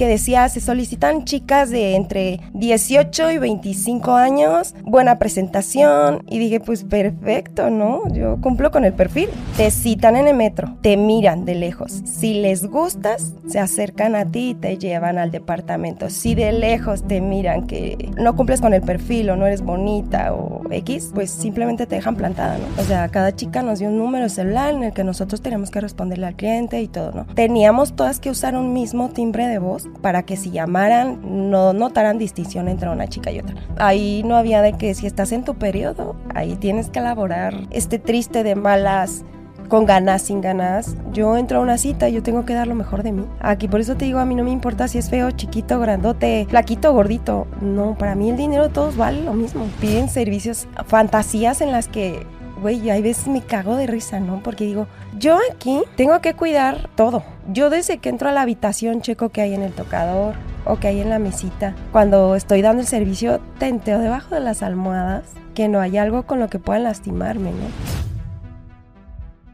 que decía, se solicitan chicas de entre 18 y 25 años, buena presentación. Y dije, pues perfecto, ¿no? Yo cumplo con el perfil. Te citan en el metro, te miran de lejos. Si les gustas, se acercan a ti y te llevan al departamento. Si de lejos te miran que no cumples con el perfil o no eres bonita o X, pues simplemente te dejan plantada, ¿no? O sea, cada chica nos dio un número celular en el que nosotros teníamos que responderle al cliente y todo, ¿no? Teníamos todas que usar un mismo timbre de voz para que si llamaran no notaran distinción entre una chica y otra. Ahí no había de que si estás en tu periodo, ahí tienes que elaborar este triste de malas con ganas, sin ganas. Yo entro a una cita y yo tengo que dar lo mejor de mí. Aquí por eso te digo, a mí no me importa si es feo, chiquito, grandote, flaquito, gordito. No, para mí el dinero todos vale lo mismo. Piden servicios, fantasías en las que güey, hay veces me cago de risa, ¿no? Porque digo, yo aquí tengo que cuidar todo. Yo desde que entro a la habitación checo que hay en el tocador o que hay en la mesita. Cuando estoy dando el servicio, tenteo debajo de las almohadas que no hay algo con lo que puedan lastimarme, ¿no?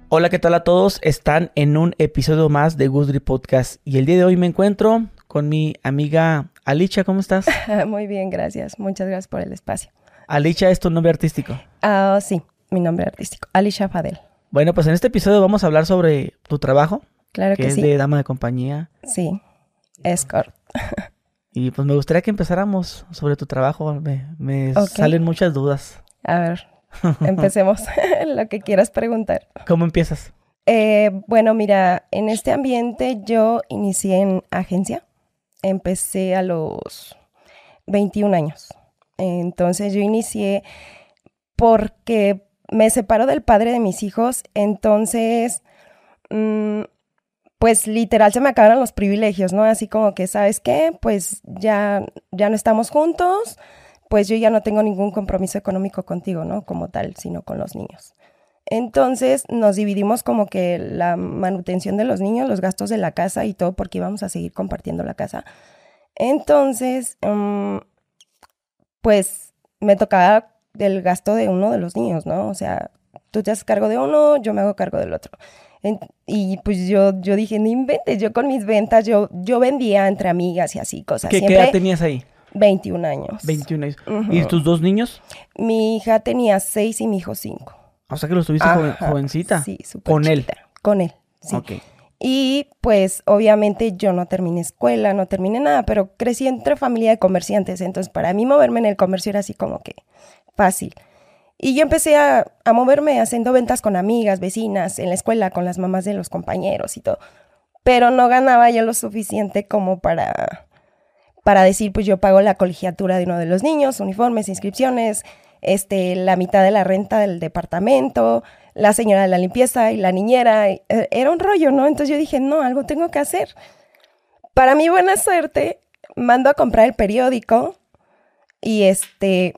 Hola, ¿qué tal a todos? Están en un episodio más de Goodry Podcast y el día de hoy me encuentro con mi amiga Alicia, ¿cómo estás? Muy bien, gracias. Muchas gracias por el espacio. Alicia es tu nombre artístico. Ah, sí mi nombre artístico, Alicia Fadel. Bueno, pues en este episodio vamos a hablar sobre tu trabajo. Claro que, que es de dama de compañía. Sí, escort. y pues me gustaría que empezáramos sobre tu trabajo. Me, salen muchas dudas. A ver, empecemos. Lo que quieras preguntar. ¿Cómo empiezas? Eh, bueno, mira, en este ambiente yo inicié en agencia. Empecé a los 21 años. Entonces yo inicié porque me separo del padre de mis hijos, entonces, mm, pues literal se me acabaron los privilegios, ¿no? Así como que, ¿sabes qué? Pues ya, ya no estamos juntos, pues yo ya no tengo ningún compromiso económico contigo, ¿no? Como tal, sino con los niños. Entonces nos dividimos como que la manutención de los niños, los gastos de la casa y todo, porque íbamos a seguir compartiendo la casa. Entonces, mm, pues me tocaba del gasto de uno de los niños, ¿no? O sea, tú te haces cargo de uno, yo me hago cargo del otro. y pues yo, yo dije, no inventes, yo con mis ventas, yo, yo vendía entre amigas y así, cosas. ¿Qué, edad tenías ahí? 21 años. 21 años. ¿Y tus dos niños? Mi hija tenía 6 y mi hijo 5. O sea que los tuviste jovencita. Sí, súper Con él. Con él, sí. Ok. Y pues obviamente yo no terminé escuela, no terminé nada, pero crecí entre familia de comerciantes, entonces para mí moverme en el comercio era así como que fácil. Y yo empecé a, moverme haciendo ventas con amigas, vecinas, en la escuela, con las mamás de los compañeros y todo. Pero no ganaba yo lo suficiente como para, para decir, pues yo pago la colegiatura de uno de los niños, uniformes, inscripciones, este, la mitad de la renta del departamento, la señora de la limpieza y la niñera. Eh, era un rollo, ¿no? Entonces yo dije, no, algo tengo que hacer. Para mi buena suerte, mando a comprar el periódico y este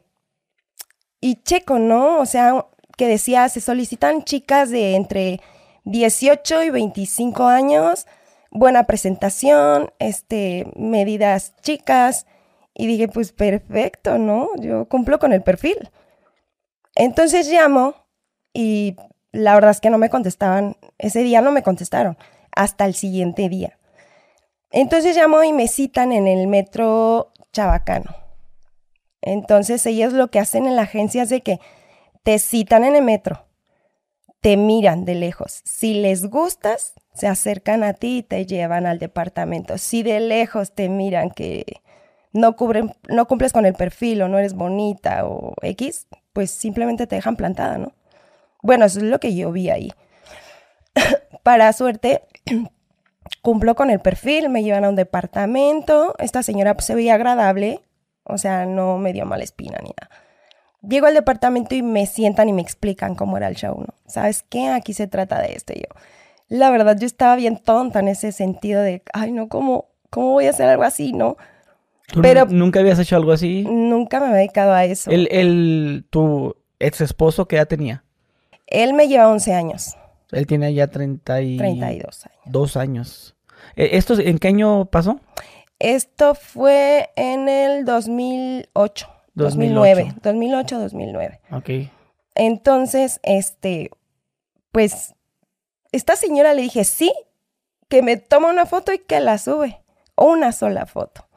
y checo, ¿no? O sea, que decía, se solicitan chicas de entre 18 y 25 años, buena presentación, este, medidas chicas. Y dije, pues perfecto, ¿no? Yo cumplo con el perfil. Entonces llamo y la verdad es que no me contestaban. Ese día no me contestaron, hasta el siguiente día. Entonces llamo y me citan en el metro Chabacano. Entonces ellos lo que hacen en la agencia es de que te citan en el metro, te miran de lejos. Si les gustas, se acercan a ti y te llevan al departamento. Si de lejos te miran que no, cubren, no cumples con el perfil o no eres bonita o X, pues simplemente te dejan plantada, ¿no? Bueno, eso es lo que yo vi ahí. Para suerte, cumplo con el perfil, me llevan a un departamento. Esta señora se veía agradable, o sea, no me dio mala espina ni nada. Llego al departamento y me sientan y me explican cómo era el show, ¿no? ¿Sabes qué? Aquí se trata de esto. Y yo, la verdad, yo estaba bien tonta en ese sentido de, ay, no, ¿cómo, cómo voy a hacer algo así, no? Pero nunca habías hecho algo así? Nunca me había dedicado a eso. ¿El, el, tu ex esposo qué edad tenía? Él me lleva 11 años. Él tiene ya 30 y... 32 años. Dos años. ¿E, ¿Esto en qué año pasó? Esto fue en el 2008, 2009, 2008, 2009. Ok. Entonces, este, pues, esta señora le dije, sí, que me toma una foto y que la sube. una sola foto.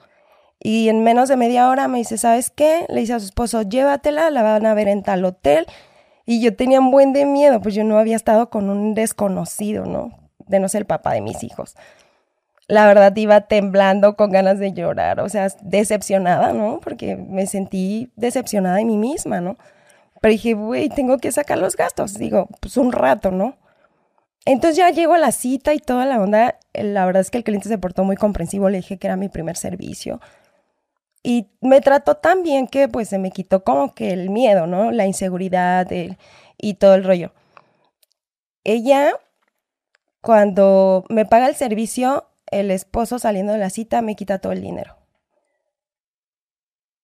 Y en menos de media hora me dice, ¿sabes qué? Le dice a su esposo, llévatela, la van a ver en tal hotel. Y yo tenía un buen de miedo, pues yo no había estado con un desconocido, ¿no? De no ser el papá de mis hijos. La verdad iba temblando con ganas de llorar, o sea, decepcionada, ¿no? Porque me sentí decepcionada de mí misma, ¿no? Pero dije, güey, tengo que sacar los gastos. Digo, pues un rato, ¿no? Entonces ya llego a la cita y toda la onda. La verdad es que el cliente se portó muy comprensivo. Le dije que era mi primer servicio. Y me trató tan bien que pues se me quitó como que el miedo, ¿no? La inseguridad y todo el rollo. Ella, cuando me paga el servicio, el esposo saliendo de la cita me quita todo el dinero.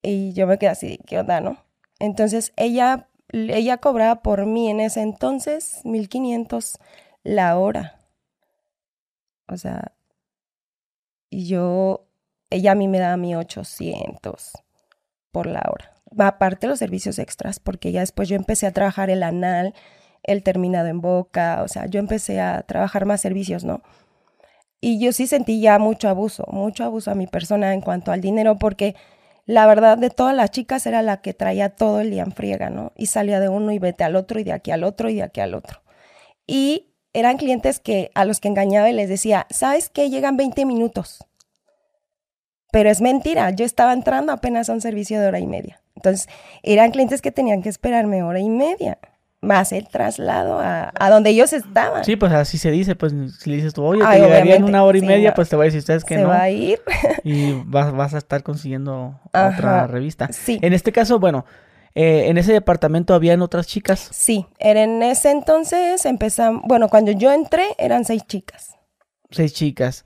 Y yo me quedé así, ¿qué onda, no? Entonces ella, ella cobraba por mí en ese entonces 1500 la hora. O sea, y yo ella a mí me daba 1800 por la hora. Aparte los servicios extras, porque ya después yo empecé a trabajar el anal, el terminado en boca, o sea, yo empecé a trabajar más servicios, ¿no? Y yo sí sentí ya mucho abuso, mucho abuso a mi persona en cuanto al dinero, porque la verdad de todas las chicas era la que traía todo el día en friega, ¿no? Y salía de uno y vete al otro y de aquí al otro y de aquí al otro. Y eran clientes que a los que engañaba y les decía, ¿sabes qué? Llegan 20 minutos. Pero es mentira, yo estaba entrando apenas a un servicio de hora y media. Entonces, eran clientes que tenían que esperarme hora y media, más el traslado a, donde ellos estaban. Sí, pues así se dice, pues si le dices tú, oye, te llegaría en una hora y media, pues te voy a decir, ustedes que no. Se va a ir. y vas, vas a estar consiguiendo otra revista. Sí. En este caso, bueno, eh, ¿en ese departamento habían otras chicas? Sí, en ese entonces empezamos, bueno, cuando yo entré eran seis chicas seis chicas.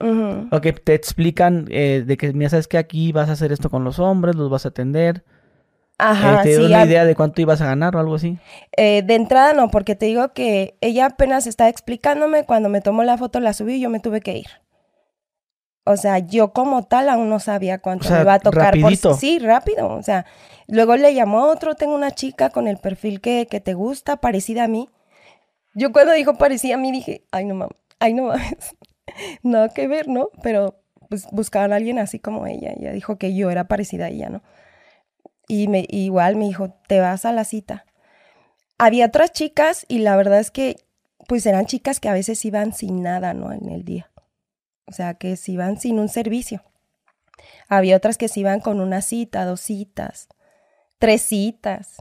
O que te explican eh, de que, mira, sabes que aquí vas a hacer esto con los hombres, los vas a atender. Ajá, eh, ¿Te dio una idea de cuánto ibas a ganar o algo así? Eh, de entrada no, porque te digo que ella apenas estaba explicándome, cuando me tomó la foto la subí y yo me tuve que ir. O sea, yo como tal aún no sabía cuánto me iba a tocar. Por... Sí, rápido. O sea, luego le llamó otro, tengo una chica con el perfil que, que te gusta, parecida a mí. Yo cuando dijo parecida a mí dije, ay no mames, ay no mames. nada que ver, ¿no? Pero pues buscaban a alguien así como ella. Ella dijo que yo era parecida a ella, ¿no? Y me, igual me dijo, te vas a la cita. Había otras chicas y la verdad es que pues eran chicas que a veces iban sin nada, ¿no? En el día. O sea, que se iban sin un servicio. Había otras que se iban con una cita, dos citas, tres citas.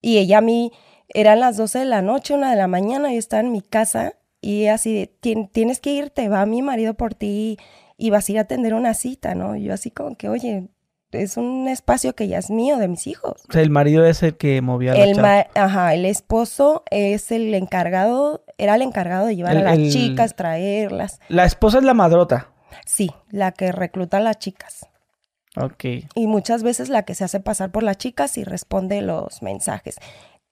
Y ella a mí, eran las 12 de la noche, una de la mañana, yo estaba en mi casa y así, tienes que irte, va mi marido por ti y vas a ir a atender una cita, ¿no? yo así como que, oye, es un espacio que ya es mío, de mis hijos. O sea, el marido es el que movía la el Ajá, el esposo es el encargado, era el encargado de llevar a las chicas, traerlas. La esposa es la madrota. Sí, la que recluta a las chicas. Ok. Y muchas veces la que se hace pasar por las chicas y responde los mensajes.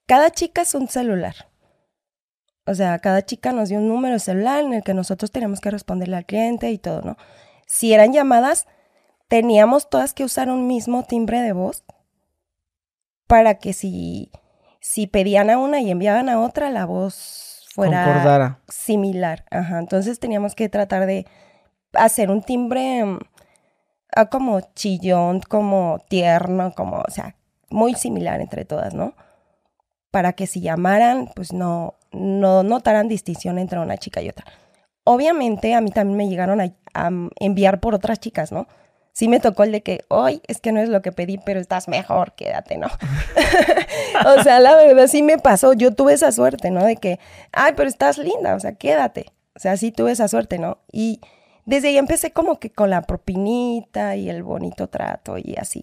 Cada chica es un celular. O sea, cada chica nos dio un número de celular en el que nosotros teníamos que responderle al cliente y todo, ¿no? Si eran llamadas, teníamos todas que usar un mismo timbre de voz para que si, si pedían a una y enviaban a otra, la voz fuera similar. Ajá. Entonces teníamos que tratar de hacer un timbre mm, ah, como chillón, como tierno, como, o sea, muy similar entre todas, ¿no? Para que si llamaran, pues no, no notaran distinción entre una chica y otra. Obviamente a mí también me llegaron a, enviar por otras chicas, ¿no? Sí me tocó el de que, hoy es que no es lo que pedí, pero estás mejor, quédate, ¿no? o sea, la verdad sí me pasó, yo tuve esa suerte, ¿no? De que, ay, pero estás linda, o sea, quédate. O sea, sí tuve esa suerte, ¿no? Y desde ahí empecé como que con la propinita y el bonito trato y así.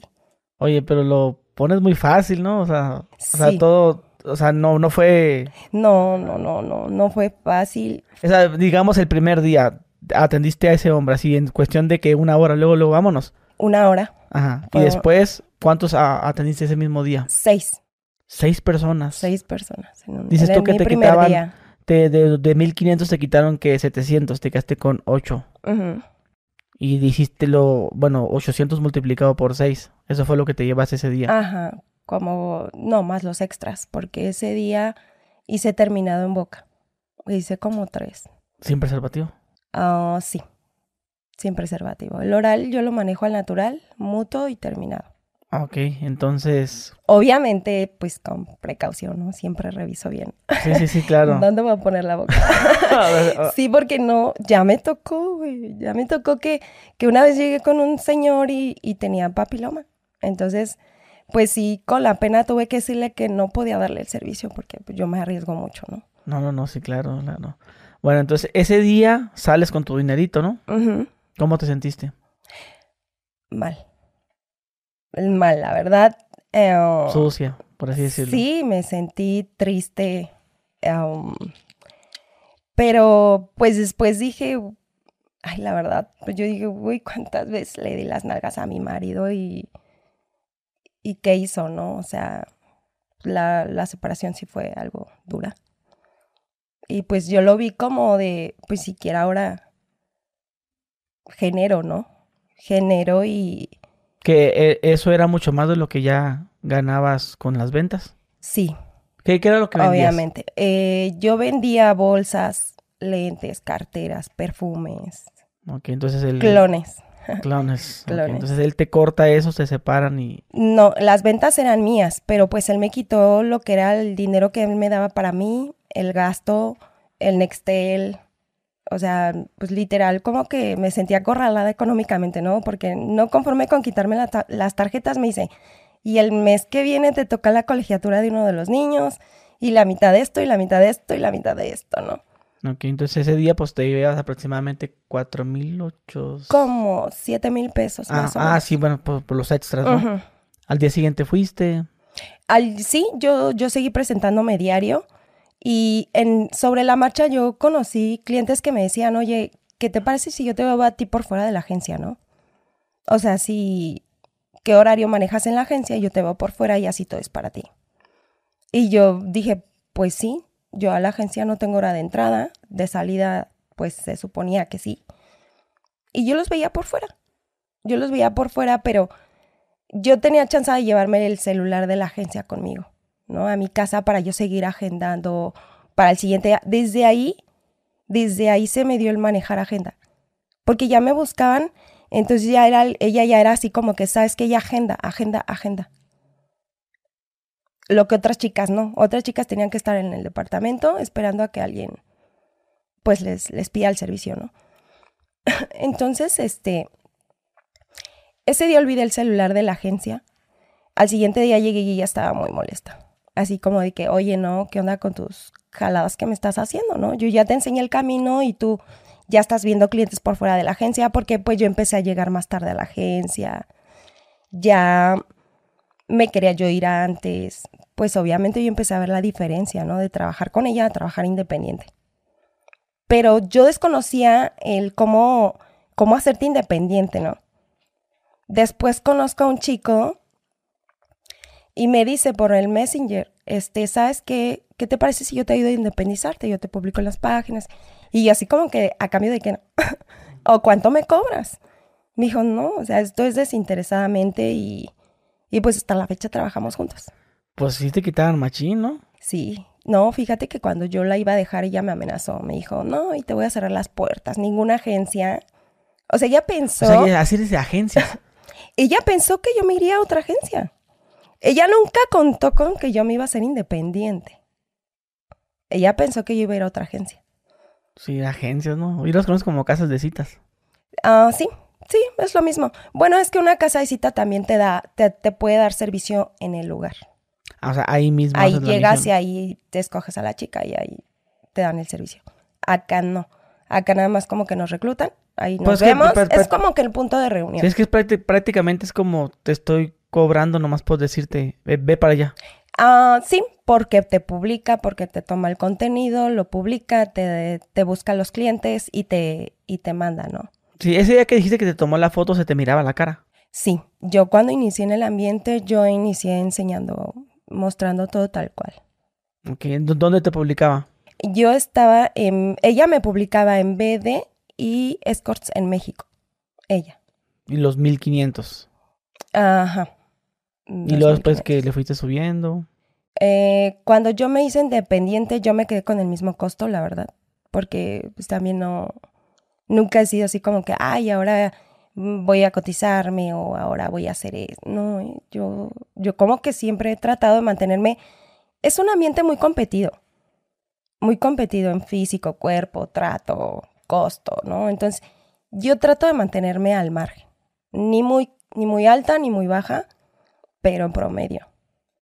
Oye, pero lo pones muy fácil, ¿no? O sea, o sea todo o sea, no, no fue... No, no, no, no, no fue fácil. O sea, digamos el primer día, atendiste a ese hombre así en cuestión de que una hora, luego, luego vámonos. Una hora. Ajá. Y después, ¿cuántos atendiste ese mismo día? Seis. Seis personas. Seis personas. Dices tú que te quitaban... Te, de, de 1500 te quitaron que 700, te quedaste con 8. Y dijiste lo, bueno, 800 multiplicado por 6. Eso fue lo que te llevas ese día. Ajá como, no, más los extras, porque ese día hice terminado en boca. Hice como tres. ¿Sin preservativo? Ah, sí. sin preservativo. El oral yo lo manejo al natural, mutuo y terminado. Ah, ok, entonces... Obviamente, pues con precaución, ¿no? Siempre reviso bien. Sí, sí, sí, claro. ¿Dónde voy a poner la boca? sí, porque no, ya me tocó, güey. Ya me tocó que, que una vez llegué con un señor y, y tenía papiloma. Entonces, pues sí, con la pena tuve que decirle que no podía darle el servicio porque pues, yo me arriesgo mucho, ¿no? No, no, no, sí, claro, claro. Bueno, entonces ese día sales con tu dinerito, ¿no? ¿Cómo te sentiste? Mal. Mal, la verdad. Eh, Sucia, por así decirlo. Sí, me sentí triste. Um, pero pues después dije, ay, la verdad, pues yo dije, uy, ¿cuántas veces le di las nalgas a mi marido y, y qué hizo, no? O sea, la, la separación sí fue algo dura. Y pues yo lo vi como de, pues siquiera ahora genero, ¿no? Genero y... Que eh, eso era mucho más de lo que ya ganabas con las ventas. Sí. ¿Qué, era lo que vendías? Obviamente. Eh, yo vendía bolsas, lentes, carteras, perfumes. Ok, entonces el... Clones. Clones. Entonces él te corta eso, se separan y... No, las ventas eran mías, pero pues él me quitó lo que era el dinero que él me daba para mí, el gasto, el Nextel, o sea, pues literal, como que me sentía acorralada económicamente, ¿no? Porque no conforme con quitarme las tarjetas, me dice, y el mes que viene te toca la colegiatura de uno de los niños, y la mitad de esto, y la mitad de esto, y la mitad de esto, ¿no? Ok, entonces ese día pues te llevas aproximadamente cuatro mil ocho... Como siete mil pesos ah, más o ah, menos. Ah, sí, bueno, por, los extras, ¿no? Al día siguiente fuiste... Al, sí, yo, yo seguí presentándome diario y en, sobre la marcha yo conocí clientes que me decían, oye, ¿qué te parece si yo te veo a ti por fuera de la agencia, no? O sea, si, ¿qué horario manejas en la agencia? Yo te veo por fuera y así todo es para ti. Y yo dije, pues sí, yo a la agencia no tengo hora de entrada, de salida, pues se suponía que sí. Y yo los veía por fuera. Yo los veía por fuera, pero yo tenía chance de llevarme el celular de la agencia conmigo, ¿no? A mi casa para yo seguir agendando para el siguiente día. Desde ahí, desde ahí se me dio el manejar agenda. Porque ya me buscaban, entonces ya era, ella ya era así como que, ¿sabes que Ella agenda, agenda, agenda lo que otras chicas no. Otras chicas tenían que estar en el departamento esperando a que alguien pues les, les pida el servicio, ¿no? Entonces, este, ese día olvidé el celular de la agencia. Al siguiente día llegué y ya estaba muy molesta. Así como de que, oye, no, ¿qué onda con tus jaladas que me estás haciendo, no? Yo ya te enseñé el camino y tú ya estás viendo clientes por fuera de la agencia porque pues yo empecé a llegar más tarde a la agencia. Ya me quería yo ir antes, pues obviamente yo empecé a ver la diferencia, ¿no? De trabajar con ella a trabajar independiente. Pero yo desconocía el cómo, cómo hacerte independiente, ¿no? Después conozco a un chico y me dice por el Messenger, este, ¿sabes qué? ¿Qué te parece si yo te ayudo a independizarte? Yo te publico en las páginas. Y así como que a cambio de que, ¿o cuánto me cobras? Me dijo, no, o sea, esto es desinteresadamente y y pues hasta la fecha trabajamos juntos. Pues sí te quitaban machín, ¿no? Sí. No, fíjate que cuando yo la iba a dejar, ella me amenazó. Me dijo, no, y te voy a cerrar las puertas. Ninguna agencia. O sea, ella pensó... O sea, así de agencias. ella pensó que yo me iría a otra agencia. Ella nunca contó con que yo me iba a ser independiente. Ella pensó que yo iba a ir a otra agencia. Sí, agencias, ¿no? Y los conozco como casas de citas. Ah, sí, Sí, es lo mismo. Bueno, es que una casa de cita también te da, te, puede dar servicio en el lugar. Ah, o sea, ahí mismo. Ahí llegas y ahí te escoges a la chica y ahí te dan el servicio. Acá no. Acá nada más como que nos reclutan. Ahí nos pues vemos. es como que el punto de reunión. Sí, es que prácticamente es como te estoy cobrando nomás por decirte, ve, para allá. Ah, sí, porque te publica, porque te toma el contenido, lo publica, te, te busca los clientes y te, y te manda, ¿no? Sí, ese día que dijiste que te tomó la foto se te miraba la cara. Sí, yo cuando inicié en el ambiente, yo inicié enseñando, mostrando todo tal cual. Ok, ¿dónde te publicaba? Yo estaba en, ella me publicaba en BD y Escorts en México, ella. ¿Y los 1500? Ajá. ¿Y luego después que le fuiste subiendo? Eh, cuando yo me hice independiente, yo me quedé con el mismo costo, la verdad, porque pues también no Nunca he sido así como que, ay, ahora voy a cotizarme o ahora voy a hacer eso. No, yo, yo como que siempre he tratado de mantenerme. Es un ambiente muy competido, muy competido en físico, cuerpo, trato, costo, ¿no? Entonces, yo trato de mantenerme al margen, ni muy, ni muy alta ni muy baja, pero en promedio.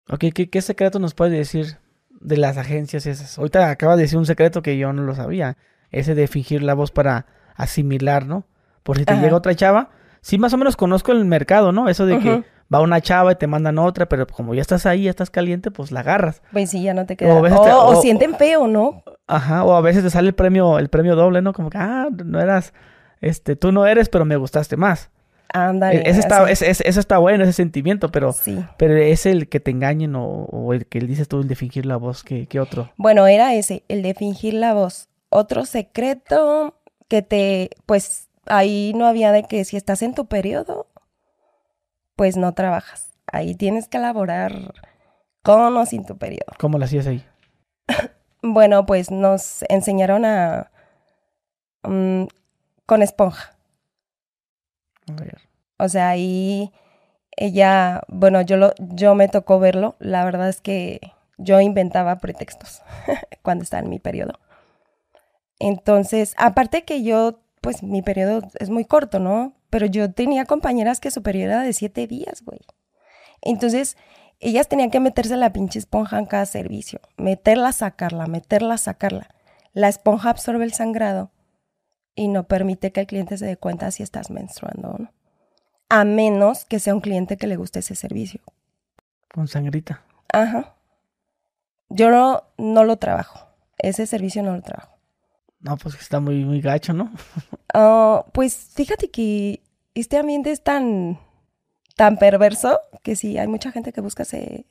Ok, ¿qué, qué secreto nos puedes decir de las agencias esas? Ahorita acabas de decir un secreto que yo no lo sabía, ese de fingir la voz para asimilar, ¿no? Por si te llega otra chava, sí más o menos conozco el mercado, ¿no? Eso de que va una chava y te mandan otra, pero como ya estás ahí, ya estás caliente, pues la agarras. Pues sí, ya no te queda. O, sienten feo, ¿no? Ajá, o a veces te sale el premio, el premio doble, ¿no? Como que, ah, no eras, este, tú no eres, pero me gustaste más. Ándale. E, ese está, eso está bueno, ese sentimiento, pero, sí. pero es el que te engañen o, el que dices tú, el de fingir la voz, ¿qué, ¿qué otro? Bueno, era ese, el de fingir la voz. Otro secreto que te, pues ahí no había de que si estás en tu periodo, pues no trabajas. Ahí tienes que elaborar con o sin tu periodo. ¿Cómo lo hacías ahí? bueno, pues nos enseñaron a... Mm, con esponja. O sea, ahí ella, bueno, yo, lo, yo me tocó verlo. La verdad es que yo inventaba pretextos cuando estaba en mi periodo. Entonces, aparte que yo, pues mi periodo es muy corto, ¿no? Pero yo tenía compañeras que su periodo era de siete días, güey. Entonces, ellas tenían que meterse la pinche esponja en cada servicio, meterla, sacarla, meterla, sacarla. La esponja absorbe el sangrado y no permite que el cliente se dé cuenta si estás menstruando o no. A menos que sea un cliente que le guste ese servicio. Con sangrita. Ajá. Yo no, no lo trabajo. Ese servicio no lo trabajo. No, pues está muy, muy gacho, ¿no? Oh, pues fíjate que este ambiente es tan, tan perverso que sí, hay mucha gente que busca ese,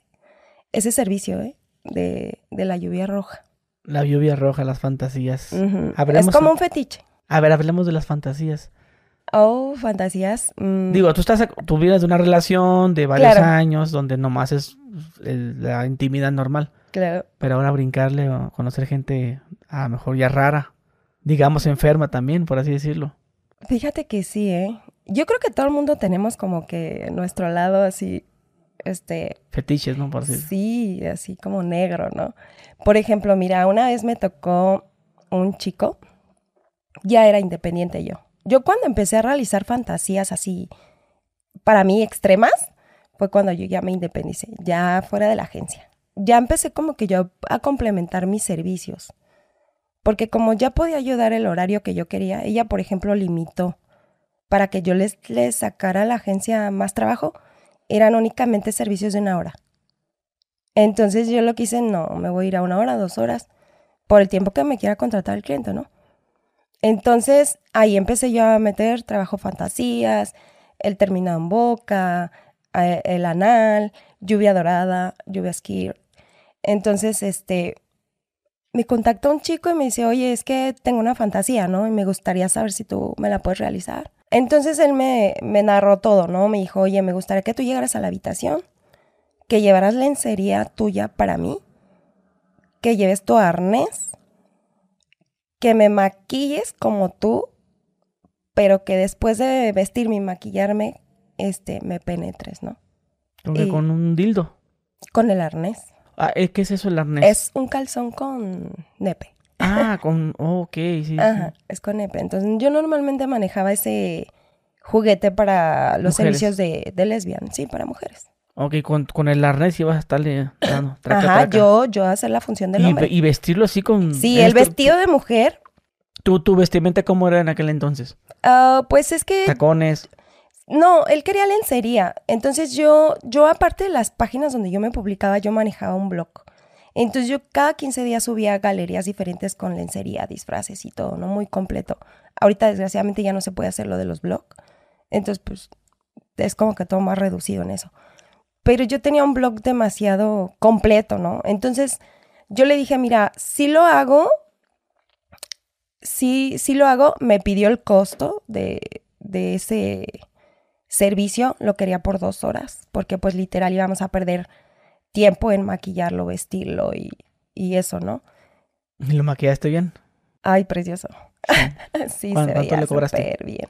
ese servicio, ¿eh? De, la lluvia roja. La lluvia roja, las fantasías. Es como un fetiche. A ver, hablemos de las fantasías. Oh, fantasías. Mm. Digo, tú estás, tú vienes de una relación de varios años donde nomás es la intimidad normal. Claro. Pero ahora brincarle o conocer gente a lo mejor ya rara digamos, enferma también, por así decirlo. Fíjate que sí, ¿eh? Yo creo que todo el mundo tenemos como que nuestro lado así, este... Fetiches, ¿no? Por así Sí, así como negro, ¿no? Por ejemplo, mira, una vez me tocó un chico, ya era independiente yo. Yo cuando empecé a realizar fantasías así, para mí extremas, fue cuando yo ya me independicé, ya fuera de la agencia. Ya empecé como que yo a complementar mis servicios. Porque como ya podía ayudar el horario que yo quería, ella, por ejemplo, limitó para que yo les, les sacara a la agencia más trabajo, eran únicamente servicios de una hora. Entonces yo lo quise, no, me voy a ir a una hora, dos horas, por el tiempo que me quiera contratar el cliente, ¿no? Entonces ahí empecé yo a meter trabajo fantasías, el terminado en boca, eh, el anal, lluvia dorada, lluvia ski. Entonces, este, me contacta un chico y me dice, oye, es que tengo una fantasía, ¿no? Y me gustaría saber si tú me la puedes realizar. Entonces él me, me narró todo, ¿no? Me dijo, oye, me gustaría que tú llegaras a la habitación, que llevaras lencería tuya para mí, que lleves tu arnés, que me maquilles como tú, pero que después de vestirme y maquillarme, este, me penetres, ¿no? con un dildo. Con el arnés. Ah, ¿Qué es eso el arnés? Es un calzón con nepe. Ah, con... ok, sí. Ajá, es con nepe. Entonces yo normalmente manejaba ese juguete para los servicios de, de lesbian, sí, para mujeres. Ok, con, el arnés ibas a estarle dando. Ajá, yo, yo a hacer la función del hombre. Y vestirlo así con... Sí, el vestido de mujer. ¿Tu, ¿Tu vestimenta cómo era en aquel entonces? Ah, pues es que... Tacones. No, él quería lencería. Entonces yo, yo aparte de las páginas donde yo me publicaba, yo manejaba un blog. Entonces yo cada 15 días subía galerías diferentes con lencería, disfraces y todo, ¿no? Muy completo. Ahorita desgraciadamente ya no se puede hacer lo de los blogs. Entonces pues es como que todo más reducido en eso. Pero yo tenía un blog demasiado completo, ¿no? Entonces yo le dije, mira, si lo hago, si, si lo hago, me pidió el costo de, de ese servicio lo quería por dos horas, porque pues literal íbamos a perder tiempo en maquillarlo, vestirlo y, y eso, ¿no? ¿Y lo maquillaste bien? Ay, precioso. Sí, se veía súper bien.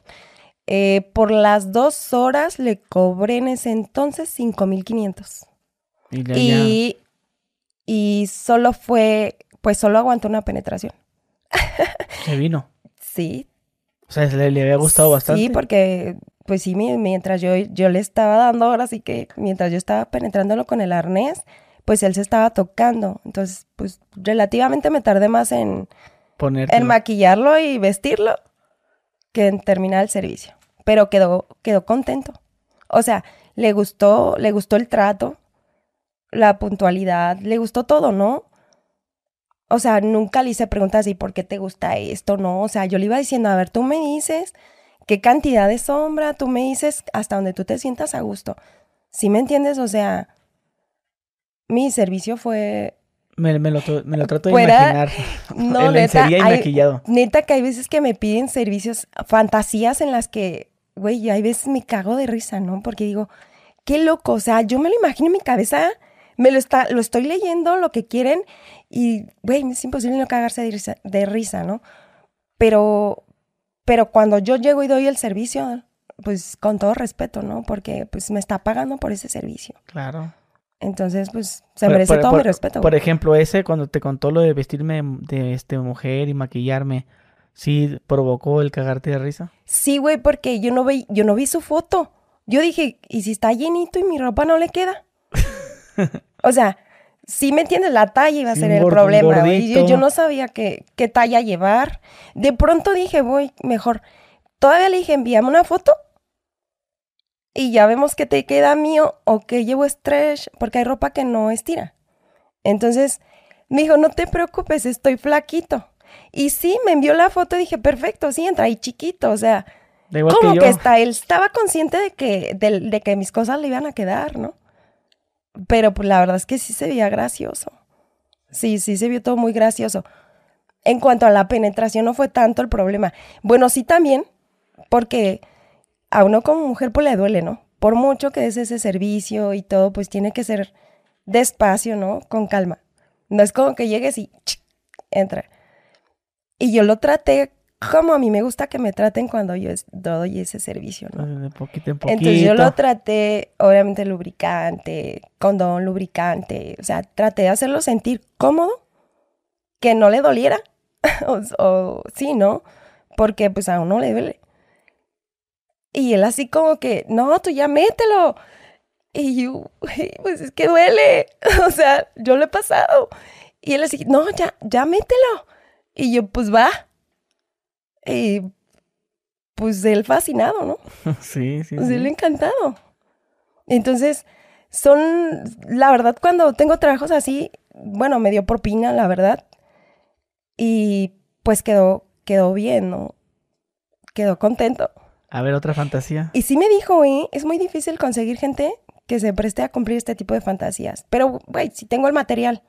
Eh, por las dos horas le cobré en ese entonces 5,500. Y, y, y solo fue, pues solo aguantó una penetración. Se vino. Sí. O sea, le, le había gustado bastante. Sí, porque pues sí, mientras yo, yo le estaba dando, ahora sí que mientras yo estaba penetrándolo con el arnés, pues él se estaba tocando. Entonces, pues relativamente me tardé más en, en maquillarlo y vestirlo que en terminar el servicio. Pero quedó, quedó contento. O sea, le gustó, le gustó el trato, la puntualidad, le gustó todo, ¿no? O sea, nunca le hice preguntas y por qué te gusta esto, ¿no? O sea, yo le iba diciendo, a ver, tú me dices qué cantidad de sombra, tú me dices hasta donde tú te sientas a gusto. ¿Sí me entiendes? O sea, mi servicio fue... Me, lo, trato de imaginar. No, neta, y maquillado. neta que hay veces que me piden servicios, fantasías en las que, güey, hay veces me cago de risa, ¿no? Porque digo, qué loco, o sea, yo me lo imagino en mi cabeza, me lo, está, lo estoy leyendo, lo que quieren, y, güey, es imposible no cagarse de risa, de risa ¿no? Pero pero cuando yo llego y doy el servicio, pues con todo respeto, ¿no? Porque pues me está pagando por ese servicio. Claro. Entonces, pues se merece todo mi respeto. Por ejemplo, ese cuando te contó lo de vestirme de este mujer y maquillarme, ¿sí provocó el cagarte de risa? Sí, güey, porque yo no vi, yo no vi su foto. Yo dije, ¿y si está llenito y mi ropa no le queda? o sea, si me entiendes, la talla iba a ser el problema. Yo, no sabía qué, qué talla llevar. De pronto dije, voy mejor. Todavía le dije, envíame una foto y ya vemos que te queda mío o que llevo stretch, porque hay ropa que no estira. Entonces me dijo, no te preocupes, estoy flaquito. Y sí, me envió la foto y dije, perfecto, sí, entra ahí chiquito, o sea, como que, está, él estaba consciente de que, de que mis cosas le iban a quedar, ¿no? Pero pues, la verdad es que sí se veía gracioso. Sí, sí se vio todo muy gracioso. En cuanto a la penetración, no fue tanto el problema. Bueno, sí también, porque a uno como mujer pues le duele, ¿no? Por mucho que des ese servicio y todo, pues tiene que ser despacio, ¿no? Con calma. No es como que llegues y entra. Y yo lo traté como a mí me gusta que me traten cuando yo doy ese servicio, ¿no? De poquito en poquito. Entonces yo lo traté, obviamente, lubricante, condón, lubricante, o sea, traté de hacerlo sentir cómodo, que no le doliera, o, sí, ¿no? Porque pues a uno le duele. Y él así como que, no, tú ya mételo. Y yo, pues es que duele, o sea, yo lo he pasado. Y él así, no, ya, ya mételo. Y yo, pues va. Y pues él fascinado, ¿no? Sí, sí. Pues él encantado. Entonces, son, la verdad, cuando tengo trabajos así, bueno, me dio propina, la verdad. Y pues quedó, quedó bien, ¿no? Quedó contento. A ver, otra fantasía. Y sí me dijo, ¿eh? es muy difícil conseguir gente que se preste a cumplir este tipo de fantasías. Pero, güey, si tengo el material.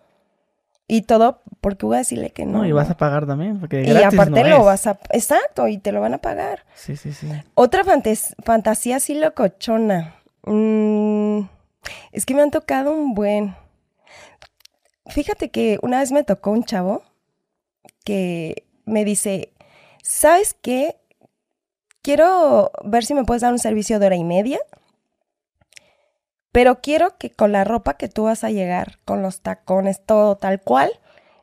Y todo porque voy a decirle que no. No, y vas a pagar también, porque Y aparte lo vas a... Exacto, y te lo van a pagar. Sí, sí, sí. Otra fantasía así locochona. Mm, es que me han tocado un buen... Fíjate que una vez me tocó un chavo que me dice, ¿sabes qué? Quiero ver si me puedes dar un servicio de hora y media pero quiero que con la ropa que tú vas a llegar, con los tacones, todo tal cual,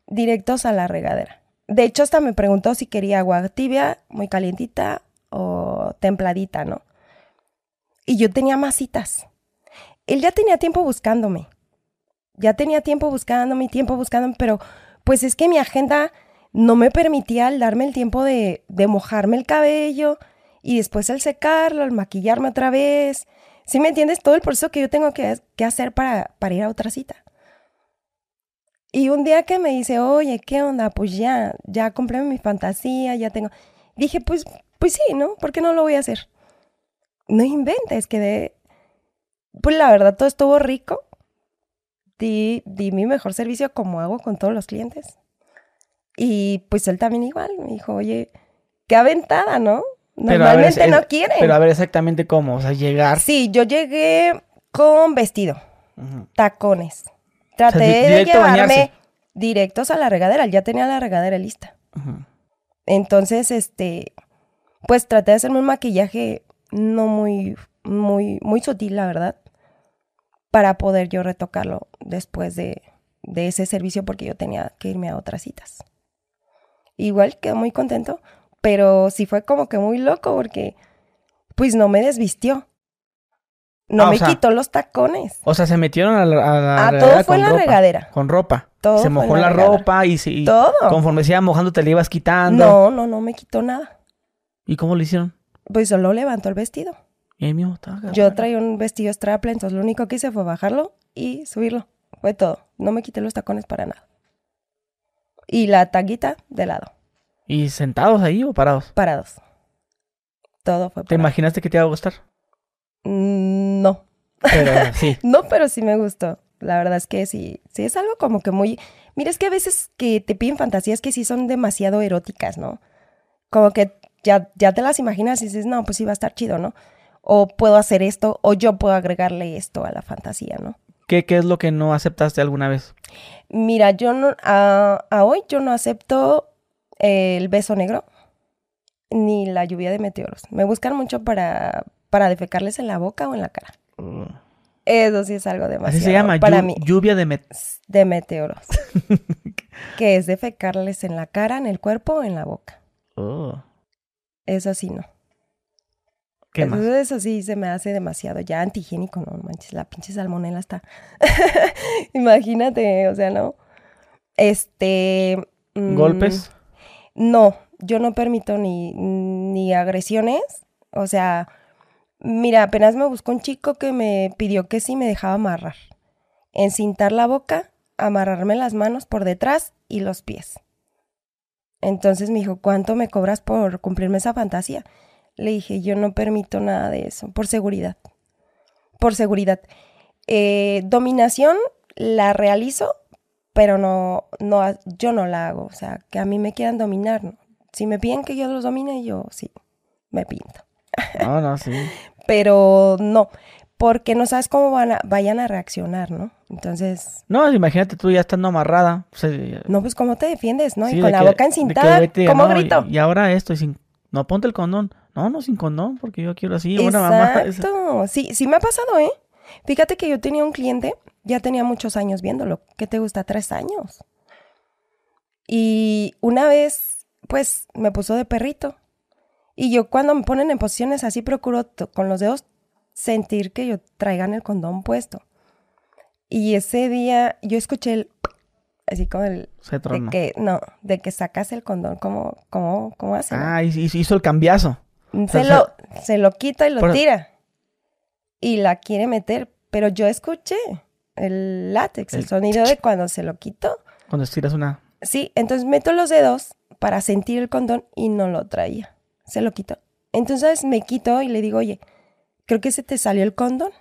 directos a la regadera. De hecho, hasta me preguntó si quería agua tibia, muy calientita o templadita, ¿no? Y yo tenía masitas. Él ya tenía tiempo buscándome. Ya tenía tiempo buscándome, tiempo buscándome, pero pues es que mi agenda no me permitía al darme el tiempo de, de mojarme el cabello y después el secarlo, el maquillarme otra vez ¿Sí me entiendes? Todo el proceso que yo tengo que, hacer para, para ir a otra cita. Y un día que me dice, oye, ¿qué onda? Pues ya, ya compré mi fantasía, ya tengo. Dije, pues, pues sí, ¿no? ¿Por qué no lo voy a hacer? No inventes, que de. Pues la verdad, todo estuvo rico. Di, di mi mejor servicio como hago con todos los clientes. Y pues él también igual. Me dijo, oye, qué aventada, ¿no? Normalmente no quieren. Pero a ver exactamente cómo, o sea, llegar. Sí, yo llegué con vestido, tacones. Traté de llevarme directos a la regadera, ya tenía la regadera lista. Entonces, este, pues traté de hacerme un maquillaje no muy, muy, muy sutil, la verdad, para poder yo retocarlo después de, de ese servicio porque yo tenía que irme a otras citas. Igual quedó muy contento, pero sí fue como que muy loco porque pues no me desvistió. No ah, me quitó los tacones. O sea, se metieron a la, ah, todo fue en la regadera. Con ropa. Todo se mojó la, ropa y, y todo. conforme se iba mojando te le ibas quitando. No, no, no me quitó nada. ¿Y cómo lo hicieron? Pues solo levantó el vestido. ¿Y mío, Yo traía un vestido straple, entonces lo único que hice fue bajarlo y subirlo. Fue todo. No me quité los tacones para nada. Y la taguita de lado. ¿Y sentados ahí o parados? Parados. Todo fue ¿Te imaginaste que te iba a gustar? Mm, no. Pero sí. no, pero sí me gustó. La verdad es que sí, sí es algo como que muy... Mira, es que a veces que te piden fantasías que sí son demasiado eróticas, ¿no? Como que ya, ya te las imaginas y dices, no, pues sí va a estar chido, ¿no? O puedo hacer esto, o yo puedo agregarle esto a la fantasía, ¿no? ¿Qué, qué es lo que no aceptaste alguna vez? Mira, yo no, a, a hoy yo no acepto el beso negro ni la lluvia de meteoros. Me buscan mucho para, para defecarles en la boca o en la cara. Mm. Eso sí es algo demasiado. Así se llama, para mí. lluvia de, de meteoros. que es defecarles en la cara, en el cuerpo o en la boca. Oh. Eso sí no. ¿Qué eso, más? eso sí se me hace demasiado ya antihigiénico, no manches, la pinche salmonela está. Imagínate, o sea, ¿no? Este. Mm, ¿Golpes? No, yo no permito ni, ni agresiones. O sea, mira, apenas me buscó un chico que me pidió que sí me dejaba amarrar. Encintar la boca, amarrarme las manos por detrás y los pies. Entonces me dijo, ¿cuánto me cobras por cumplirme esa fantasía? Le dije, yo no permito nada de eso, por seguridad. Por seguridad. Eh, dominación la realizo pero no, no, yo no la hago, o sea, que a mí me quieran dominar, ¿no? Si me piden que yo los domine, yo sí, me pinto. No, no, sí. pero no, porque no sabes cómo van a, vayan a reaccionar, ¿no? Entonces... No, imagínate tú ya estando amarrada. no, pues cómo te defiendes, ¿no? y con la boca encintada, ¿cómo grito? Y, ahora esto, y sin... No, ponte el condón. No, no, sin condón, porque yo quiero así, una mamá. Exacto, sí, sí me ha pasado, ¿eh? Fíjate que yo tenía un cliente ya tenía muchos años viéndolo. ¿Qué te gusta? Tres años. Y una vez, pues, me puso de perrito. Y yo cuando me ponen en posiciones así, procuro con los dedos sentir que yo traigan el condón puesto. Y ese día yo escuché el... Así como el... de que, no, de que sacas el condón, ¿cómo, cómo, cómo hace? Ah, hizo el cambiazo. Se, lo, se lo quita y lo tira. Y la quiere meter, pero yo escuché el látex, el, sonido de cuando se lo quito. Cuando estiras una. Sí, entonces meto los dedos para sentir el condón y no lo traía. Se lo quito. Entonces me quito y le digo, oye, creo que se te salió el condón.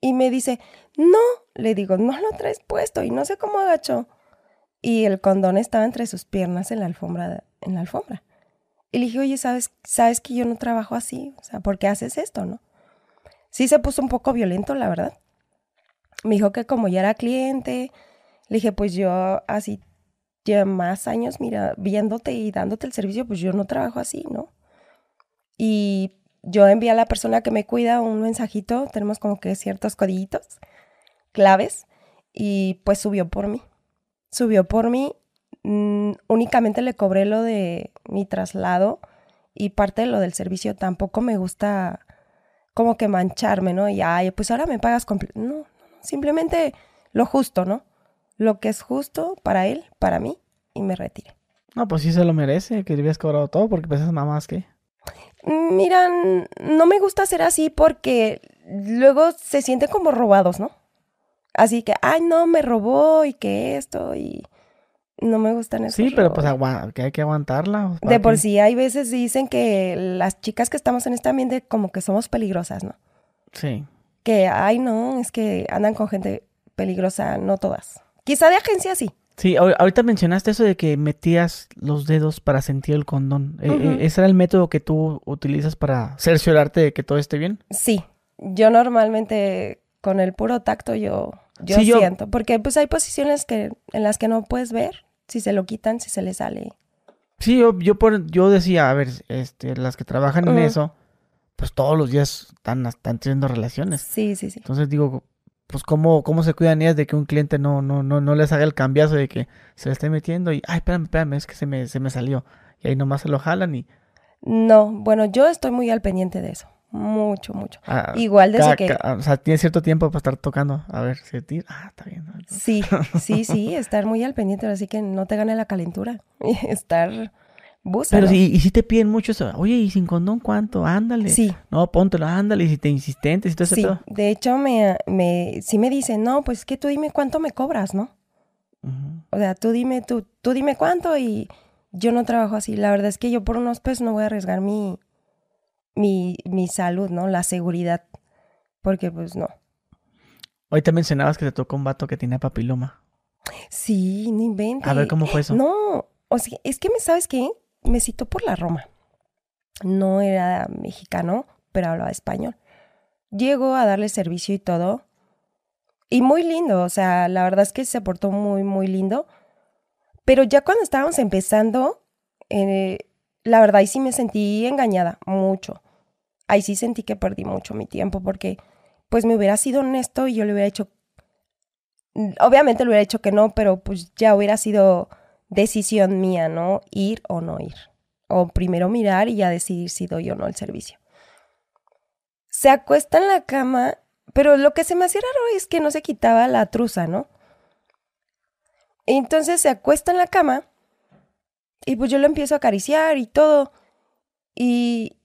Y me dice, no, le digo, no lo traes puesto y no sé cómo agachó. Y el condón estaba entre sus piernas en la alfombra. En la alfombra. Y le dije, oye, ¿sabes, sabes que yo no trabajo así? O sea, ¿por qué haces esto, no? Sí se puso un poco violento, la verdad me dijo que como ya era cliente, le dije, pues yo así ya más años, mira, viéndote y dándote el servicio, pues yo no trabajo así, ¿no? Y yo envié a la persona que me cuida un mensajito, tenemos como que ciertos codillitos, claves, y pues subió por mí. Subió por mí, mm, únicamente le cobré lo de mi traslado y parte de lo del servicio. Tampoco me gusta como que mancharme, ¿no? Y, ay, pues ahora me pagas completo. No, Simplemente lo justo, ¿no? Lo que es justo para él, para mí, y me retire. No, pues sí se lo merece, que le hubieras cobrado todo, porque pues mamás que... Mira, no me gusta ser así porque luego se sienten como robados, ¿no? Así que, ay, no, me robó y que esto y no me gustan esos Sí, pero pues que hay que aguantarla. De por sí, hay veces dicen que las chicas que estamos en este ambiente como que somos peligrosas, ¿no? Sí que, ay, no, es que andan con gente peligrosa, no todas. Quizá de agencia sí. Sí, ahorita mencionaste eso de que metías los dedos para sentir el condón. Eh, eh, ¿Ese era el método que tú utilizas para cerciorarte de que todo esté bien? Sí, yo normalmente con el puro tacto yo, yo siento, porque pues hay posiciones que, en las que no puedes ver si se lo quitan, si se le sale. Sí, yo, yo, por, yo decía, a ver, este, las que trabajan en eso, pues todos los días están, están teniendo relaciones. Sí, sí, sí. Entonces digo, pues cómo, cómo se cuidan ellas de que un cliente no, no, no, no les haga el cambiazo de que se le esté metiendo y, ay, espérame, espérame, es que se me, se me salió. Y ahí nomás se lo jalan y... No, bueno, yo estoy muy al pendiente de eso. Mucho, mucho. Ah, Igual desde que... o sea, tiene cierto tiempo para estar tocando. A ver, si tira. Ah, está bien. Sí, sí, sí, estar muy al pendiente, así que no te gane la calentura. Y Pero si, y si te piden mucho eso, oye, ¿y sin condón cuánto? Ándale. Sí. No, póntelo, ándale, y si te insistentes y todo Sí, de hecho, me, me, sí me dicen, no, pues que tú dime cuánto me cobras, ¿no? O sea, tú dime, tú, tú dime cuánto y yo no trabajo así. La verdad es que yo por unos pesos no voy a arriesgar mi, mi, mi salud, ¿no? La seguridad. Porque pues no. Hoy te mencionabas que te tocó un vato que tenía papiloma. Sí, no inventes. A ver cómo fue eso. No, o sea, es que me sabes qué, me citó por la Roma. No era mexicano, pero hablaba español. Llegó a darle servicio y todo. Y muy lindo, o sea, la verdad es que se portó muy, muy lindo. Pero ya cuando estábamos empezando, eh, la verdad ahí sí me sentí engañada, mucho. Ahí sí sentí que perdí mucho mi tiempo porque pues me hubiera sido honesto y yo le hubiera hecho, obviamente le hubiera hecho que no, pero pues ya hubiera sido decisión mía, ¿no? Ir o no ir. O primero mirar y ya decidir si doy o no el servicio. Se acuesta en la cama, pero lo que se me hacía raro es que no se quitaba la truza, ¿no? Entonces se acuesta en la cama y pues yo lo empiezo a acariciar y todo. Y...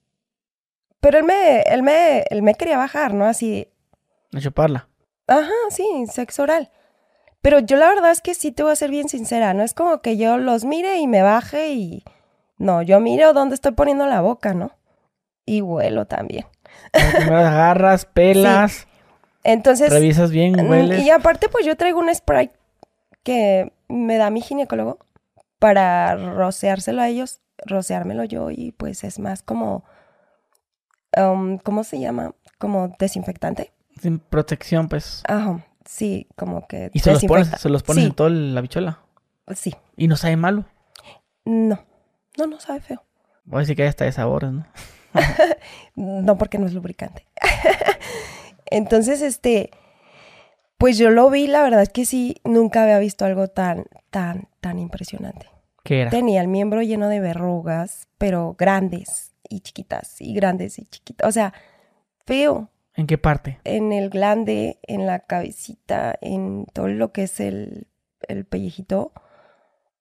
Pero él me, él me, él me quería bajar, ¿no? Así... A chuparla. Ajá, sí, sexo oral. Pero yo la verdad es que sí te voy a ser bien sincera, no es como que yo los mire y me baje y... No, yo miro dónde estoy poniendo la boca, ¿no? Y vuelo también. agarras, pelas. Entonces... Revisas bien, mm, hueles. Y aparte pues yo traigo un spray que me da mi ginecólogo para roceárselo a ellos, roceármelo yo y pues es más como... Um, ¿Cómo se llama? Como desinfectante. Sin protección, pues. Ajá. Sí, como que. ¿Y se los pones, se los pones en toda la bichola? Sí. ¿Y no sabe malo? No. No, no sabe feo. Voy a decir que hasta de sabores, ¿no? no, porque no es lubricante. Entonces, este. Pues yo lo vi, la verdad es que sí, nunca había visto algo tan, tan, tan impresionante. ¿Qué era? Tenía el miembro lleno de verrugas, pero grandes y chiquitas, y grandes y chiquitas. O sea, feo. ¿En qué parte? En el glande, en la cabecita, en todo lo que es el, el pellejito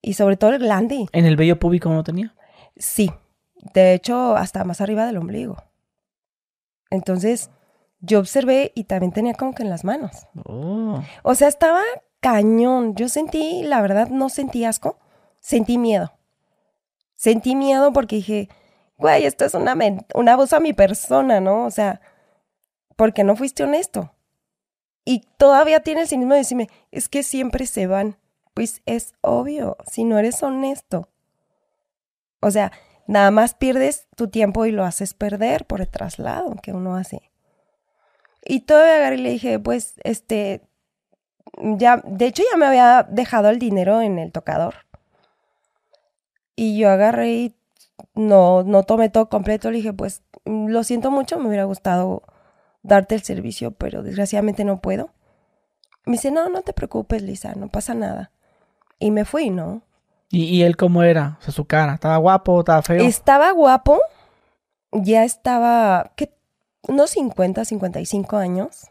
y sobre todo el glande. ¿En el vello púbico no tenía? Sí, de hecho hasta más arriba del ombligo. Entonces yo observé y también tenía como que en las manos. Oh. O sea, estaba cañón. Yo sentí, la verdad, no sentí asco, sentí miedo. Sentí miedo porque dije, güey, esto es una, una voz a mi persona, ¿no? O sea, porque no fuiste honesto. Y todavía tiene el cinismo de decirme, es que siempre se van. Pues es obvio, si no eres honesto. O sea, nada más pierdes tu tiempo y lo haces perder por el traslado que uno hace. Y todavía agarré y le dije, pues, este, ya, de hecho ya me había dejado el dinero en el tocador. Y yo agarré y no, no tomé todo completo. Le dije, pues, lo siento mucho, me hubiera gustado darte el servicio, pero desgraciadamente no puedo. Me dice, no, no te preocupes, Lisa, no pasa nada. Y me fui, ¿no? ¿Y, él cómo era? O sea, su cara, ¿estaba guapo, estaba feo? Estaba guapo, ya estaba, ¿qué? Unos 50, 55 años,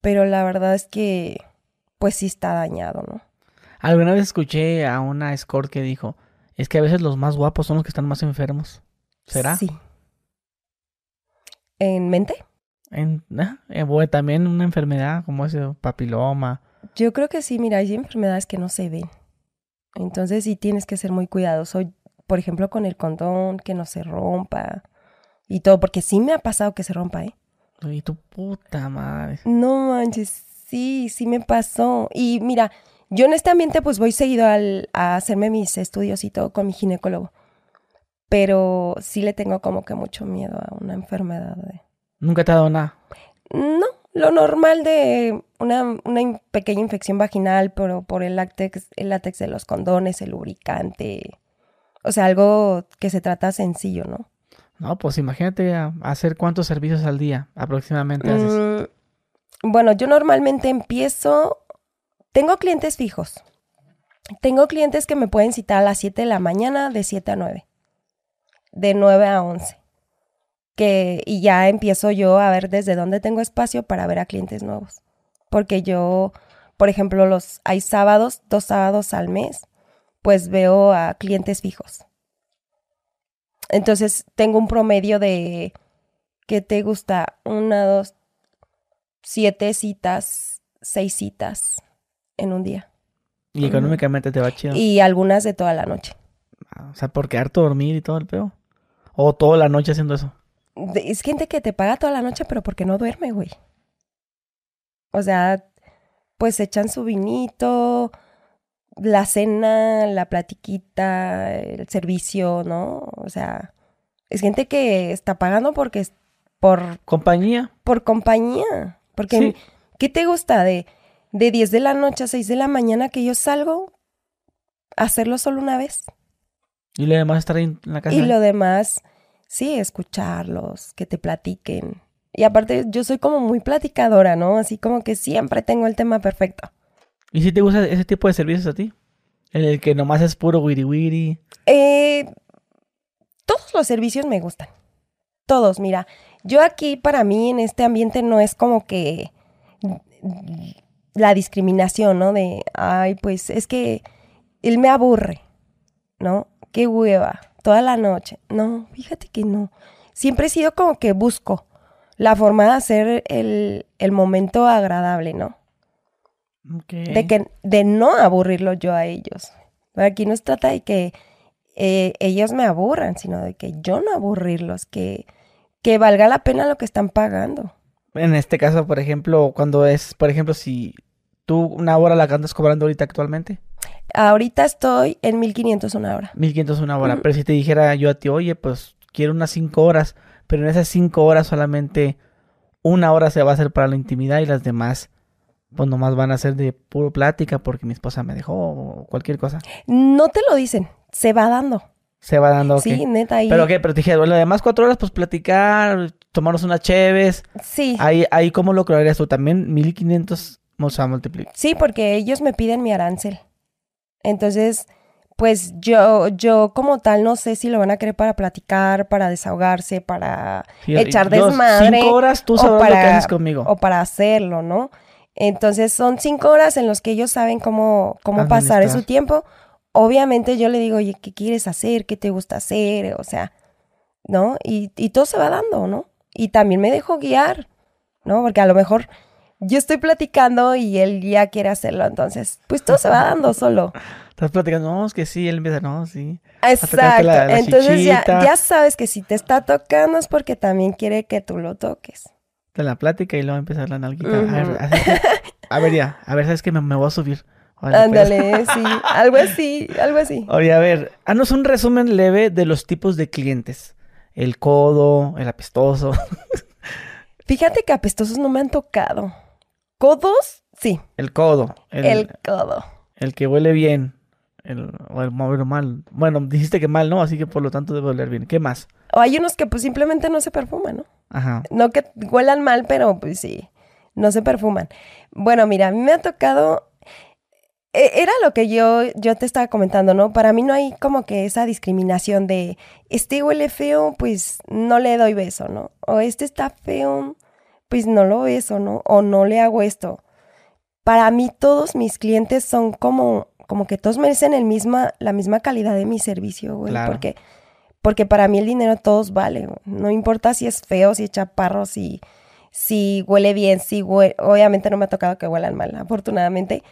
pero la verdad es que, pues sí está dañado, ¿no? Alguna vez escuché a una escort que dijo, es que a veces los más guapos son los que están más enfermos. ¿Será? Sí. ¿En mente? En, eh, también una enfermedad como ese papiloma. Yo creo que sí, mira, hay enfermedades que no se ven. Entonces sí tienes que ser muy cuidadoso. Por ejemplo, con el condón, que no se rompa y todo, porque sí me ha pasado que se rompa, ¿eh? Y tu puta madre. No manches, sí, sí me pasó. Y mira, yo en este ambiente pues voy seguido al, a hacerme mis estudios y todo con mi ginecólogo. Pero sí le tengo como que mucho miedo a una enfermedad. De... ¿Nunca te ha dado nada? No, lo normal de una, pequeña infección vaginal, pero por el látex, el látex de los condones, el lubricante, O sea, algo que se trata sencillo, ¿no? No, pues imagínate hacer cuántos servicios al día aproximadamente haces. Mm, bueno, yo normalmente empiezo, tengo clientes fijos. Tengo clientes que me pueden citar a las 7 de la mañana, de 7 a 9. De 9 a 11. Que, y ya empiezo yo a ver desde dónde tengo espacio para ver a clientes nuevos. Porque yo, por ejemplo, los hay sábados, dos sábados al mes, pues veo a clientes fijos. Entonces tengo un promedio de, ¿qué te gusta? Una, dos, siete citas, seis citas en un día. Y económicamente te va chido. Y algunas de toda la noche. Ah, o sea, por quedarte dormir y todo el peo. O toda la noche haciendo eso. Es gente que te paga toda la noche, pero porque no duerme, güey. O sea, pues echan su vinito, la cena, la platiquita, el servicio, ¿no? O sea, es gente que está pagando porque es por compañía. Por compañía. Porque ¿qué te gusta de de 10 de la noche a 6 de la mañana que yo salgo hacerlo solo una vez? Y lo demás estar en la casa. Y lo demás, sí, escucharlos, que te platiquen. Y aparte yo soy como muy platicadora, ¿no? Así como que siempre tengo el tema perfecto. ¿Y si te gusta ese tipo de servicios a ti? En el que nomás es puro wiri wiri. Eh, todos los servicios me gustan. Todos, mira. Yo aquí, para mí, en este ambiente, no es como que la discriminación, ¿no? De, ay, pues es que él me aburre, ¿no? Qué hueva, toda la noche. No, fíjate que no. Siempre he sido como que busco la forma de hacer el, el momento agradable, ¿no? De, que, de no aburrirlo yo a ellos. Aquí no se trata de que eh, ellos me aburran, sino de que yo no aburrirlos, que, que valga la pena lo que están pagando. En este caso, por ejemplo, cuando es, por ejemplo, si tú una hora la cantas cobrando ahorita actualmente. Ahorita estoy en 1500 una hora. 1500 una hora. Pero si te dijera yo a ti, oye, pues quiero unas 5 horas, pero en esas 5 horas solamente una hora se va a hacer para la intimidad y las demás pues nomás van a ser de puro plática porque mi esposa me dejó o cualquier cosa. No te lo dicen, se va dando. Se va dando, Sí, neta. Ahí... Pero qué, pero te dije, bueno, además cuatro horas, pues platicar, tomarnos unas cheves. Sí. Ahí, ahí ¿cómo lo crearías tú? También 1500 vamos a multiplicar. Sí, porque ellos me piden mi arancel. Entonces, pues yo, yo como tal no sé si lo van a querer para platicar, para desahogarse, para echar desmadre. Cinco horas tú sabes lo que haces conmigo. O para hacerlo, ¿no? Entonces son cinco horas en los que ellos saben cómo, cómo pasar su tiempo. Obviamente yo le digo, oye, ¿qué quieres hacer? ¿Qué te gusta hacer? O sea, ¿no? Y, y todo se va dando, ¿no? Y también me dejo guiar, ¿no? Porque a lo mejor yo estoy platicando y él ya quiere hacerlo, entonces, pues todo se va dando solo. Estás platicando, no, es que sí, él empieza, no, sí. Exacto, entonces ya, ya sabes que si te está tocando es porque también quiere que tú lo toques la plática y luego empezar la nalguita. a, ver, ya, a ver, ¿sabes qué? Me, voy a subir. Pues. Ándale, sí, algo así, algo así. Oye, a ver, haznos un resumen leve de los tipos de clientes. El codo, el apestoso. Fíjate que apestosos no me han tocado. ¿Codos? Sí. El codo. El, codo. El que huele bien. El, o el mal. Bueno, dijiste que mal, ¿no? Así que por lo tanto debe oler bien. ¿Qué más? O hay unos que pues simplemente no se perfuman, ¿no? Ajá. No que huelan mal, pero pues sí, no se perfuman. Bueno, mira, a mí me ha tocado e, era lo que yo, yo te estaba comentando, ¿no? Para mí no hay como que esa discriminación de, este huele feo, pues no le doy beso, ¿no? O este está feo, pues no lo beso, ¿no? O no le hago esto. Para mí todos mis clientes son como, como que todos merecen el misma, la misma calidad de mi servicio, güey. Porque porque para mí el dinero todos vale. No importa si es feo, si es chaparro, si, si huele bien, si huele... Obviamente no me ha tocado que huelan mal, afortunadamente.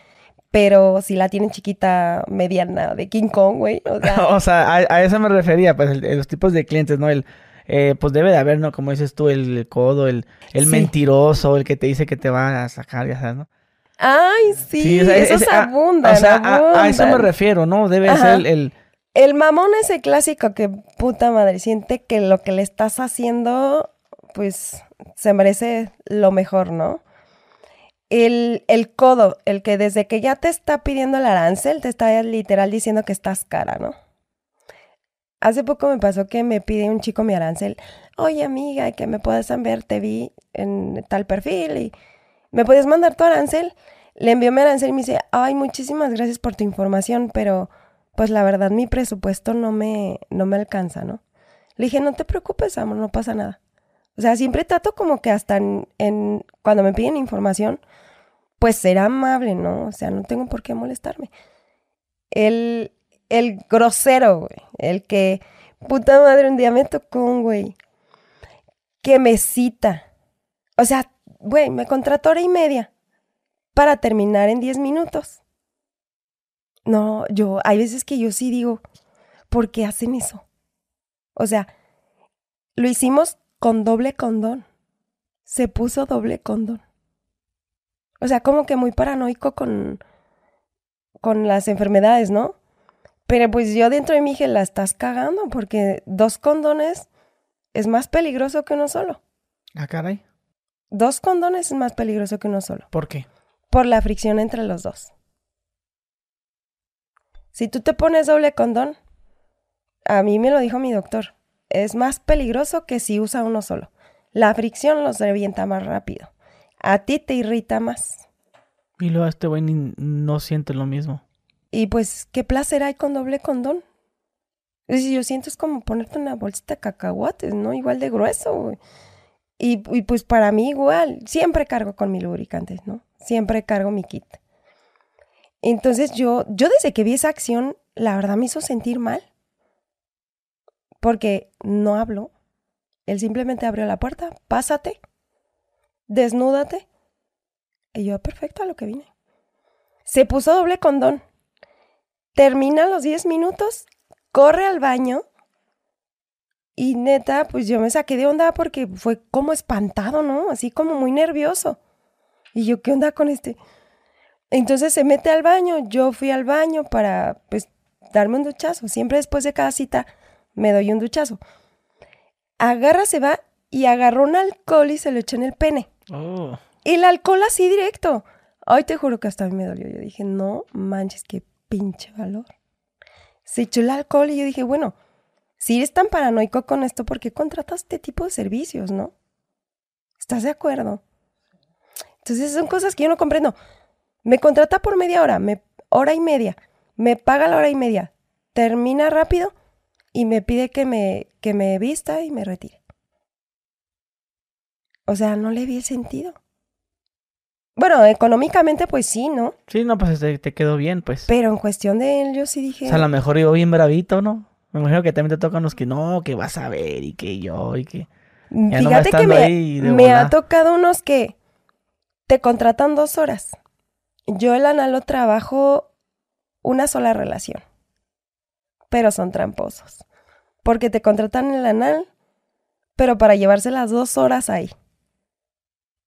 Pero si la tienen chiquita, mediana, de King Kong, güey. O sea, a, eso me refería, pues, los tipos de clientes, ¿no? El, eh, pues debe de haber, ¿no? Como dices tú, el, codo, el, el mentiroso, el que te dice que te va a sacar, ya sabes, ¿no? Ay, sí, esos abundan, o sea, A, eso me refiero, ¿no? Debe ser el el mamón es el clásico que puta madre siente que lo que le estás haciendo, pues se merece lo mejor, ¿no? El, el, codo, el que desde que ya te está pidiendo el arancel, te está literal diciendo que estás cara, ¿no? Hace poco me pasó que me pide un chico mi arancel, oye amiga, que me puedas enviar, te vi en tal perfil y me puedes mandar tu arancel. Le envió mi arancel y me dice, ay, muchísimas gracias por tu información, pero pues la verdad mi presupuesto no me, no me alcanza, ¿no? Le dije, no te preocupes, amor, no pasa nada. O sea, siempre trato como que hasta en, cuando me piden información, pues ser amable, ¿no? O sea, no tengo por qué molestarme. El, el grosero, güey, el que, puta madre, un día me tocó un güey que me cita. O sea, güey, me contrató hora y media para terminar en 10 minutos. No, yo, hay veces que yo sí digo, ¿por qué hacen eso? O sea, lo hicimos con doble condón. Se puso doble condón. O sea, como que muy paranoico con, con las enfermedades, ¿no? Pero pues yo dentro de mí dije, la estás cagando porque dos condones es más peligroso que uno solo. Ah, caray. Dos condones es más peligroso que uno solo. ¿Por qué? Por la fricción entre los dos. Si tú te pones doble condón, a mí me lo dijo mi doctor, es más peligroso que si usa uno solo. La fricción los revienta más rápido. A ti te irrita más. Y luego este güey no siente lo mismo. Y pues, ¿qué placer hay con doble condón? Si yo siento es como ponerte una bolsita de cacahuates, ¿no? Igual de grueso, Y, y, pues para mí igual, siempre cargo con mi lubricante, ¿no? Siempre cargo mi kit. Entonces yo, yo desde que vi esa acción, la verdad me hizo sentir mal. Porque no habló. Él simplemente abrió la puerta, pásate, desnúdate. Y yo, perfecto, a lo que vine. Se puso doble condón. Termina los 10 minutos, corre al baño. Y neta, pues yo me saqué de onda porque fue como espantado, ¿no? Así como muy nervioso. Y yo, ¿qué onda con este? Entonces se mete al baño, yo fui al baño para pues darme un duchazo. Siempre después de cada cita me doy un duchazo. Agarra, se va y agarró un alcohol y se lo echó en el pene. Oh. Y el alcohol así directo. Ay, te juro que hasta a mí me dolió. Yo dije, no manches, qué pinche valor. Se echó el alcohol y yo dije, bueno, si eres tan paranoico con esto, ¿por qué contratas este tipo de servicios, no? ¿Estás de acuerdo? Entonces son cosas que yo no comprendo. Me contrata por media hora, me, hora y media, me paga la hora y media, termina rápido y me pide que me, que me vista y me retire. O sea, no le vi el sentido. Bueno, económicamente pues sí, ¿no? Sí, no, pues te, quedó bien, pues. Pero en cuestión de él yo sí dije... O sea, a lo mejor yo bien bravito, ¿no? Me imagino que también te tocan los que no, que vas a ver y que yo y que... Fíjate que me, me ha tocado unos que te contratan dos horas yo el analo trabajo una sola relación, pero son tramposos, porque te contratan el anal, pero para llevarse las dos horas ahí.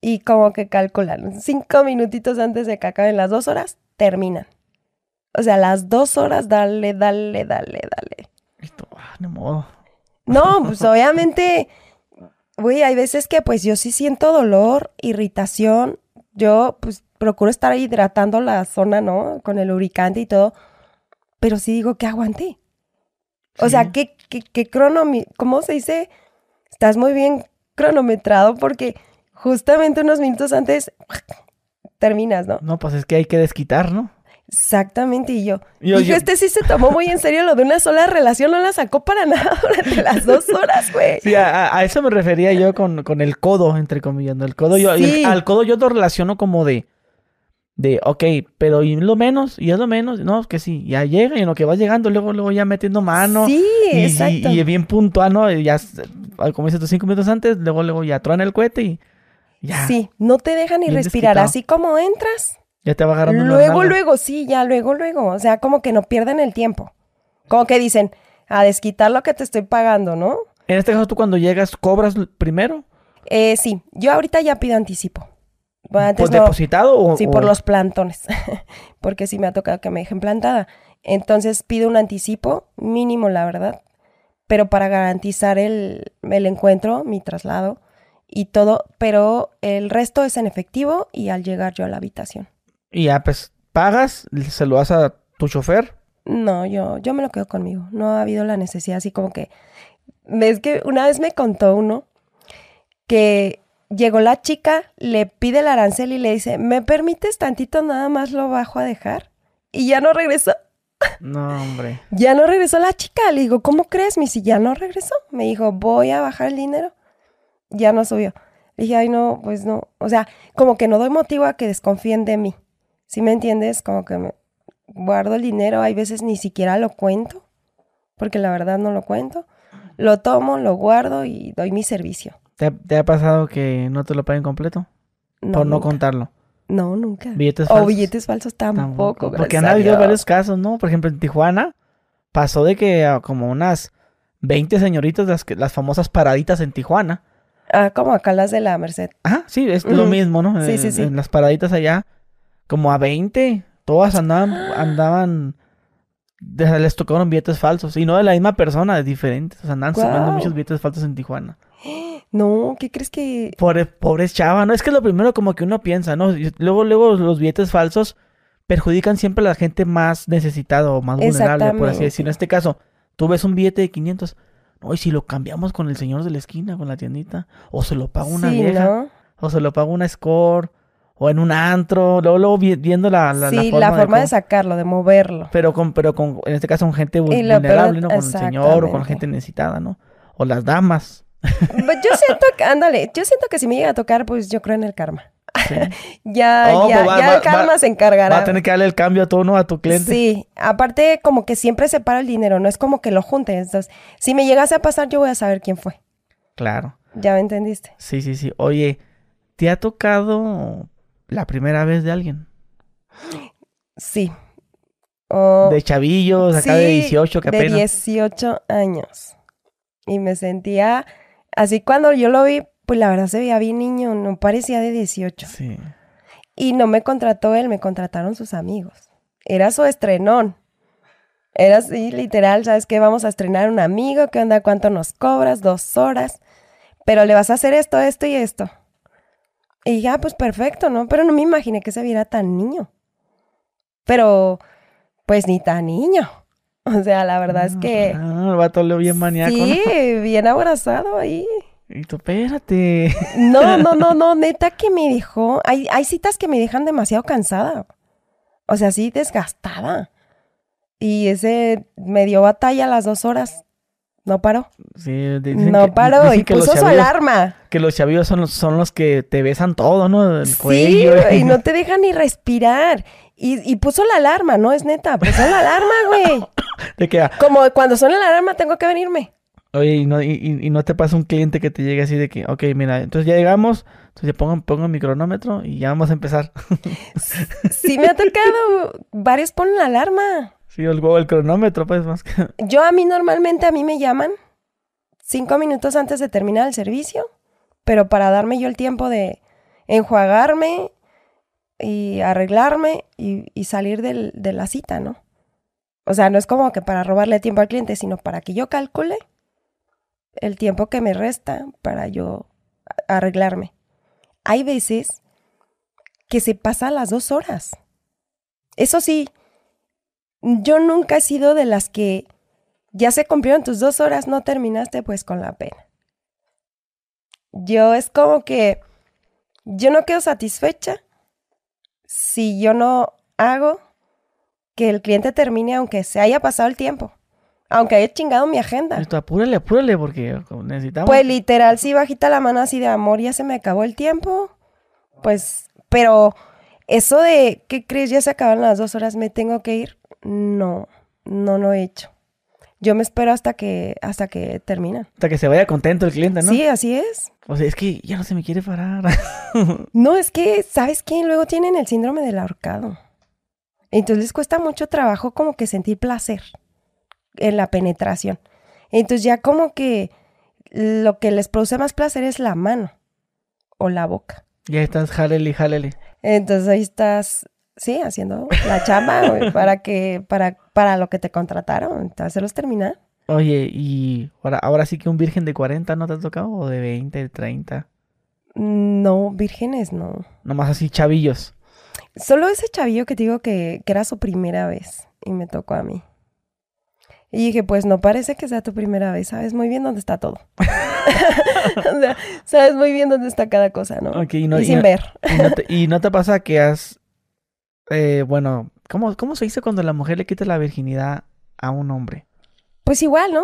Y como que calculan, cinco minutitos antes de que acaben las dos horas, terminan. O sea, las dos horas, dale, dale, dale, dale. Esto, ah, no modo. No, pues obviamente, güey, hay veces que pues yo sí siento dolor, irritación. Yo, pues procuro estar hidratando la zona, ¿no? Con el lubricante y todo. Pero sí digo que aguanté. O sea, ¿qué, qué, qué ¿Cómo se dice? Estás muy bien cronometrado porque justamente unos minutos antes terminas, ¿no? No, pues es que hay que desquitar, ¿no? Exactamente, y yo. yo este sí se tomó muy en serio lo de una sola relación, no la sacó para nada durante las dos horas, güey. Sí, a, eso me refería yo con, con el codo, entre comillas, ¿no? El codo, yo, al codo yo lo relaciono como de de, ok, pero y lo menos, y es lo menos, no, que sí, ya llega y en lo que va llegando, luego, luego ya metiendo mano. Sí, y, exacto. Y, bien puntual, ¿no? Y ya, como dices tú, cinco minutos antes, luego, luego ya truena el cohete y ya. Sí, no te deja ni respirar, así como entras. Ya te va agarrando Luego, luego, sí, ya, luego, luego, o sea, como que no pierden el tiempo. Como que dicen, a desquitar lo que te estoy pagando, ¿no? En este caso, tú cuando llegas, ¿cobras primero? Eh, sí, yo ahorita ya pido anticipo. ¿Por depositado o...? Sí, por los plantones, porque sí me ha tocado que me dejen plantada. Entonces pido un anticipo mínimo, la verdad, pero para garantizar el, el encuentro, mi traslado y todo, pero el resto es en efectivo y al llegar yo a la habitación. Y ya, pues, pagas, se lo das a tu chofer. No, yo, yo me lo quedo conmigo. No ha habido la necesidad así como que... Es que una vez me contó uno que llegó la chica, le pide el arancel y le dice, ¿me permites tantito nada más lo bajo a dejar? Y ya no regresó. No, hombre. Ya no regresó la chica. Le digo, ¿cómo crees, mi si ya no regresó? Me dijo, voy a bajar el dinero. Ya no subió. Le dije, ay, no, pues no. O sea, como que no doy motivo a que desconfíen de mí. ¿Sí me entiendes? Como que me guardo el dinero, hay veces ni siquiera lo cuento, porque la verdad no lo cuento. Lo tomo, lo guardo y doy mi servicio. ¿Te, ha pasado que no te lo paguen completo? por no contarlo. No, nunca. ¿Billetes falsos? O billetes falsos tampoco. Porque han habido varios casos, ¿no? Por ejemplo, en Tijuana pasó de que como unas 20 señoritas, las, las famosas paraditas en Tijuana. Ah, como acá las de la Merced. Ajá, sí, es lo mismo, ¿no? Sí, sí, sí. En las paraditas allá, como a 20, todas andaban, andaban, les tocaron billetes falsos. Y no de la misma persona, de diferentes. O sea, andaban wow. muchos billetes falsos en Tijuana. No, ¿qué crees que...? Pobre, pobre chava, ¿no? Es que lo primero como que uno piensa, ¿no? Luego, luego los billetes falsos perjudican siempre a la gente más necesitada o más vulnerable, por así decirlo. En este caso, tú ves un billete de 500, no, y si lo cambiamos con el señor de la esquina, con la tiendita, o se lo paga una vieja, o se lo paga una score, o en un antro, luego, luego viendo la, la, sí, la forma, de, sacarlo, de moverlo. Pero con, pero con, en este caso, con gente vulnerable, ¿no? Con el señor o con gente necesitada, ¿no? O las damas. Pues yo siento que, ándale, yo siento que si me llega a tocar, pues yo creo en el karma. ya, oh, ya, pues ya el karma se encargará. Va a tener que darle el cambio a todo, A tu cliente. Sí, aparte como que siempre separa el dinero, no es como que lo junte. Entonces, si me llegase a pasar, yo voy a saber quién fue. Claro. ¿Ya me entendiste? Sí, sí, sí. Oye, ¿te ha tocado la primera vez de alguien? Sí. de chavillos, acá de 18, que apenas. De 18 años. Y me sentía Así cuando yo lo vi, pues la verdad se veía bien niño, no parecía de 18. Sí. Y no me contrató él, me contrataron sus amigos. Era su estrenón. Era así, literal, ¿sabes qué? Vamos a estrenar un amigo, ¿qué onda? ¿Cuánto nos cobras? Dos horas. Pero le vas a hacer esto, esto y esto. Y ya, pues perfecto, ¿no? Pero no me imaginé que se viera tan niño. Pero, pues ni tan niño. O sea, la verdad es que. Ah, el vato le bien maníaco. Sí, bien abrazado ahí. Y tú, espérate. No, no, no, no, neta que me dejó. Hay, hay citas que me dejan demasiado cansada. O sea, sí, desgastada. Y ese me dio batalla a las dos horas. No paró. Sí, no paró y puso su alarma. Que los chavillos son los, son los que te besan todo, ¿no? El cuello. Sí, y no te dejan ni respirar. Y, puso la alarma, no es neta, puso la alarma, güey. ¿De qué? Como cuando suena la alarma tengo que venirme. Oye, ¿y no, y, no te pasa un cliente que te llegue así de que, ok, mira, entonces ya llegamos, entonces pongo, pongo mi cronómetro y ya vamos a empezar. sí, me ha tocado, varios ponen la alarma. Sí, el, el cronómetro, pues más que... Yo a mí normalmente, a mí me llaman cinco minutos antes de terminar el servicio, pero para darme yo el tiempo de enjuagarme y arreglarme y, salir de la cita, ¿no? O sea, no es como que para robarle tiempo al cliente, sino para que yo calcule el tiempo que me resta para yo arreglarme. Hay veces que se pasa las dos horas. Eso sí, yo nunca he sido de las que ya se cumplieron tus dos horas, no terminaste pues con la pena. Yo es como que yo no quedo satisfecha si yo no hago que el cliente termine aunque se haya pasado el tiempo. Aunque haya chingado mi agenda. Esto, apúrale, apúrale, porque necesitamos. Pues literal, si bajita la mano así de amor, ya se me acabó el tiempo. Pues, pero eso de, ¿qué crees? Ya se acaban las dos horas, me tengo que ir. No, no lo he hecho. Yo me espero hasta que, hasta que termina. Hasta que se vaya contento el cliente, ¿no? Sí, así es. O sea, es que ya no se me quiere parar. no, es que, ¿sabes qué? Luego tienen el síndrome del ahorcado. Entonces les cuesta mucho trabajo como que sentir placer en la penetración. Entonces ya como que lo que les produce más placer es la mano o la boca. Ya estás, jálele, jálele. Entonces ahí estás sí, haciendo la chamba, para que, para, para lo que te contrataron, entonces los terminar. Oye, y ahora, ahora sí que un virgen de 40 no te ha tocado, o de 20, de 30. No, vírgenes no. Nomás así chavillos. Solo ese chavillo que te digo que, que era su primera vez y me tocó a mí. Y dije, pues no parece que sea tu primera vez, sabes muy bien dónde está todo. o sea, sabes muy bien dónde está cada cosa, ¿no? y, sin ver. y, no te, pasa que has, eh, bueno, ¿cómo, ¿cómo se dice cuando la mujer le quita la virginidad a un hombre? Pues igual, ¿no?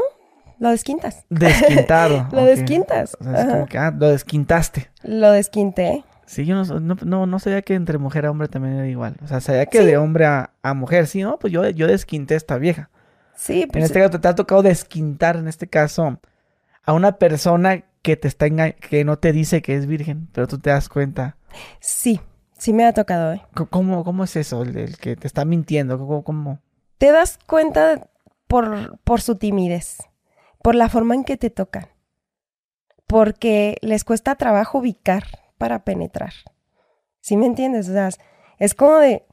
Lo desquintas. Desquintado. lo desquintas. O sea, es como que, ah, lo desquintaste. Lo desquinté. Sí, yo no, no, no, sabía que entre mujer a hombre también era igual. O sea, sabía que de hombre a, mujer, sí, no, pues yo, yo desquinté a esta vieja. Sí, pues. En este caso te, ha tocado desquintar, en este caso, a una persona que te está que no te dice que es virgen, pero tú te das cuenta. Sí, sí me ha tocado, ¿eh? ¿Cómo, cómo es eso, el, que te está mintiendo? ¿Cómo, ¿Cómo, Te das cuenta por, por su timidez, por la forma en que te tocan, porque les cuesta trabajo ubicar para penetrar. ¿Sí me entiendes? O sea, es como de,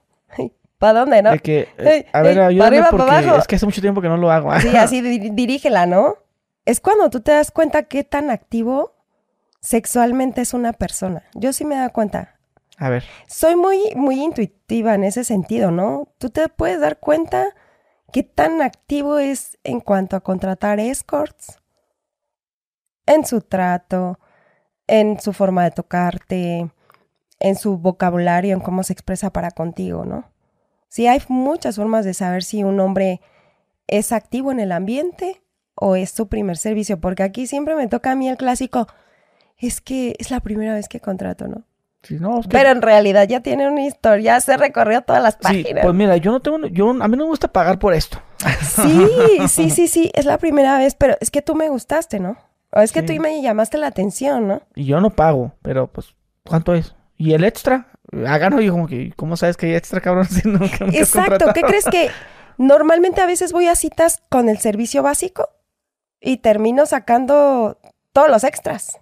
¿para dónde, no? De que, eh, a ver, ayúdame porque es que hace mucho tiempo que no lo hago. sí, así dirígela, ¿no? Es cuando tú te das cuenta qué tan activo sexualmente es una persona. Yo sí me da cuenta. A ver. Soy muy, muy intuitiva en ese sentido, ¿no? Tú te puedes dar cuenta qué tan activo es en cuanto a contratar escorts, en su trato, en su forma de tocarte, en su vocabulario, en cómo se expresa para contigo, ¿no? Sí, hay muchas formas de saber si un hombre es activo en el ambiente o es su primer servicio, porque aquí siempre me toca a mí el clásico, es que es la primera vez que contrato, ¿no? Sí, no, Pero en realidad ya tiene una historia, ya se recorrió todas las páginas. Sí, pues mira, yo no tengo, yo, a mí no me gusta pagar por esto. Sí, sí, sí, sí, es la primera vez, pero es que tú me gustaste, ¿no? O es que tú me llamaste la atención, ¿no? Y yo no pago, pero pues, ¿cuánto es? ¿Y el extra? Háganlo y como que, ¿cómo sabes que hay extra, cabrón? Exacto, ¿qué crees que normalmente a veces voy a citas con el servicio básico y termino sacando todos los extras?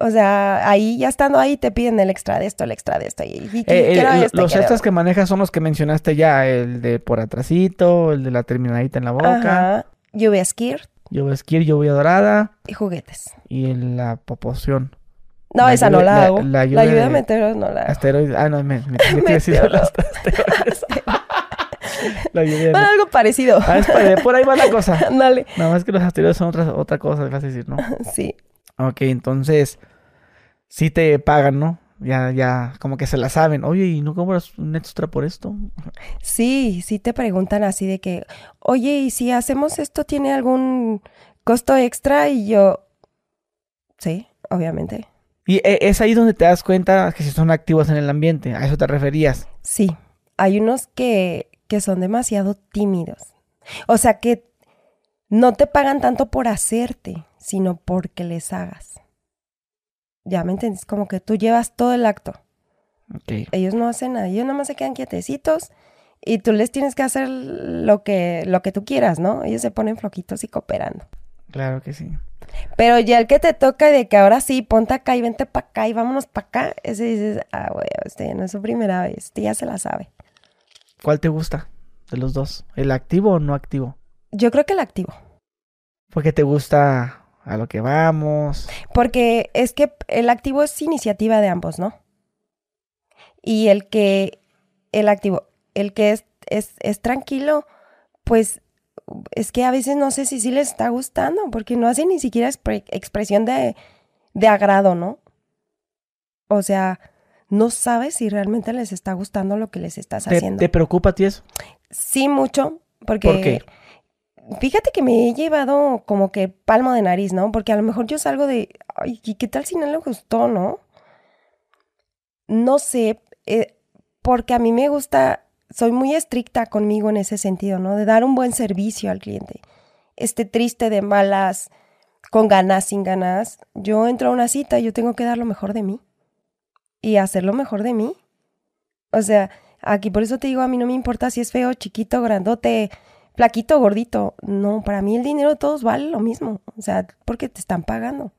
O sea, ahí ya estando ahí te piden el extra de esto, el extra de esto. Y, eh, los extras que manejas son los que mencionaste ya, el de por atrasito, el de la terminadita en la boca. Ajá. Lluvia skirt. Lluvia skirt, lluvia dorada. Y juguetes. Y la popoción. No, esa no la hago. La, lluvia, de meteoros no la hago. Asteroides. Ah, no, me, me, me decir las asteroides. la bueno, algo parecido. Ah, es por ahí va la cosa. Dale. Nada más que los asteroides son otra, otra cosa, vas a decir, ¿no? Sí. Ok, entonces, sí te pagan, ¿no? Ya, ya, como que se la saben. Oye, ¿y no cobras un extra por esto? Sí, sí te preguntan así de que, oye, ¿y si hacemos esto tiene algún costo extra? Y yo, sí, obviamente. Y eh, es ahí donde te das cuenta que si son activos en el ambiente, ¿a eso te referías? Sí, hay unos que, que son demasiado tímidos. O sea que no te pagan tanto por hacerte, sino porque les hagas. Ya me entiendes, como que tú llevas todo el acto. Ellos no hacen nada, ellos nada más se quedan quietecitos y tú les tienes que hacer lo que, lo que tú quieras, ¿no? Ellos se ponen flojitos y cooperando. Claro que sí. Pero ya el que te toca de que ahora sí, ponte acá y vente para acá y vámonos para acá, ese dices, ah, güey, este no es su primera vez, este ya se la sabe. ¿Cuál te gusta de los dos? ¿El activo o no activo? Yo creo que el activo. Porque te gusta a lo que vamos. Porque es que el activo es iniciativa de ambos, ¿no? Y el que, el activo, el que es, es, es tranquilo, pues es que a veces no sé si sí les está gustando, porque no hace ni siquiera expresión de, de agrado, ¿no? O sea, no sabes si realmente les está gustando lo que les estás haciendo. ¿Te preocupa a ti eso? Sí, mucho, porque... ¿Por qué? fíjate que me he llevado como que palmo de nariz, ¿no? Porque a lo mejor yo salgo de, ay, ¿qué tal si no le gustó, no? No sé, eh, porque a mí me gusta, soy muy estricta conmigo en ese sentido, ¿no? De dar un buen servicio al cliente. Este triste de malas, con ganas, sin ganas, yo entro a una cita y yo tengo que dar lo mejor de mí. Y hacer lo mejor de mí. O sea, aquí por eso te digo, a mí no me importa si es feo, chiquito, grandote, flaquito, gordito. No, para mí el dinero de todos vale lo mismo. O sea, porque te están pagando.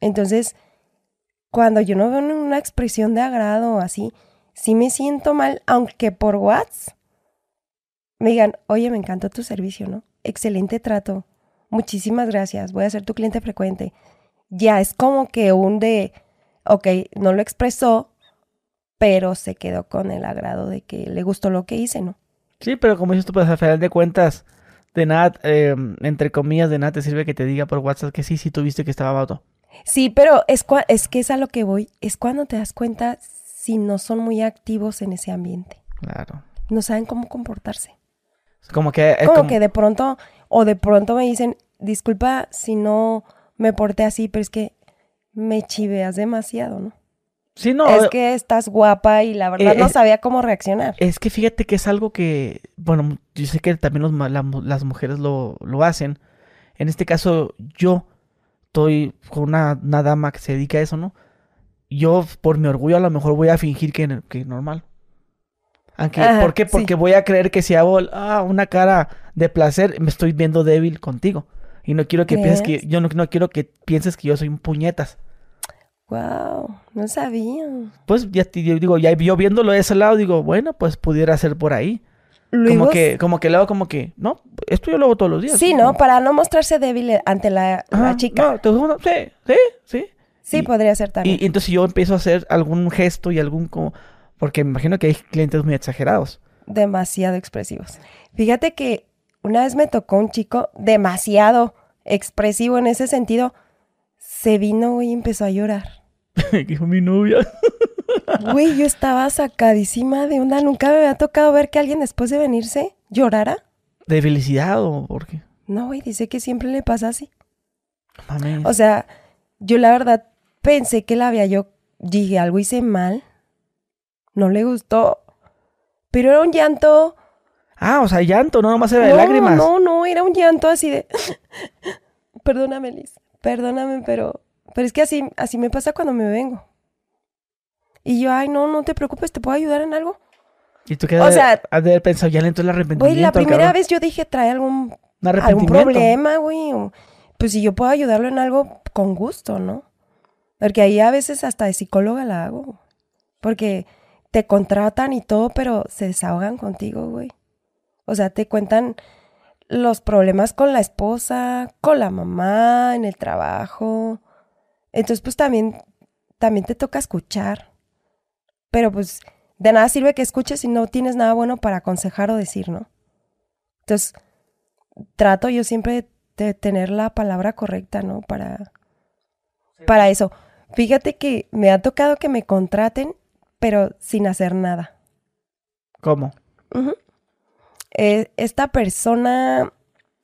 Entonces, cuando yo no veo una expresión de agrado así, sí me siento mal, aunque por WhatsApp me digan, oye, me encantó tu servicio, ¿no? Excelente trato. Muchísimas gracias. Voy a ser tu cliente frecuente. Ya es como que un de, ok, no lo expresó, pero se quedó con el agrado de que le gustó lo que hice, ¿no? Sí, pero como dices tú, pues al final de cuentas, de nada, em, entre comillas, de nada te sirve que te diga por WhatsApp que sí, sí tuviste que estaba vato. Sí, pero es, es que es a lo que voy. Es cuando te das cuenta si no son muy activos en ese ambiente. Claro. No saben cómo comportarse. Como que... como, que de pronto, o de pronto me dicen, disculpa si no me porté así, pero es que me chiveas demasiado, ¿no? Sí, no. Es que estás guapa y la verdad eh, no sabía cómo reaccionar. Es que fíjate que es algo que, bueno, yo sé que también los, las mujeres lo, lo, hacen. En este caso, yo estoy con una, una, dama que se dedica a eso, ¿no? Yo, por mi orgullo, a lo mejor voy a fingir que, que normal. Aunque, ¿Por qué? Porque voy a creer que si hago ah, una cara de placer, me estoy viendo débil contigo. Y no quiero que pienses que, yo no, no quiero que pienses que yo soy un puñetas. Wow, no sabía. Pues ya te digo, ya yo viéndolo de ese lado, digo, bueno, pues pudiera ser por ahí. Como que, como que luego como que, no, esto yo lo hago todos los días. Sí, ¿no? Para no mostrarse débil ante la, chica. No, sí, sí, sí. Sí, podría ser también. Y, y, entonces yo empiezo a hacer algún gesto y algún como, porque me imagino que hay clientes muy exagerados. Demasiado expresivos. Fíjate que una vez me tocó un chico demasiado expresivo en ese sentido se vino, y empezó a llorar. Dijo mi novia. Güey, yo estaba sacadísima de onda. Nunca me había tocado ver que alguien después de venirse llorara. ¿De felicidad o por qué? No, güey, dice que siempre le pasa así. O sea, yo la verdad pensé que la había yo. Dije, algo hice mal. No le gustó. Pero era un llanto. Ah, o sea, llanto, no nomás era de lágrimas. No, no, era un llanto así de. Perdóname, Liz perdóname, pero, pero es que así, así me pasa cuando me vengo. Y yo, ay, no, no te preocupes, ¿te puedo ayudar en algo? Y tú quedas, o sea, has de haber pensado, ya le entró el arrepentimiento. Güey, la primera vez yo dije, trae algún, algún problema, güey. Pues si yo puedo ayudarlo en algo, con gusto, ¿no? Porque ahí a veces hasta de psicóloga la hago. Porque te contratan y todo, pero se desahogan contigo, güey. O sea, te cuentan los problemas con la esposa, con la mamá, en el trabajo. Entonces, pues también, también te toca escuchar. Pero pues de nada sirve que escuches si no tienes nada bueno para aconsejar o decir, ¿no? Entonces, trato yo siempre de tener la palabra correcta, ¿no? Para, para eso. Fíjate que me ha tocado que me contraten, pero sin hacer nada. ¿Cómo? Eh, esta persona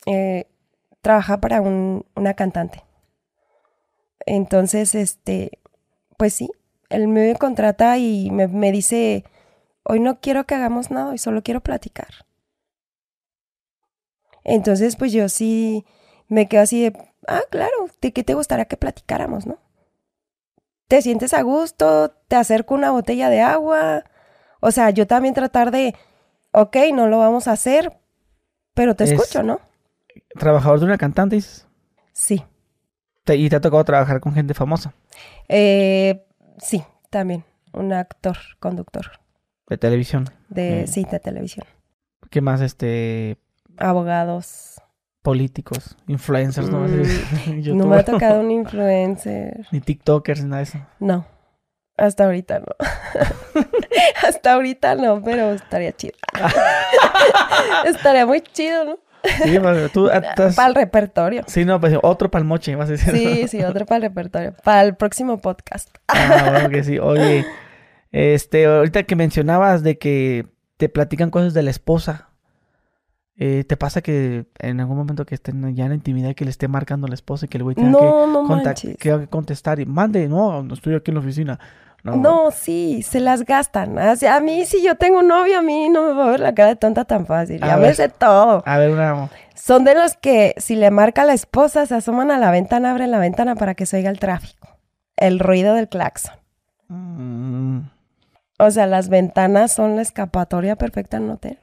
eh, trabaja para una cantante. Entonces, este, pues sí, él me contrata y me, me dice, hoy no quiero que hagamos nada, hoy solo quiero platicar. Entonces, pues yo sí me quedo así de, ah, claro, ¿de qué te gustaría que platicáramos, no? ¿Te sientes a gusto? ¿Te acerco una botella de agua? O sea, yo también tratar de ok, no lo vamos a hacer, pero te escucho, ¿no? ¿Trabajador de una cantante? Sí. ¿Y te ha tocado trabajar con gente famosa? Eh, sí, también. Un actor, conductor. ¿De televisión? De, mm. Sí, de televisión. ¿Qué más? Este... Abogados. Políticos, influencers, ¿no? Mm, no me ha tocado un influencer. Ni TikTokers, ni nada de eso. No. Hasta ahorita no. Hasta ahorita no, pero estaría chido. estaría muy chido, ¿no? Sí, tú estás... Para el repertorio. Sí, no, pues otro para el moche, vas a decir. Sí, sí, otro para el repertorio. Para el próximo podcast. Ah, bueno, que sí. Oye, este, ahorita que mencionabas de que te platican cosas de la esposa, eh, ¿Te pasa que en algún momento que estén ya en la intimidad que le esté marcando a la esposa y que el güey tenga no, que, que, contestar y mande, no, no estoy aquí en la oficina? No. sí, se las gastan. a mí, si yo tengo un novio, a mí no me va a ver la cara de tonta tan fácil. ya me sé todo. A ver, una... Son de los que, si le marca a la esposa, se asoman a la ventana, abren la ventana para que se oiga el tráfico. El ruido del claxon. Mm. O sea, las ventanas son la escapatoria perfecta en un hotel.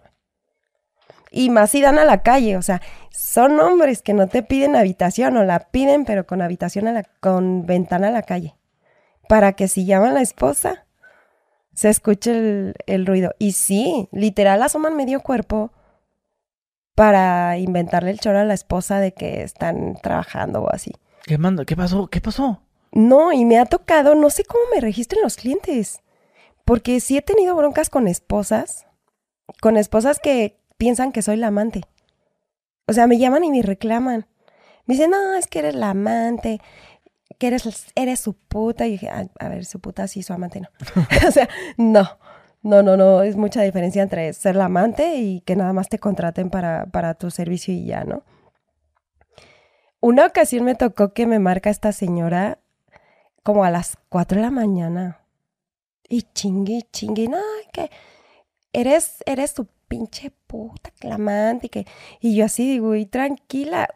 Y más si dan a la calle, o sea, son hombres que no te piden habitación o la piden, pero con habitación a la, con ventana a la calle para que si llama a la esposa, se escuche el, ruido. Y sí, literal asoman medio cuerpo para inventarle el choro a la esposa de que están trabajando o así. ¿Qué mando? ¿Qué pasó? ¿Qué pasó? No, y me ha tocado, no sé cómo me registren los clientes, porque sí he tenido broncas con esposas, con esposas que, piensan que soy la amante. O sea, me llaman y me reclaman. Me dicen, no, es que eres la amante, que eres, eres su puta. Y dije, a, ver, su puta sí, su amante no. o sea, no. No, no, no, es mucha diferencia entre ser la amante y que nada más te contraten para, para tu servicio y ya, ¿no? Una ocasión me tocó que me marca esta señora como a las 4 de la mañana. Y chingue, chingue, no, que eres, eres pinche puta clamante. Y, que, y yo así digo, y tranquila.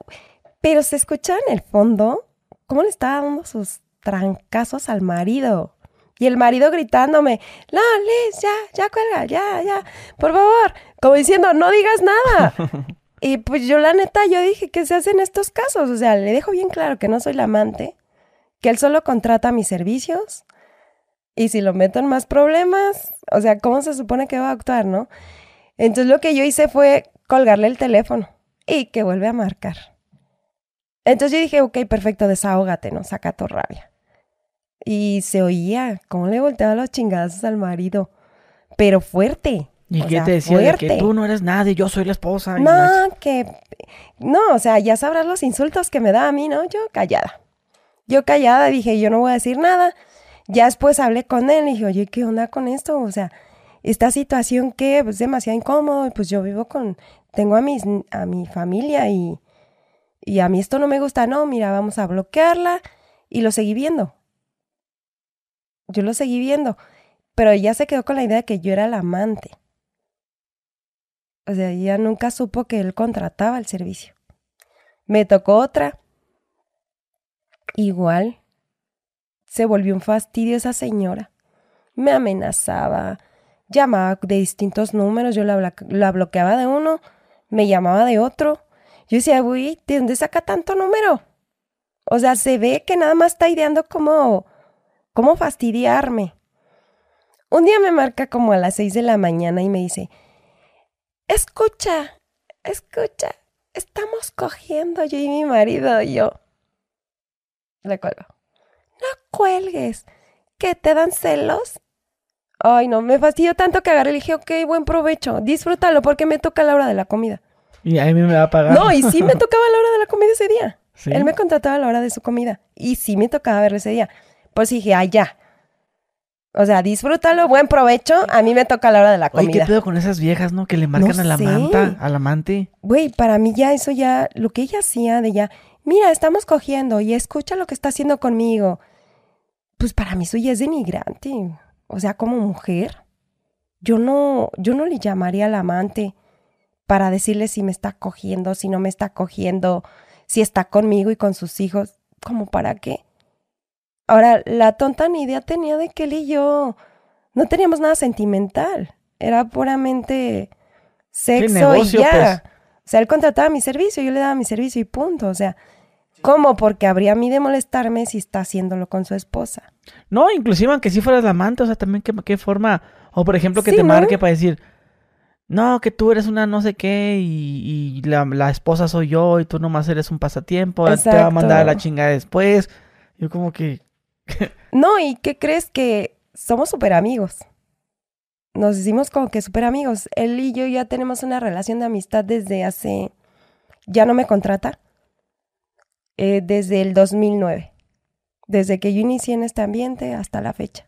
Pero se escucha en el fondo cómo le estaba dando sus trancazos al marido. Y el marido gritándome, no, Liz, ya, ya cuelga, ya, ya, por favor. Como diciendo, no digas nada. Y pues yo la neta, yo dije, ¿qué se hace en estos casos? O sea, le dejo bien claro que no soy la amante, que él solo contrata mis servicios. Y si lo meto en más problemas, o sea, ¿cómo se supone que va a actuar, no? Entonces lo que yo hice fue colgarle el teléfono y que vuelve a marcar. Entonces yo dije, ok, perfecto, desahógate, ¿no? Saca tu rabia. Y se oía cómo le volteaba los chingazos al marido, pero fuerte. ¿Y qué te decía? que tú no eres nadie, yo soy la esposa. No, que... No, o sea, ya sabrás los insultos que me da a mí, ¿no? Yo callada. Yo callada dije, yo no voy a decir nada. Ya después hablé con él y dije, oye, ¿qué onda con esto? O sea, esta situación que pues, es demasiado incómodo. Pues yo vivo con... Tengo a, mis, a mi familia y, y a mí esto no me gusta. No, mira, vamos a bloquearla. Y lo seguí viendo. Yo lo seguí viendo. Pero ella se quedó con la idea de que yo era la amante. O sea, ella nunca supo que él contrataba el servicio. Me tocó otra. Igual. Se volvió un fastidio esa señora. Me amenazaba, llamaba de distintos números, yo la, la bloqueaba de uno, me llamaba de otro. Yo decía, uy, ¿de dónde saca tanto número? O sea, se ve que nada más está ideando cómo, cómo fastidiarme. Un día me marca como a las seis de la mañana y me dice, escucha, escucha, estamos cogiendo yo y mi marido y yo. Le cuelgo. No cuelgues, que te dan celos. Ay, no, me fastidió tanto que agarré y dije, ok, buen provecho, disfrútalo porque me toca la hora de la comida. Y a mí me va a pagar. No, y sí me tocaba la hora de la comida ese día. Él me contrataba a la hora de su comida. Y sí me tocaba verlo ese día. Pues dije, ay, ya, o sea, disfrútalo, buen provecho. A mí me toca la hora de la comida. Oye, ¿qué pedo con esas viejas, no? Que le marcan a la manta, al amante. Güey, para mí ya eso ya, lo que ella hacía de ya, mira, estamos cogiendo y escucha lo que está haciendo conmigo. Pues para mí eso ya es denigrante. O sea, como mujer, yo no, yo no le llamaría al amante para decirle si me está cogiendo, si no me está cogiendo, si está conmigo y con sus hijos. ¿Cómo para qué? Ahora, la tonta ni idea tenía de que él y yo no teníamos nada sentimental. Era puramente sexo y ya. Pues. O sea, él contrataba mi servicio, yo le daba mi servicio y punto. O sea, ¿cómo? Porque habría a mí de molestarme si está haciéndolo con su esposa. No, inclusive aunque si fueras la amante, o sea, también qué, forma. O por ejemplo, que te marque para decir, no, que tú eres una no sé qué y, la, esposa soy yo y tú nomás eres un pasatiempo, te va a mandar a la chingada después. Yo como que, no, ¿y qué crees que somos súper amigos? Nos hicimos como que súper amigos. Él y yo ya tenemos una relación de amistad desde hace... Ya no me contrata. Eh, desde el 2009. Desde que yo inicié en este ambiente hasta la fecha.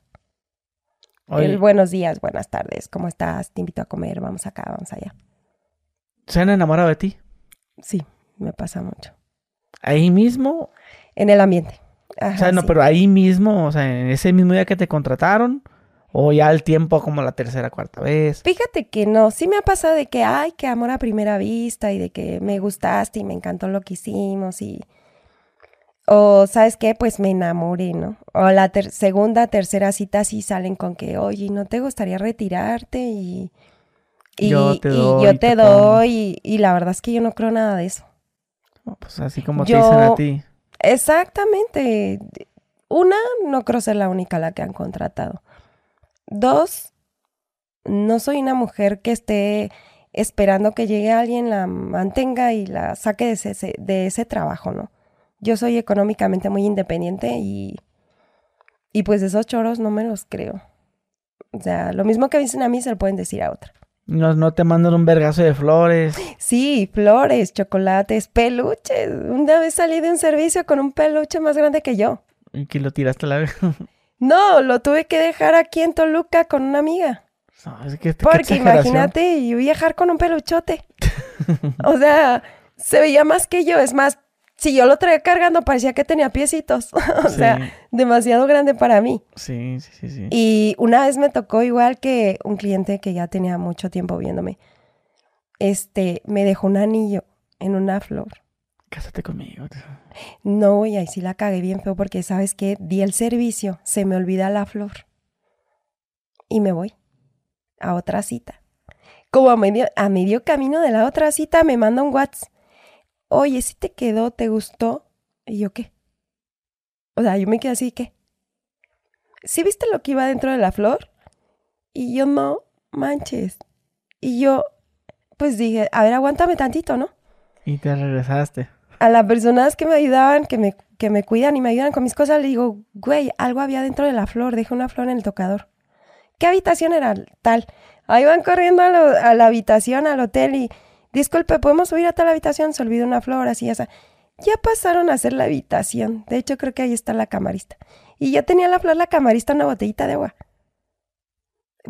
El buenos días, buenas tardes, ¿cómo estás? Te invito a comer, vamos acá, vamos allá. ¿Se han enamorado de ti? Sí, me pasa mucho. ¿Ahí mismo? En el ambiente o sea, no, pero ahí mismo, o sea, en ese mismo día que te contrataron, o ya el tiempo como la tercera, cuarta vez. Fíjate que no, sí me ha pasado de que, ay, que amor a primera vista y de que me gustaste y me encantó lo que hicimos y... O, ¿sabes qué? Pues me enamoré, ¿no? O la segunda, tercera cita sí salen con que, oye, ¿no te gustaría retirarte? Y, y yo te doy. Y, yo te doy y, la verdad es que yo no creo nada de eso. pues así como te dicen a ti. Exactamente. Una, no creo ser la única la que han contratado. Dos, no soy una mujer que esté esperando que llegue alguien, la mantenga y la saque de ese, de ese trabajo, ¿no? Yo soy económicamente muy independiente y, y pues esos choros no me los creo. O sea, lo mismo que dicen a mí se lo pueden decir a otra. No, no te mandan un vergazo de flores. Sí, flores, chocolates, peluches. Una vez salí de un servicio con un peluche más grande que yo. ¿Y que lo tiraste a la vez? no, lo tuve que dejar aquí en Toluca con una amiga. Porque imagínate, y viajar con un peluchote. o sea, se veía más que yo. Es más, si yo lo traía cargando, parecía que tenía piecitos. o sea, demasiado grande para mí. Sí, sí, sí, Y una vez me tocó igual que un cliente que ya tenía mucho tiempo viéndome. Este, me dejó un anillo en una flor. Cásate conmigo. No, y ahí sí la cagué bien feo porque, ¿sabes qué? Di el servicio, se me olvida la flor. Y me voy a otra cita. Como a medio, a medio camino de la otra cita me manda un WhatsApp. Oye, si te quedó, ¿te gustó? Y yo, ¿qué? O sea, yo me quedé así, ¿qué? ¿Sí viste lo que iba dentro de la flor? Y yo, no, manches. Y yo, pues dije, a ver, aguántame tantito, ¿no? Y te regresaste. A las personas que me ayudaban, que me, que me cuidan y me ayudan con mis cosas, le digo, güey, algo había dentro de la flor, dejé una flor en el tocador. ¿qué habitación era tal? Ahí van corriendo a, la habitación, al hotel y, disculpe, ¿podemos subir a tal habitación? Se olvidó una flor, así, esa. Ya pasaron a hacer la habitación. De hecho, creo que ahí está la camarista. Y ya tenía la flor la camarista una botellita de agua.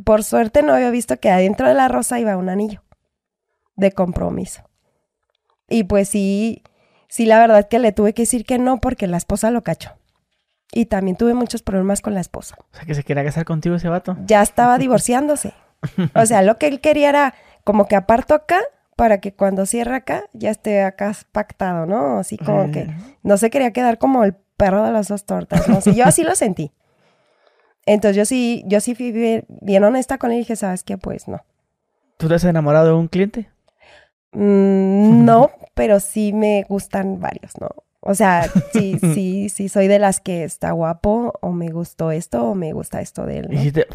Por suerte no había visto que adentro de la rosa iba un anillo de compromiso. Y pues sí, sí, la verdad que le tuve que decir que no porque la esposa lo cachó. Y también tuve muchos problemas con la esposa. O sea, que se quería casar contigo ese vato. Ya estaba divorciándose. O sea, lo que él quería era como que aparto acá para que cuando cierre acá ya esté acá pactado, ¿no? Así como que no se quería quedar como el perro de las dos tortas, ¿no? yo así lo sentí. Entonces yo sí, yo sí fui bien, honesta con él y dije, ¿sabes qué? Pues no. ¿Tú te has enamorado de un cliente? Mm, no, pero sí me gustan varios, ¿no? O sea, sí, sí, sí, soy de las que está guapo o me gustó esto o me gusta esto de él. ¿Y te,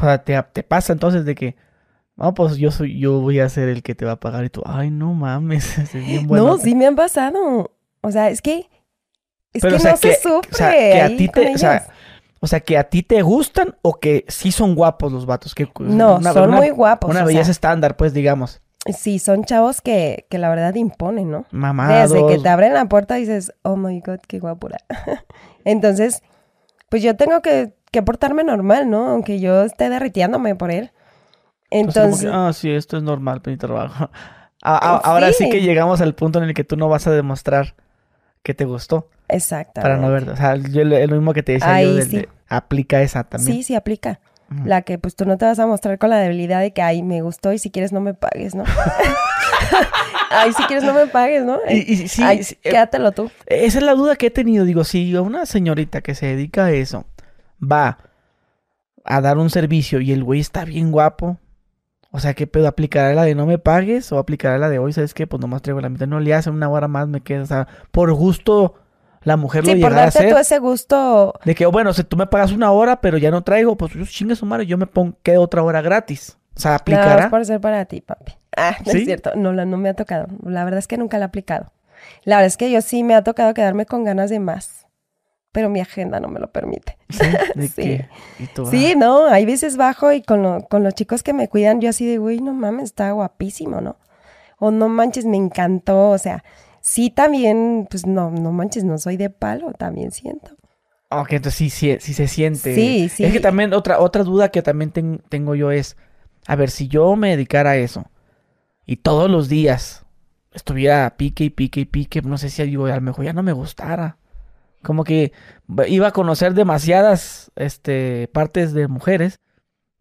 te, pasa entonces de que, no, pues yo soy, yo voy a ser el que te va a pagar y tú, ay, no mames, es bien bueno. No, sí me han pasado. O sea, es que, es que no se sufre. O sea, que a ti te, o sea, que a ti te gustan o que sí son guapos los vatos. Que, no, son muy guapos. Una belleza estándar, pues, digamos. Sí, son chavos que, que la verdad imponen, ¿no? Mamados. Desde que te abren la puerta dices, oh my god, qué guapura. Entonces, pues yo tengo que, que, portarme normal, ¿no? Aunque yo esté derritiéndome por él. Entonces. ah, sí, esto es normal, mi trabajo. ahora sí. que llegamos al punto en el que tú no vas a demostrar que te gustó. Exacto. Para no ver, o sea, yo lo mismo que te decía yo, aplica esa también. Sí, sí, aplica. La que pues tú no te vas a mostrar con la debilidad de que, ay, me gustó y si quieres no me pagues, ¿no? ay, si quieres no me pagues, ¿no? Y, sí, ay, eh, quédatelo tú. Esa es la duda que he tenido. Digo, si una señorita que se dedica a eso va a dar un servicio y el güey está bien guapo, o sea, ¿qué pedo? ¿Aplicará la de no me pagues o aplicará la de hoy? ¿Sabes qué? Pues nomás traigo la mitad. No le hace una hora más, me quedo. O sea, por gusto la mujer lo llega a hacer. Sí, por ese gusto. De que, bueno, si tú me pagas una hora, pero ya no traigo, pues yo chingue su madre, yo me pongo, quedo otra hora gratis. O sea, aplicará. No, es por ser para ti, papi. Ah, no es cierto. No, no me ha tocado. La verdad es que nunca la he aplicado. La verdad es que yo sí me ha tocado quedarme con ganas de más. Pero mi agenda no me lo permite. Sí. sí. sí, no, hay veces bajo y con, con los chicos que me cuidan, yo así de, güey, no mames, está guapísimo, ¿no? O no manches, me encantó. O sea, sí también, pues no, no manches, no soy de palo, también siento. Ok, entonces sí, sí, sí se siente. Sí, sí. Es que también otra, otra duda que también tengo yo es, a ver, si yo me dedicara a eso y todos los días estuviera pique y pique y pique, no sé si a lo mejor ya no me gustara. Como que iba a conocer demasiadas este, partes de mujeres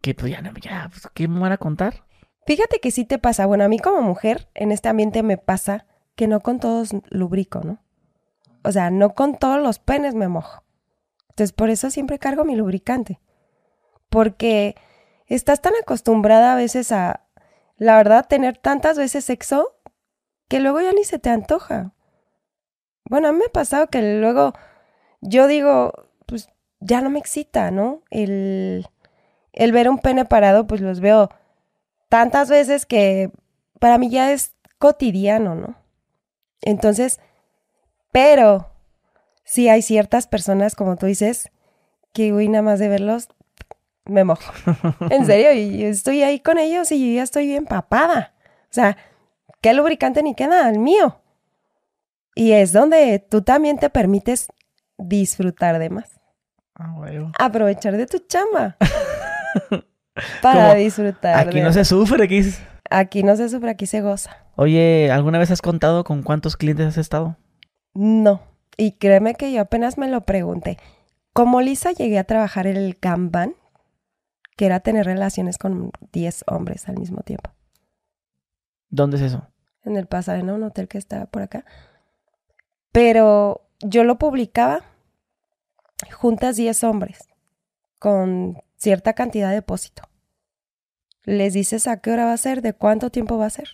que pues ya, ya pues, ¿qué me van a contar? Fíjate que sí te pasa. Bueno, a mí como mujer en este ambiente me pasa que no con todos lubrico, ¿no? O sea, no con todos los penes me mojo. Entonces, por eso siempre cargo mi lubricante. Porque estás tan acostumbrada a veces a, la verdad, tener tantas veces sexo que luego ya ni se te antoja. Bueno, a mí me ha pasado que luego yo digo, pues ya no me excita, ¿no? El, el ver un pene parado, pues los veo tantas veces que para mí ya es cotidiano, ¿no? Entonces, pero sí hay ciertas personas, como tú dices, que, uy, nada más de verlos, me mojo. En serio, y estoy ahí con ellos y ya estoy bien papada. O sea, qué lubricante ni qué nada, el mío. Y es donde tú también te permites disfrutar de más. Ah, bueno. Aprovechar de tu chamba. para disfrutar. Aquí no se sufre, aquí. Aquí no se sufre, aquí se goza. Oye, ¿alguna vez has contado con cuántos clientes has estado? No. Y créeme que yo apenas me lo pregunté. Como Lisa llegué a trabajar en el Kanban, que era tener relaciones con 10 hombres al mismo tiempo. ¿Dónde es eso? En el Pasadena, un hotel que está por acá. Pero yo lo publicaba juntas 10 hombres con cierta cantidad de depósito. Les dices a qué hora va a ser, de cuánto tiempo va a ser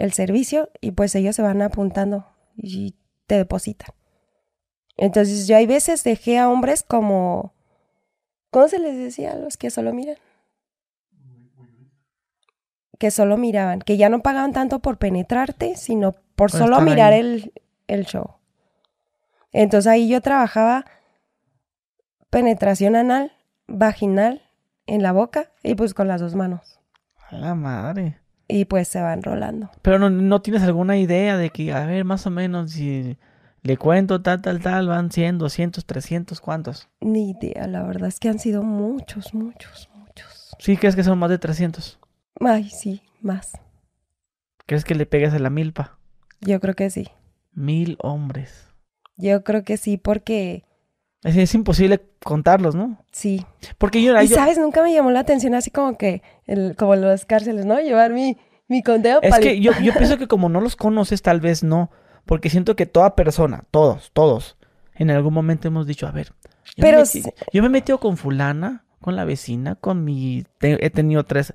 el servicio y pues ellos se van apuntando y te depositan. Entonces yo hay veces dejé a hombres como, ¿cómo se les decía a los que solo miran? Que solo miraban, que ya no pagaban tanto por penetrarte, sino por solo mirar el, el show. Entonces ahí yo trabajaba penetración anal, vaginal, en la boca y pues con las dos manos. A la madre. Y pues se van rolando. Pero no, no tienes alguna idea de que, a ver, más o menos, si le cuento tal, tal, tal, van 100, 200, 300, ¿cuántos? Ni idea, la verdad es que han sido muchos, muchos, muchos. ¿Sí crees que son más de 300? Ay, sí, más. ¿Crees que le pegas a la milpa? Yo creo que sí. Mil hombres. Yo creo que sí, porque es, imposible contarlos, ¿no? Sí. Porque yo... Y sabes, nunca me llamó la atención así como que, el, como las cárceles, ¿no? Llevar mi, mi conteo Es que yo, yo pienso que como no los conoces, tal vez no. Porque siento que toda persona, todos, todos, en algún momento hemos dicho, a ver, yo Pero... Me yo me he metido con fulana, con la vecina, con mi... he tenido tres...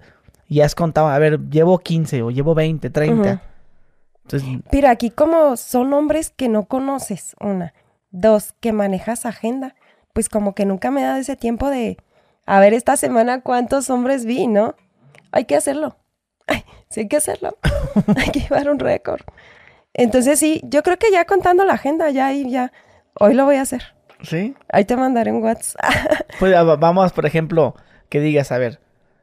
Y has contado, a ver, llevo 15 o llevo 20, 30. Entonces... Pero aquí como son hombres que no conoces, una. Dos, que manejas agenda. Pues como que nunca me da ese tiempo de, a ver, esta semana cuántos hombres vi, ¿no? Hay que hacerlo. Ay, sí hay que hacerlo. hay que llevar un récord. Entonces sí, yo creo que ya contando la agenda, ya ahí, ya, hoy lo voy a hacer. ¿Sí? Ahí te mandaré un WhatsApp. pues vamos, por ejemplo, que digas, a ver,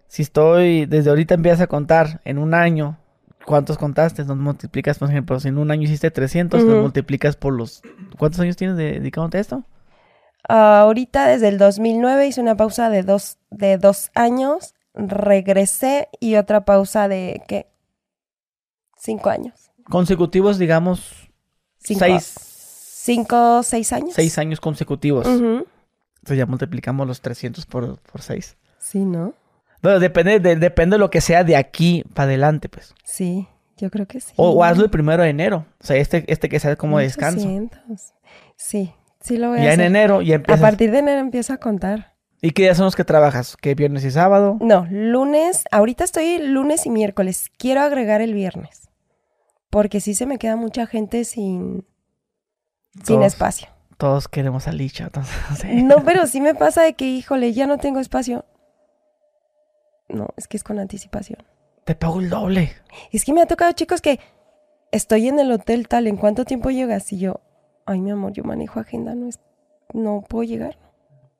si estoy, desde ahorita empiezas a contar en un año, ¿Cuántos contaste? Nos multiplicas, por ejemplo, si en un año hiciste 300, nos multiplicas por los... ¿Cuántos años tienes de, dedicándote a esto? ahorita, desde el 2009, hice una pausa de dos, de dos años, regresé y otra pausa de, ¿qué? Cinco años. Consecutivos, digamos, cinco, seis... Cinco, seis años. Seis años consecutivos. Entonces ya multiplicamos los 300 por, por seis. Sí, ¿no? Bueno, depende de, depende de lo que sea de aquí para adelante, pues. Sí, yo creo que sí. O, hazlo el primero de enero. O sea, este, este que sea como descanso. Sí, sí lo voy a ya hacer. en enero ya empiezas. A partir de enero empiezo a contar. ¿Y qué días son los que trabajas? ¿Qué viernes y sábado? No, lunes. Ahorita estoy lunes y miércoles. Quiero agregar el viernes. Porque sí se me queda mucha gente sin, sin espacio. Todos queremos a Licha. No, pero sí me pasa de que, híjole, ya no tengo espacio. No, es que es con anticipación. Te pago el doble. Es que me ha tocado, chicos, que estoy en el hotel tal, ¿en cuánto tiempo llegas? Y yo, ay, mi amor, yo manejo agenda, no, es, no puedo llegar.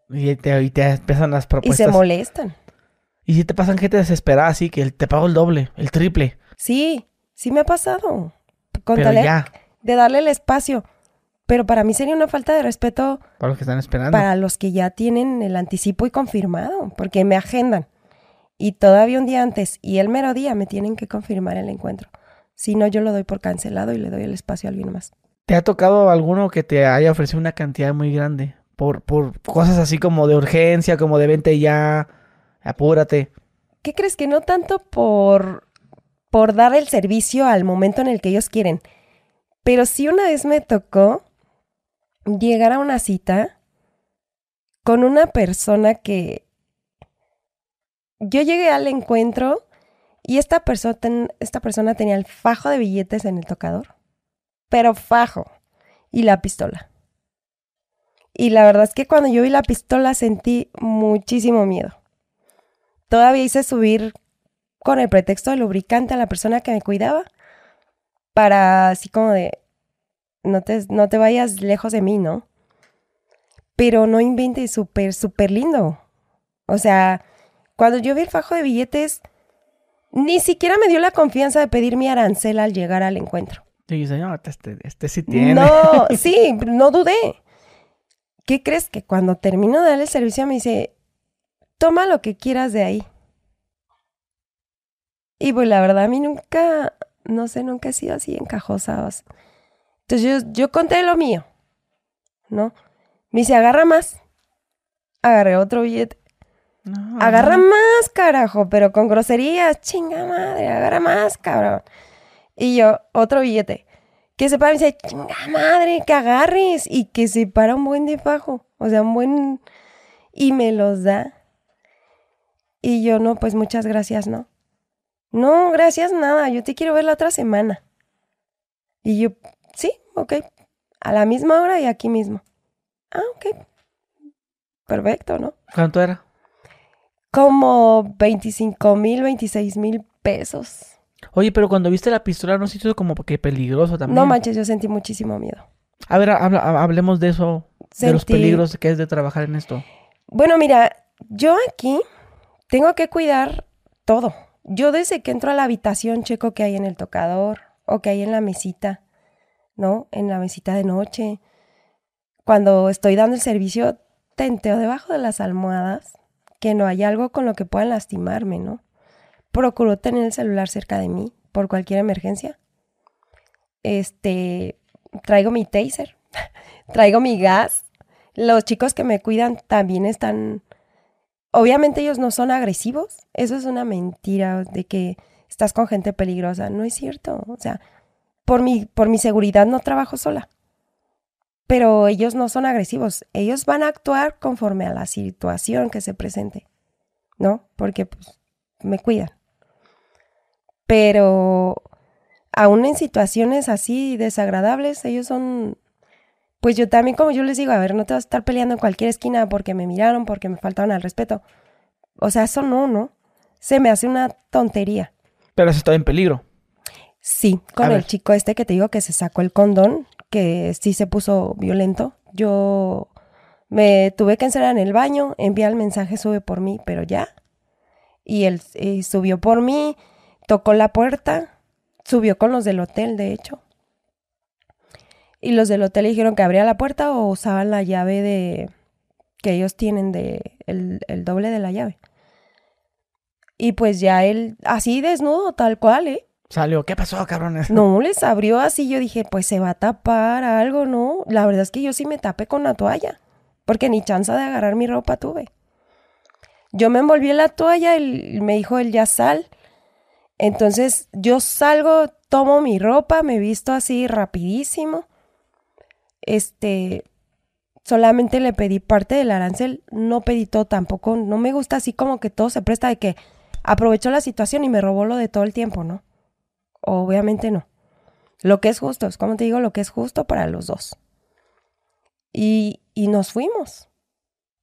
Y te, te empiezan las propuestas. Y se molestan. Y si te pasan gente desesperada, así que te pago el doble, el triple. Sí, sí me ha pasado. Con Pero ya. de darle el espacio. Pero para mí sería una falta de respeto. Para los que están esperando. Para los que ya tienen el anticipo y confirmado, porque me agendan y todavía un día antes y el mero día me tienen que confirmar el encuentro. Si no, yo lo doy por cancelado y le doy el espacio a alguien más. ¿Te ha tocado alguno que te haya ofrecido una cantidad muy grande? Por, por cosas así como de urgencia, como de vente ya, apúrate. ¿Qué crees que no tanto por, por dar el servicio al momento en el que ellos quieren? Pero sí una vez me tocó llegar a una cita con una persona que yo llegué al encuentro y esta, persona esta persona tenía el fajo de billetes en el tocador, pero fajo, y la pistola. Y la verdad es que cuando yo vi la pistola sentí muchísimo miedo. Todavía hice subir con el pretexto de lubricante a la persona que me cuidaba para así como de, no te, no te vayas lejos de mí, ¿no? Pero no invente súper, súper lindo. O sea, cuando yo vi el fajo de billetes, ni siquiera me dio la confianza de pedir mi arancel al llegar al encuentro. Y señor, este, este sí tiene. No, sí, no dudé. ¿Qué crees? Que cuando termino de darle el servicio me dice, toma lo que quieras de ahí. Y pues la verdad a mí nunca, no sé, nunca he sido así encajosa. Entonces yo, yo conté lo mío, ¿no? Me dice, agarra más. Agarré otro billete. Agarra más, carajo, pero con groserías. Chinga madre, agarra más, cabrón. Y yo, otro billete. Que se para y dice, chinga madre, que agarres. Y que se para un buen de fajo. O sea, un buen. Y me los da. Y yo, no, pues muchas gracias, no. No, gracias, nada. Yo te quiero ver la otra semana. Y yo, sí, ok. A la misma hora y aquí mismo. Ah, ok. Perfecto, ¿no? ¿Cuánto era? Como 25 mil, 26 mil pesos. Oye, pero cuando viste la pistola, ¿no sientes como que peligroso también? No manches, yo sentí muchísimo miedo. A ver, hablemos de eso, de los peligros que es de trabajar en esto. Bueno, mira, yo aquí tengo que cuidar todo. Yo desde que entro a la habitación checo qué hay en el tocador o qué hay en la mesita, ¿no? En la mesita de noche. Cuando estoy dando el servicio, tenteo debajo de las almohadas que no hay algo con lo que puedan lastimarme, ¿no? Procuro tener el celular cerca de mí por cualquier emergencia. Este, traigo mi taser, traigo mi gas. Los chicos que me cuidan también están Obviamente ellos no son agresivos. Eso es una mentira de que estás con gente peligrosa. No es cierto. O sea, por mi, por mi seguridad no trabajo sola. Pero ellos no son agresivos. Ellos van a actuar conforme a la situación que se presente. ¿No? Porque pues, me cuidan. Pero aún en situaciones así desagradables, ellos son pues yo también, como yo les digo, a ver, no te vas a estar peleando en cualquier esquina porque me miraron, porque me faltaron al respeto. O sea, eso no, ¿no? Se me hace una tontería. Pero eso está en peligro. Sí, con el chico este que te digo que se sacó el condón, que sí se puso violento. Yo me tuve que encerrar en el baño, envía el mensaje, sube por mí, pero ya. Y él subió por mí, tocó la puerta, subió con los del hotel, de hecho. Y los del hotel dijeron que abría la puerta o usaban la llave de que ellos tienen de el, doble de la llave. Y pues ya él, así desnudo, tal cual, ¿eh? Salió, ¿qué pasó, cabrones? No, les abrió así, yo dije, pues se va a tapar algo, ¿no? La verdad es que yo sí me tapé con la toalla, porque ni chance de agarrar mi ropa tuve. Yo me envolví en la toalla y me dijo él, ya sal. Entonces yo salgo, tomo mi ropa, me visto así rapidísimo este, solamente le pedí parte del arancel, no pedí todo tampoco, no me gusta así como que todo se presta de que aprovechó la situación y me robó lo de todo el tiempo, ¿no? Obviamente no. Lo que es justo, es como te digo, lo que es justo para los dos. Y, y nos fuimos.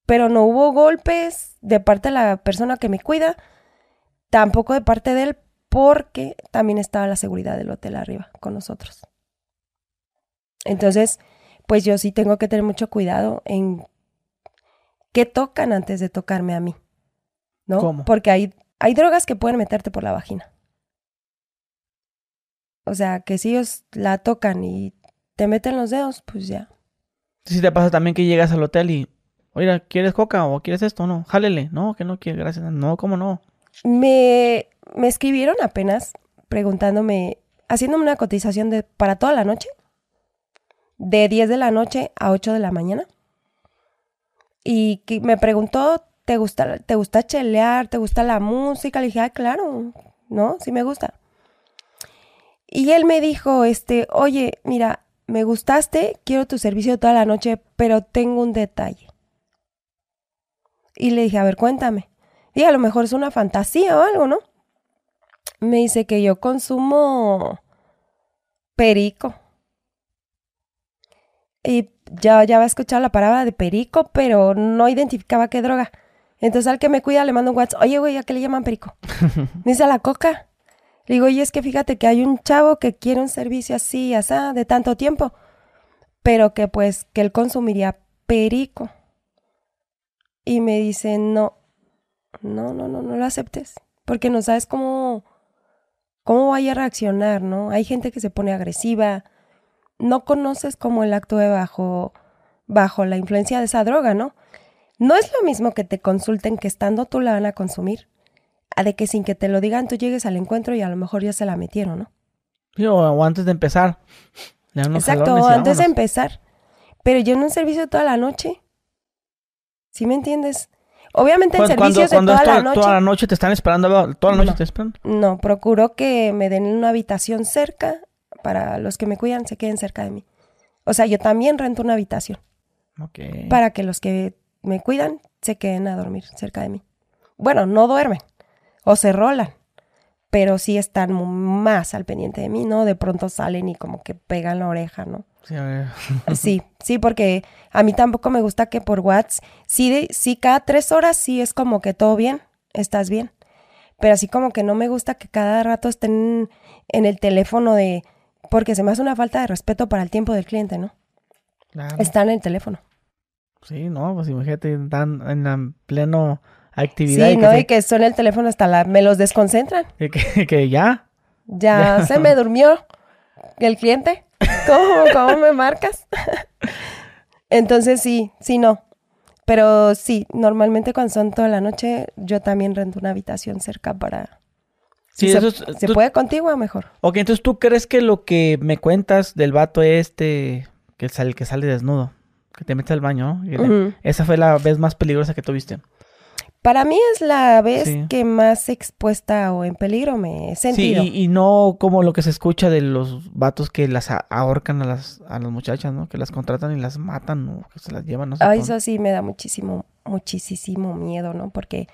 Pero no hubo golpes de parte de la persona que me cuida, tampoco de parte de él, porque también estaba la seguridad del hotel arriba con nosotros. Entonces, pues yo sí tengo que tener mucho cuidado en qué tocan antes de tocarme a mí. ¿No? ¿Cómo? Porque hay, hay drogas que pueden meterte por la vagina. O sea, que si ellos la tocan y te meten los dedos, pues ya. Si te pasa también que llegas al hotel y, oiga, ¿quieres coca o quieres esto? No, jálele. No, que no quiere, gracias. No, ¿cómo no? Me, me escribieron apenas preguntándome, haciéndome una cotización de para toda la noche de 10 de la noche a 8 de la mañana. Y me preguntó, ¿te gusta, ¿te gusta chelear? ¿Te gusta la música? Le dije, ah, claro, ¿no? Sí me gusta. Y él me dijo, este, oye, mira, me gustaste, quiero tu servicio toda la noche, pero tengo un detalle. Y le dije, a ver, cuéntame. Y a lo mejor es una fantasía o algo, ¿no? Me dice que yo consumo perico. Y ya, ya había escuchado la palabra de perico, pero no identificaba qué droga. Entonces al que me cuida le mando un WhatsApp, oye, güey, ¿a qué le llaman perico? Dice a la coca. Digo, y es que fíjate que hay un chavo que quiere un servicio así, así, de tanto tiempo, pero que pues, que él consumiría perico. Y me dice, no, No, no, no, no lo aceptes. Porque no sabes cómo, cómo vaya a reaccionar, ¿no? Hay gente que se pone agresiva. No conoces cómo el acto de bajo, bajo la influencia de esa droga, ¿no? No es lo mismo que te consulten que estando tú la van a consumir, de que sin que te lo digan tú llegues al encuentro y a lo mejor ya se la metieron, ¿no? o antes de empezar. Exacto, antes de empezar. Pero yo en un servicio toda la noche. ¿Sí me entiendes? Obviamente en servicios de toda la noche. Toda la noche te están esperando, toda la noche te esperan. No, procuro que me den una habitación cerca para los que me cuidan se queden cerca de mí. O sea, yo también rento una habitación. Ok. Para que los que me cuidan se queden a dormir cerca de mí. Bueno, no duermen o se rolan, pero sí están más al pendiente de mí, ¿no? De pronto salen y como que pegan la oreja, ¿no? Sí, sí, porque a mí tampoco me gusta que por WhatsApp, sí, sí, cada tres horas sí es como que todo bien, estás bien. Pero así como que no me gusta que cada rato estén en el teléfono de, porque se me hace una falta de respeto para el tiempo del cliente, ¿no? Claro. Están en el teléfono. Sí, no, pues imagínate, están en pleno actividad. Sí, no, y que son el teléfono hasta la, me los desconcentran. Que, que, ya. Ya, se me durmió el cliente. ¿Cómo, cómo me marcas? Entonces sí, sí, no. Pero sí, normalmente cuando son toda la noche, yo también rento una habitación cerca para... Sí, se, ¿se puede contigo mejor. Ok, entonces tú crees que lo que me cuentas del vato este, que sale, que sale desnudo, que te mete al baño, esa fue la vez más peligrosa que tuviste. Para mí es la vez que más expuesta o en peligro me he sentido. Sí, y, no como lo que se escucha de los vatos que las ahorcan a las, a las muchachas, ¿no? Que las contratan y las matan o que se las llevan. No sé eso sí me da muchísimo, muchísimo miedo, ¿no? Porque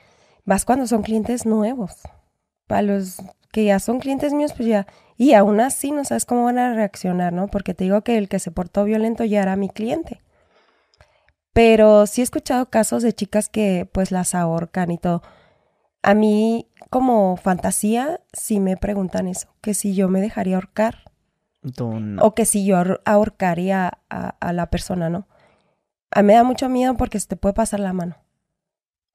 vas cuando son clientes nuevos. Para los que ya son clientes míos, pues ya... Y aún así no sabes cómo van a reaccionar, ¿no? Porque te digo que el que se portó violento ya era mi cliente. Pero sí he escuchado casos de chicas que pues las ahorcan y todo. A mí como fantasía sí me preguntan eso, que si yo me dejaría ahorcar. O que si yo ahorcaría a, la persona, ¿no? A mí me da mucho miedo porque se te puede pasar la mano,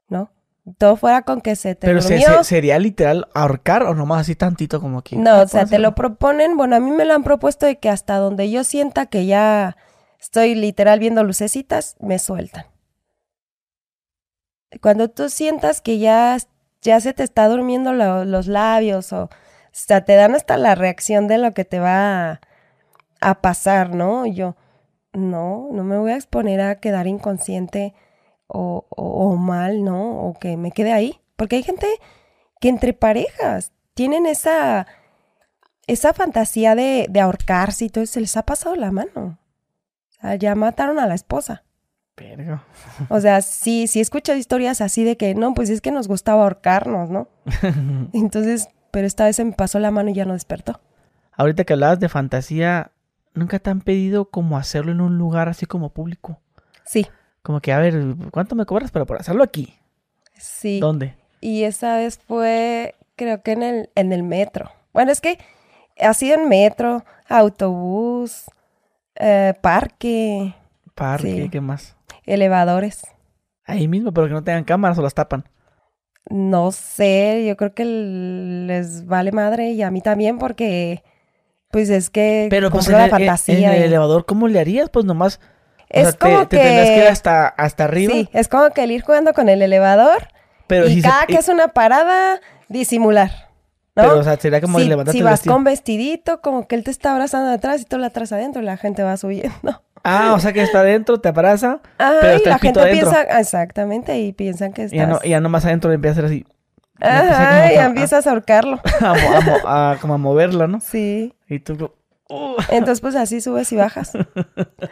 ¿no? Todo fuera con que se te Pero sería literal ahorcar o nomás así tantito como aquí. No, o sea, te lo proponen, bueno, a mí me lo han propuesto de que hasta donde yo sienta que ya estoy literal viendo lucecitas, me sueltan. Cuando tú sientas que ya, ya se te está durmiendo los labios o, sea, te dan hasta la reacción de lo que te va a, pasar, ¿no? Yo, no, no me voy a exponer a quedar inconsciente o, o, mal, ¿no? O que me quede ahí. Porque hay gente que entre parejas tienen esa, esa fantasía de, de ahorcarse y todo, se les ha pasado la mano ya mataron a la esposa. Pero... O sea, sí, sí he escuchado historias así de que, no, pues es que nos gustaba ahorcarnos, ¿no? Entonces, pero esta vez se me pasó la mano y ya no despertó. Ahorita que hablabas de fantasía, ¿nunca te han pedido como hacerlo en un lugar así como público? Sí. Como que, a ver, ¿cuánto me cobras para por hacerlo aquí? Sí. ¿Dónde? Y esa vez fue, creo que en el, en el metro. Bueno, es que ha sido en metro, autobús, eh, parque. Parque, ¿qué más? Elevadores. Ahí mismo, pero que no tengan cámaras o las tapan. No sé, yo creo que les vale madre y a mí también porque pues es que pero pues la fantasía. En el elevador, ¿cómo le harías? Pues nomás es como te, que... tendrías que ir hasta, hasta arriba. Sí, es como que el ir jugando con el elevador pero y cada que es una parada, disimular. Pero, o sea, sería como si, Si vas con vestidito, como que él te está abrazando detrás y tú la atrás adentro y la gente va subiendo. Ah, o sea que está adentro, te abraza, ah, pero está la gente piensa, exactamente, y piensan que estás... Y ya, no, ya nomás adentro le empieza a hacer así. Ajá, y empiezas a ahorcarlo. a, como a moverla, ¿no? Sí. Y tú... Uh. Entonces, pues así subes y bajas.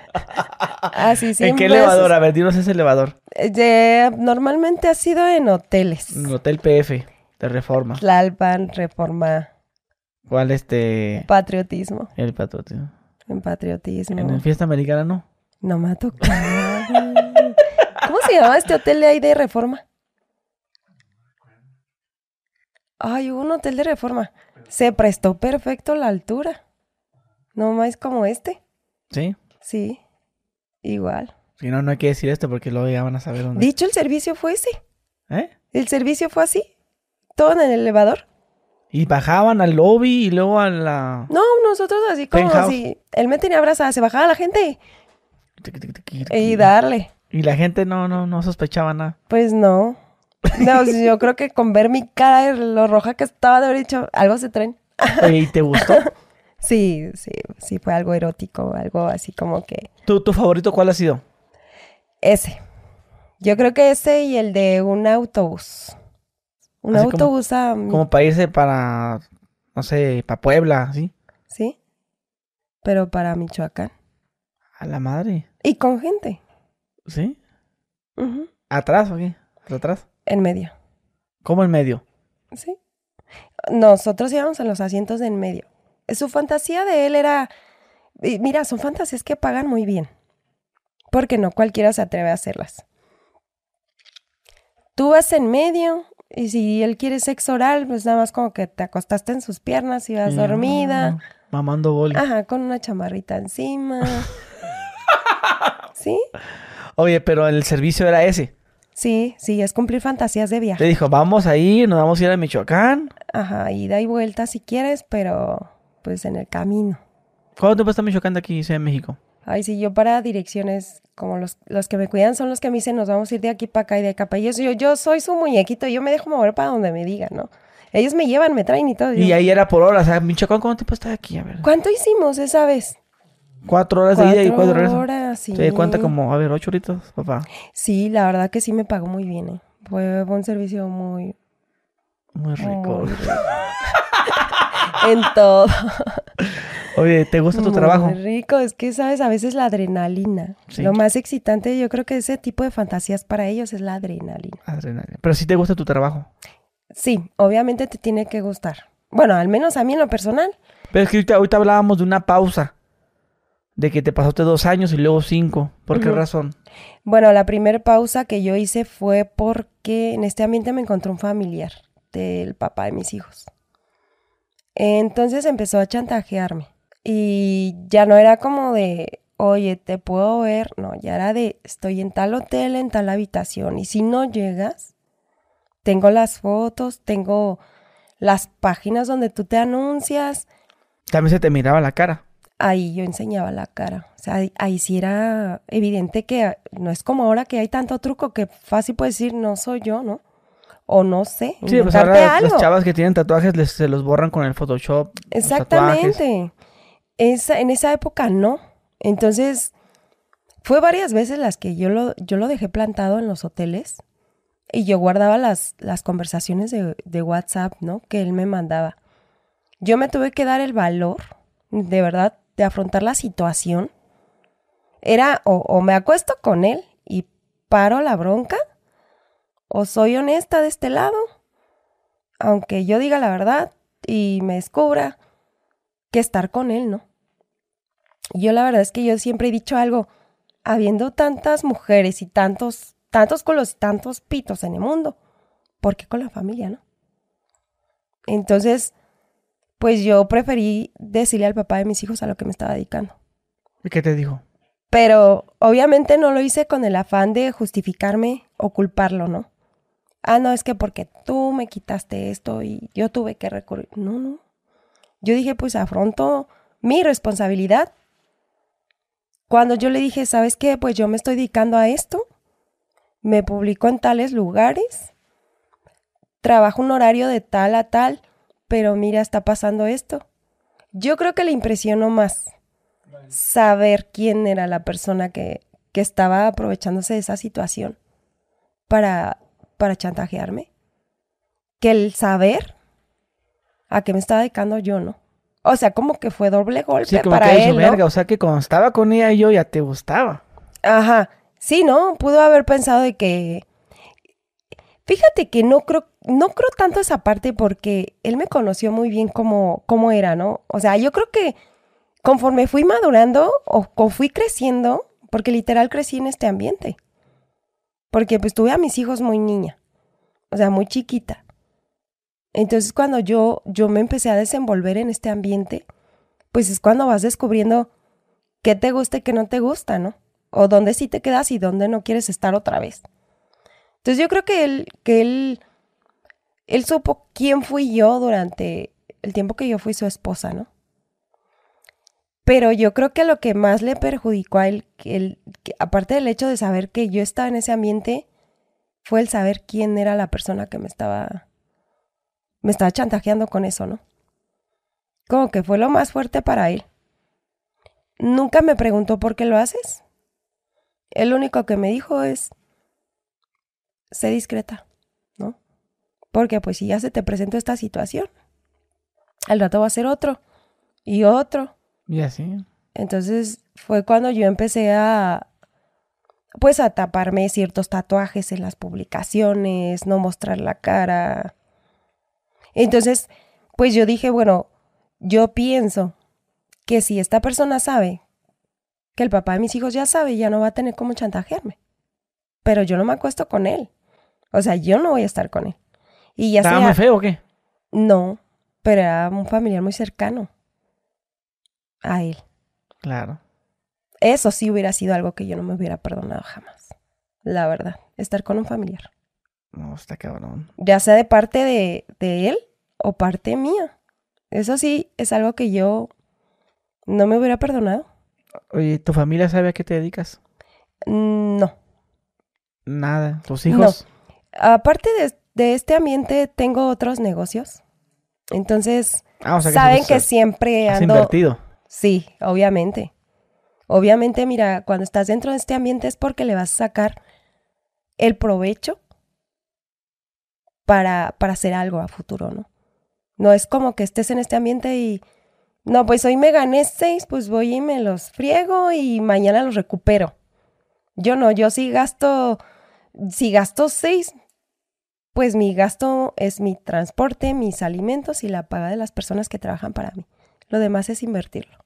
así ¿En qué elevador? A ver, dinos ese elevador. Eh, normalmente ha sido en hoteles. En Hotel PF. De reforma. Tlalpan, reforma. ¿Cuál este? Patriotismo. El patriotismo. En patriotismo. ¿En el fiesta americana no? No me ha tocado. ¿Cómo se llama este hotel de ahí de reforma? Ay, hubo un hotel de reforma. Se prestó perfecto la altura. No más como este. ¿Sí? Sí. Igual. Si no, no hay que decir esto porque luego ya van a saber dónde. Dicho el servicio fue ese. ¿Eh? El servicio fue así. Todo en el elevador. Y bajaban al lobby y luego a la... No, nosotros así como si él me tenía abrazada, se bajaba la gente y darle. Y la gente no, no, no sospechaba nada. Pues no. No, yo creo que con ver mi cara, lo roja que estaba, de haber dicho, algo se traen. ¿y te gustó? sí, sí, sí, fue algo erótico, algo así como que... ¿Tu, tu favorito cuál ha sido? Ese. Yo creo que ese y el de un autobús. Un autobús a... Como para irse para, no sé, para Puebla, ¿sí? Sí, pero para Michoacán. A la madre. Y con gente. ¿Sí? ¿Atrás o qué? ¿Atrás? En medio. ¿Cómo en medio? Sí. Nosotros íbamos en los asientos de en medio. Su fantasía de él era... Mira, son fantasías que pagan muy bien. Porque no cualquiera se atreve a hacerlas. Tú vas en medio y si él quiere sexo oral, pues nada más como que te acostaste en sus piernas y vas dormida. Mamando boli. Ajá, con una chamarrita encima. ¿Sí? Oye, pero el servicio era ese. Sí, sí, es cumplir fantasías de viaje. Le dijo, vamos a ir, nos vamos a ir a Michoacán. Ajá, ida y vuelta si quieres, pero pues en el camino. ¿Cuánto tiempo está Michoacán de aquí, Ciudad de México? Ay, sí, yo para direcciones, como los, los que me cuidan son los que me dicen, nos vamos a ir de aquí para acá y de acá para allá. Yo, yo soy su muñequito, yo me dejo mover para donde me digan, ¿no? Ellos me llevan, me traen y todo. Y ahí era por horas, o sea, Michoacán, ¿cuánto tiempo está aquí? A ver. ¿Cuánto hicimos esa vez? Cuatro horas de ida y cuatro horas. horas sí. ¿Te cuenta como, a ver, ocho horitos, papá? Sí, la verdad que sí me pagó muy bien, ¿eh? Fue un servicio muy... Muy rico. en todo. Oye, ¿te gusta tu trabajo? Muy rico, es que sabes, a veces la adrenalina. Lo más excitante, yo creo que ese tipo de fantasías para ellos es la adrenalina. Adrenalina. Pero sí te gusta tu trabajo. Sí, obviamente te tiene que gustar. Bueno, al menos a mí en lo personal. Pero es que ahorita hablábamos de una pausa de que te pasaste dos años y luego cinco. ¿Por qué razón? Bueno, la primera pausa que yo hice fue porque en este ambiente me encontré un familiar del papá de mis hijos. Entonces empezó a chantajearme. Y ya no era como de, oye, te puedo ver. No, ya era de, estoy en tal hotel, en tal habitación. Y si no llegas, tengo las fotos, tengo las páginas donde tú te anuncias. También se te miraba la cara ahí yo enseñaba la cara. O sea, ahí, sí era evidente que no es como ahora que hay tanto truco que fácil puedes decir, no soy yo, ¿no? O no sé. Sí, pues ahora las chavas que tienen tatuajes les, se los borran con el Photoshop. Exactamente. Esa, en esa época no. Entonces, fue varias veces las que yo lo, yo lo dejé plantado en los hoteles y yo guardaba las, las conversaciones de, de WhatsApp, ¿no? Que él me mandaba. Yo me tuve que dar el valor, de verdad, de afrontar la situación era o, me acuesto con él y paro la bronca, o soy honesta de este lado, aunque yo diga la verdad y me descubra que estar con él, ¿no? Yo la verdad es que yo siempre he dicho algo, habiendo tantas mujeres y tantos, tantos colos y tantos pitos en el mundo, ¿por qué con la familia, no? Entonces, pues yo preferí decirle al papá de mis hijos a lo que me estaba dedicando. ¿Y qué te dijo? Pero obviamente no lo hice con el afán de justificarme o culparlo, ¿no? Ah, no, es que porque tú me quitaste esto y yo tuve que recurrir. No, no. Yo dije, pues afronto mi responsabilidad. Cuando yo le dije, ¿sabes qué? Pues yo me estoy dedicando a esto. Me publico en tales lugares. Trabajo un horario de tal a tal pero mira, está pasando esto. Yo creo que le impresionó más saber quién era la persona que, que estaba aprovechándose de esa situación para, para chantajearme que el saber a qué me estaba dedicando yo, ¿no? O sea, como que fue doble golpe para él, verga, o sea que cuando estaba con ella yo ya te gustaba. Ajá. Sí, ¿no? Pudo haber pensado de que Fíjate que no creo, no creo tanto esa parte porque él me conoció muy bien como, como era, ¿no? O sea, yo creo que conforme fui madurando o, fui creciendo, porque literal crecí en este ambiente. Porque pues tuve a mis hijos muy niña, o sea, muy chiquita. Entonces cuando yo, yo me empecé a desenvolver en este ambiente, pues es cuando vas descubriendo qué te gusta y qué no te gusta, ¿no? O dónde sí te quedas y dónde no quieres estar otra vez. Entonces yo creo que él, que él, él supo quién fui yo durante el tiempo que yo fui su esposa, ¿no? Pero yo creo que lo que más le perjudicó a él, aparte del hecho de saber que yo estaba en ese ambiente, fue el saber quién era la persona que me estaba, me estaba chantajeando con eso, ¿no? Como que fue lo más fuerte para él. Nunca me preguntó por qué lo haces. El único que me dijo es, sé discreta, ¿no? Porque pues si ya se te presentó esta situación, al rato va a ser otro y otro y así. Entonces fue cuando yo empecé a, pues a taparme ciertos tatuajes en las publicaciones, no mostrar la cara. Entonces, pues yo dije, bueno, yo pienso que si esta persona sabe que el papá de mis hijos ya sabe, ya no va a tener cómo chantajearme. Pero yo no me acuesto con él. O sea, yo no voy a estar con él. Y ya ¿Estaba muy feo o qué? No, pero era un familiar muy cercano a él. Claro. Eso sí hubiera sido algo que yo no me hubiera perdonado jamás. La verdad, estar con un familiar. No, está cabrón. Ya sea de parte de, de él o parte mía. Eso sí es algo que yo no me hubiera perdonado. Oye, ¿tu familia sabe a qué te dedicas? Mm, no. Nada. ¿Tus hijos? Aparte de, este ambiente, tengo otros negocios. Entonces, ah, saben que, siempre ando. invertido. Sí, obviamente. Obviamente, mira, cuando estás dentro de este ambiente es porque le vas a sacar el provecho para, para hacer algo a futuro, ¿no? No es como que estés en este ambiente y, no, pues hoy me gané seis, pues voy y me los friego y mañana los recupero. Yo no, yo sí gasto, si gasto seis, pues mi gasto es mi transporte, mis alimentos y la paga de las personas que trabajan para mí. Lo demás es invertirlo.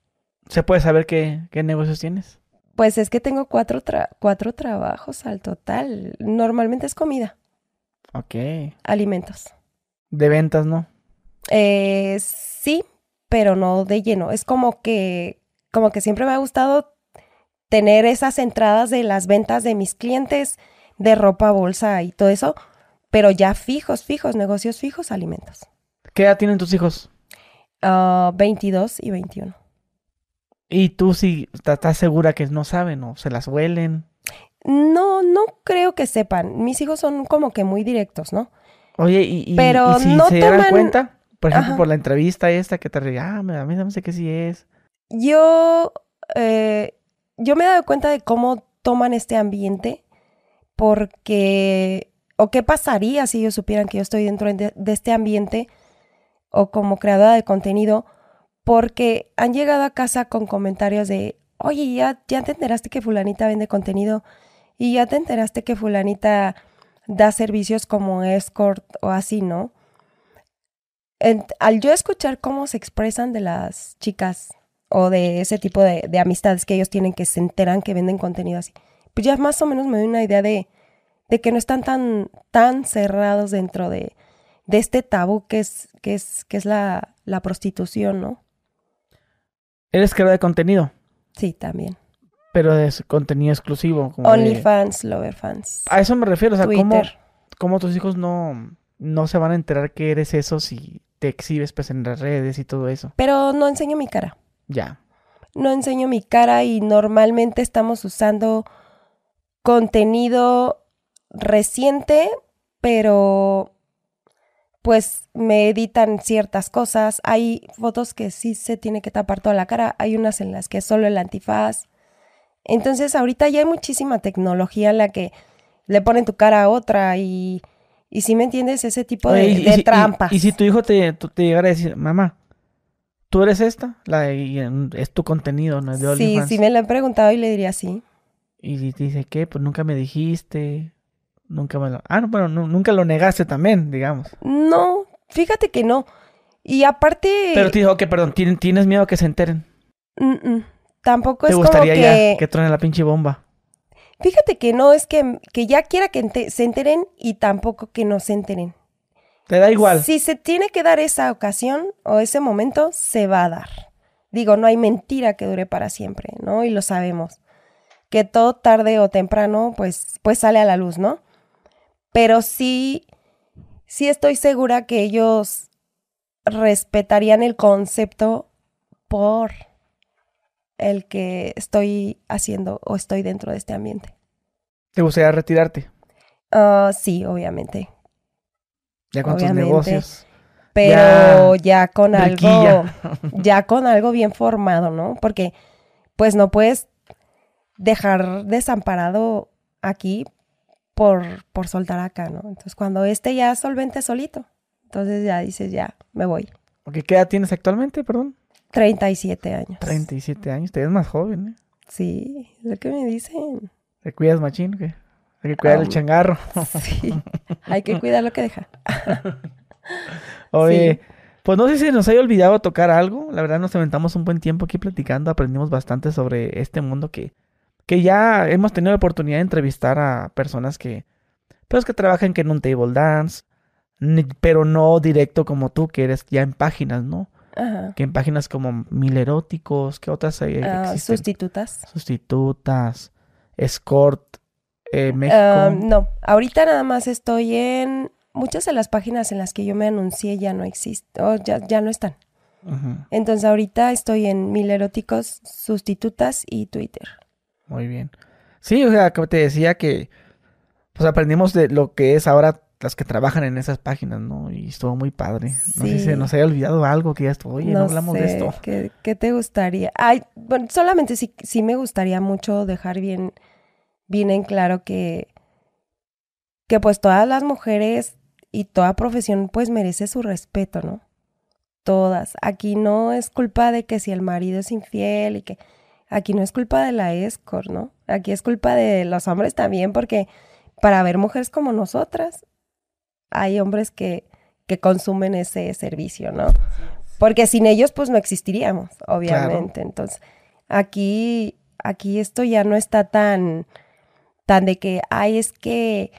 ¿Se puede saber qué, negocios tienes? Pues es que tengo cuatro, cuatro trabajos al total. Normalmente es comida. Ok. Alimentos. ¿De ventas, no? Eh, sí, pero no de lleno. Es como que, como que siempre me ha gustado tener esas entradas de las ventas de mis clientes de ropa, bolsa y todo eso, pero ya fijos, fijos, negocios fijos, alimentos. ¿Qué edad tienen tus hijos? 22 ah, y 21. ¿Y tú sí estás segura que no saben o se las huelen? No, no creo que sepan. Mis hijos son como que muy directos, ¿no? Oye, ¿y, Pero si no se dan cuenta? Por ejemplo, por la entrevista esta que te reía, ah, a mí no sé qué sí es. Yo, eh, yo me he dado cuenta de cómo toman este ambiente porque, o qué pasaría si ellos supieran que yo estoy dentro de este ambiente o como creadora de contenido porque han llegado a casa con comentarios de, oye, ya, ya te enteraste que fulanita vende contenido y ya te enteraste que fulanita da servicios como escort o así, ¿no? Al yo escuchar cómo se expresan de las chicas o de ese tipo de, de, amistades que ellos tienen que se enteran que venden contenido así, pues ya más o menos me doy una idea de, de que no están tan, tan cerrados dentro de, de este tabú que es, que es, que es la, la prostitución, ¿no? ¿Eres creador de contenido? Sí, también. Pero es contenido exclusivo. OnlyFans, LoverFans. A eso me refiero, o sea, ¿cómo, ¿cómo, tus hijos no, no se van a enterar que eres eso si te exhibes pues en las redes y todo eso? Pero no enseño mi cara. Ya. No enseño mi cara y normalmente estamos usando contenido reciente, pero pues me editan ciertas cosas. Hay fotos que sí se tiene que tapar toda la cara, hay unas en las que solo el antifaz. Entonces ahorita ya hay muchísima tecnología en la que le ponen tu cara a otra y, y si me entiendes, ese tipo de, trampas. Y, si tu hijo te, te llegara a decir, mamá, ¿tú eres esta? La es tu contenido, ¿no? De sí, sí me lo he preguntado y le diría sí. Y dice, ¿qué? Pues nunca me dijiste. Nunca me lo... Ah, no, bueno, nunca lo negaste también, digamos. No, fíjate que no. Y aparte... Pero te dijo, ok, perdón, ¿tienes miedo a que se enteren? Tampoco es como que... ya que truene la pinche bomba? Fíjate que no, es que, que ya quiera que se enteren y tampoco que no se enteren. Te da igual. Si se tiene que dar esa ocasión o ese momento, se va a dar. Digo, no hay mentira que dure para siempre, ¿no? Y lo sabemos. Que todo tarde o temprano, pues, pues sale a la luz, ¿no? Pero sí, sí estoy segura que ellos respetarían el concepto por el que estoy haciendo o estoy dentro de este ambiente. ¿Te gustaría retirarte? Uh, sí, obviamente. Ya con tus negocios. Pero ya, con algo, ya con algo bien formado, ¿no? Porque pues no puedes dejar desamparado aquí por, por soltar acá, ¿no? Entonces cuando este ya solvente solito, entonces ya dices, ya, me voy. ¿Qué edad tienes actualmente, perdón? 37 años. 37 años, te ves más joven, ¿eh? Sí, es lo que me dicen. ¿Te cuidas machín? ¿qué? Hay que cuidar el changarro. Sí, hay que cuidar lo que deja. Oye, pues no sé si nos haya olvidado tocar algo. La verdad nos aventamos un buen tiempo aquí platicando, aprendimos bastante sobre este mundo que, que ya hemos tenido la oportunidad de entrevistar a personas que, pues que trabajan que en un table dance, pero no directo como tú, que eres ya en páginas, ¿no? Ajá. Que en páginas como Mil Eróticos, que otras hay? Uh, sustitutas. Sustitutas, Escort, eh, México. no, ahorita nada más estoy en muchas de las páginas en las que yo me anuncié ya no existen, o ya, ya no están. Entonces ahorita estoy en Mil Eróticos, Sustitutas y Twitter. Muy bien. Sí, o sea, como te decía que pues aprendimos de lo que es ahora las que trabajan en esas páginas, ¿no? Y estuvo muy padre. No sé si nos haya olvidado algo que ya estuvo, oye, no, hablamos de esto. ¿qué, ¿qué, te gustaría? Ay, bueno, solamente sí, sí me gustaría mucho dejar bien, bien en claro que, que pues todas las mujeres y toda profesión pues merece su respeto, ¿no? Todas. Aquí no es culpa de que si el marido es infiel y que aquí no es culpa de la escort, ¿no? Aquí es culpa de los hombres también porque para ver mujeres como nosotras hay hombres que, que consumen ese servicio, ¿no? Porque sin ellos pues no existiríamos, obviamente. Entonces, aquí aquí esto ya no está tan tan de que ay, es que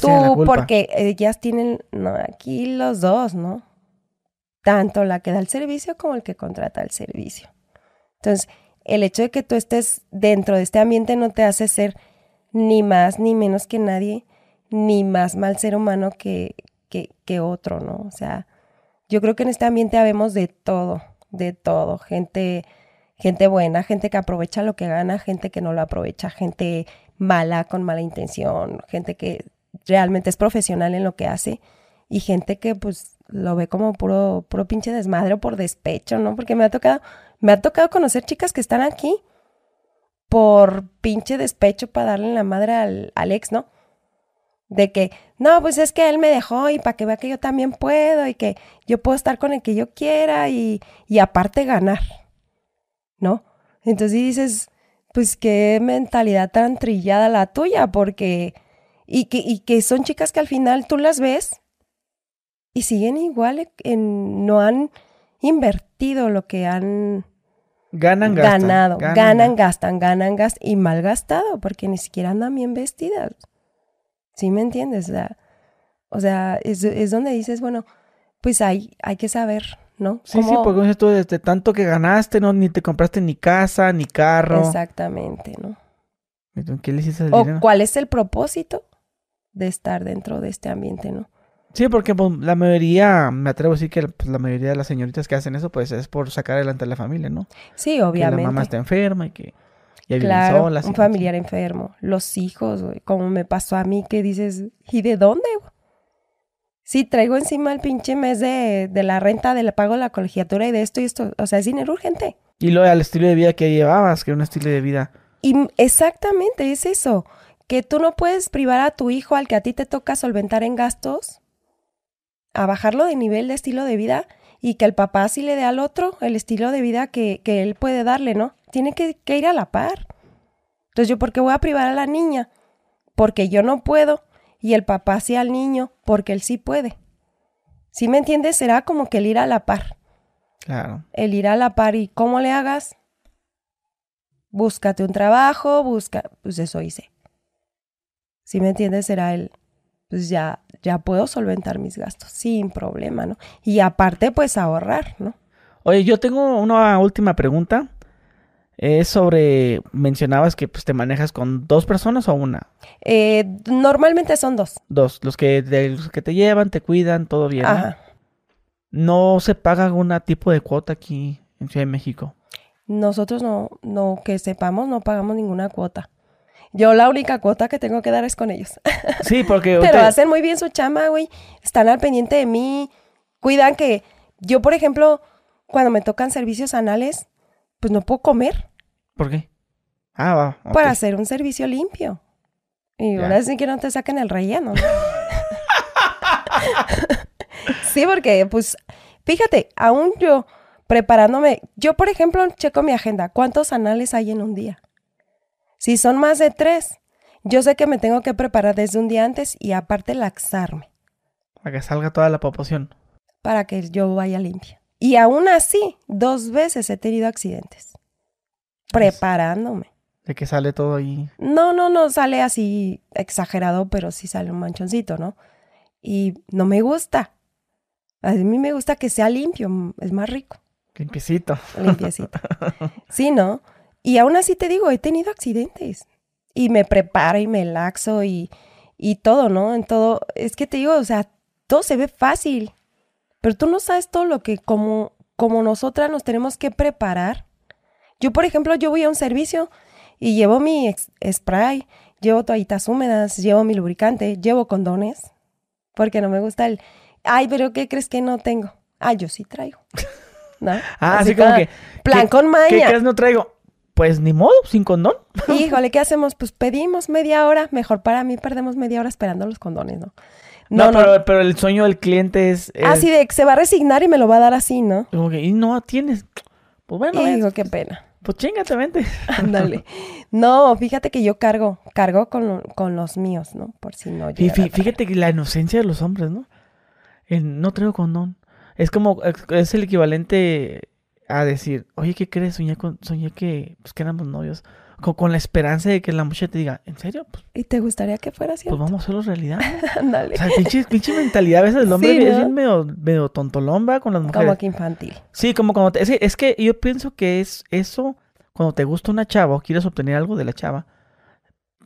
Tú, porque ellas tienen, no, aquí los dos, ¿no? Tanto la que da el servicio como el que contrata el servicio. Entonces, el hecho de que tú estés dentro de este ambiente no te hace ser ni más ni menos que nadie, ni más mal ser humano que, que, otro, ¿no? O sea, yo creo que en este ambiente habemos de todo, de todo. Gente, gente buena, gente que aprovecha lo que gana, gente que no lo aprovecha, gente mala con mala intención, gente que realmente es profesional en lo que hace y gente que pues lo ve como puro, puro pinche desmadre o por despecho, ¿no? Porque me ha tocado, me ha tocado conocer chicas que están aquí por pinche despecho para darle la madre al, al ex, ¿no? De que, no, pues es que él me dejó y para que vea que yo también puedo y que yo puedo estar con el que yo quiera y, y aparte ganar, ¿no? Entonces dices, pues qué mentalidad tan trillada la tuya, porque y que, y que son chicas que al final tú las ves y siguen igual, en, no han invertido lo que han ganan, ganado. Ganan, gastan, ganan, gastan y mal gastado porque ni siquiera andan bien vestidas. ¿Sí me entiendes? O sea, o sea es, es, donde dices, bueno, pues hay, hay que saber, ¿no? Sí, sí, porque esto desde tanto que ganaste, ¿no? Ni te compraste ni casa, ni carro. Exactamente, ¿no? ¿Qué le hiciste al ¿O cuál es el propósito? de estar dentro de este ambiente, ¿no? Sí, porque pues, la mayoría, me atrevo a decir que pues, la mayoría de las señoritas que hacen eso, pues es por sacar adelante a la familia, ¿no? Sí, obviamente. Que la mamá está enferma y que ya claro, un familiar enfermo, los hijos, güey, como me pasó a mí, que dices, ¿y de dónde? Sí, traigo encima el pinche mes de, de la renta, del pago de la colegiatura y de esto y esto, o sea, es dinero urgente. Y lo al estilo de vida que llevabas, que era un estilo de vida. Y exactamente, es eso que tú no puedes privar a tu hijo al que a ti te toca solventar en gastos, a bajarlo de nivel de estilo de vida y que el papá sí le dé al otro el estilo de vida que, que él puede darle, ¿no? Tiene que, que, ir a la par. Entonces yo, ¿por qué voy a privar a la niña? Porque yo no puedo y el papá sí al niño porque él sí puede. ¿Sí me entiendes? Será como que el ir a la par. Claro. El ir a la par y cómo le hagas. Búscate un trabajo, busca, pues eso hice si me entiendes, será el, pues ya, ya puedo solventar mis gastos sin problema, ¿no? Y aparte, pues ahorrar, ¿no? Oye, yo tengo una última pregunta. Es sobre, mencionabas que pues, te manejas con dos personas o una. Eh, normalmente son dos. Dos, los que, los que te llevan, te cuidan, todo bien. Ajá. ¿No se paga algún tipo de cuota aquí en Ciudad de México? Nosotros no, no, que sepamos, no pagamos ninguna cuota. Yo la única cuota que tengo que dar es con ellos. Sí, porque... Pero hacen muy bien su chama, güey. Están al pendiente de mí. Cuidan que yo, por ejemplo, cuando me tocan servicios anales, pues no puedo comer. ¿Por qué? Ah, va. Para hacer un servicio limpio. Y ahora sí que no te saquen el relleno. sí, porque, pues, fíjate, aún yo preparándome, yo, por ejemplo, checo mi agenda. ¿Cuántos anales hay en un día? Si son más de tres, yo sé que me tengo que preparar desde un día antes y aparte laxarme. Para que salga toda la proporción. Para que yo vaya limpia. Y aún así, dos veces he tenido accidentes. Preparándome. De que sale todo ahí. No, no, no sale así exagerado, pero sí sale un manchoncito, ¿no? Y no me gusta. A mí me gusta que sea limpio, es más rico. Limpiecito. Limpiecito. Sí, ¿no? Y aún así te digo, he tenido accidentes. Y me preparo y me laxo y, y todo, ¿no? En todo. Es que te digo, o sea, todo se ve fácil. Pero tú no sabes todo lo que como, como nosotras nos tenemos que preparar. Yo, por ejemplo, yo voy a un servicio y llevo mi spray, llevo toallitas húmedas, llevo mi lubricante, llevo condones, porque no me gusta el, ay, pero ¿qué crees que no tengo? Ah, yo sí traigo. ¿No? Ah, así, como que... Plan con maña. ¿Qué crees no traigo? Pues ni modo, sin condón. Híjole, ¿qué hacemos? Pues pedimos media hora, mejor para mí perdemos media hora esperando los condones, ¿no? No, Pero, el sueño del cliente es, Así de que se va a resignar y me lo va a dar así, ¿no? Como que, y no tienes. Pues bueno. Y digo, qué pena. Pues chingate, vente. Ándale. no, fíjate que yo cargo, cargo con, con los míos, ¿no? Por si no Y fíjate que la inocencia de los hombres, ¿no? no traigo condón. Es como, es el equivalente a decir, oye, ¿qué crees? Soñé, con, soñé que, pues, que éramos novios con, la esperanza de que la muchacha te diga, ¿en serio? Pues, ¿Y te gustaría que fuera así? Pues vamos a hacerlo realidad. Dale. O sea, pinche, pinche, mentalidad a veces del hombre es medio, medio tontolomba con las mujeres. Como que infantil. Sí, como cuando te, es, es, que yo pienso que es eso, cuando te gusta una chava o quieres obtener algo de la chava,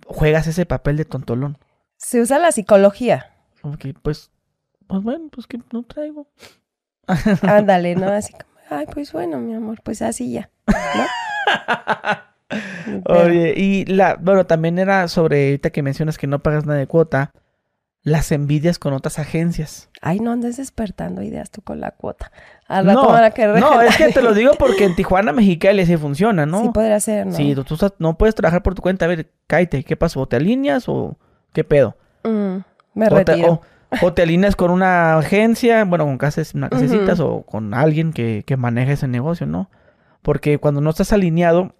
juegas ese papel de tontolón. Se usa la psicología. Como que, pues, pues bueno, pues que no traigo. Ándale, ¿no? Así como, ay, pues bueno, mi amor, pues así ya, ¿no? Oye, y la, bueno, también era sobre, ahorita que mencionas que no pagas nada de cuota, las envidias con otras agencias. Ay, no andes despertando ideas tú con la cuota. no, no, es que te lo digo porque en Tijuana, Mexicali sí funciona, ¿no? Sí podría ser, ¿no? Sí, tú, no puedes trabajar por tu cuenta. A ver, cállate, ¿qué pasó? ¿O te alineas o qué pedo? Mm, me retiro. o, te alineas con una agencia, bueno, con casas, una casecitas o con alguien que, que maneje ese negocio, ¿no? Porque cuando no estás alineado,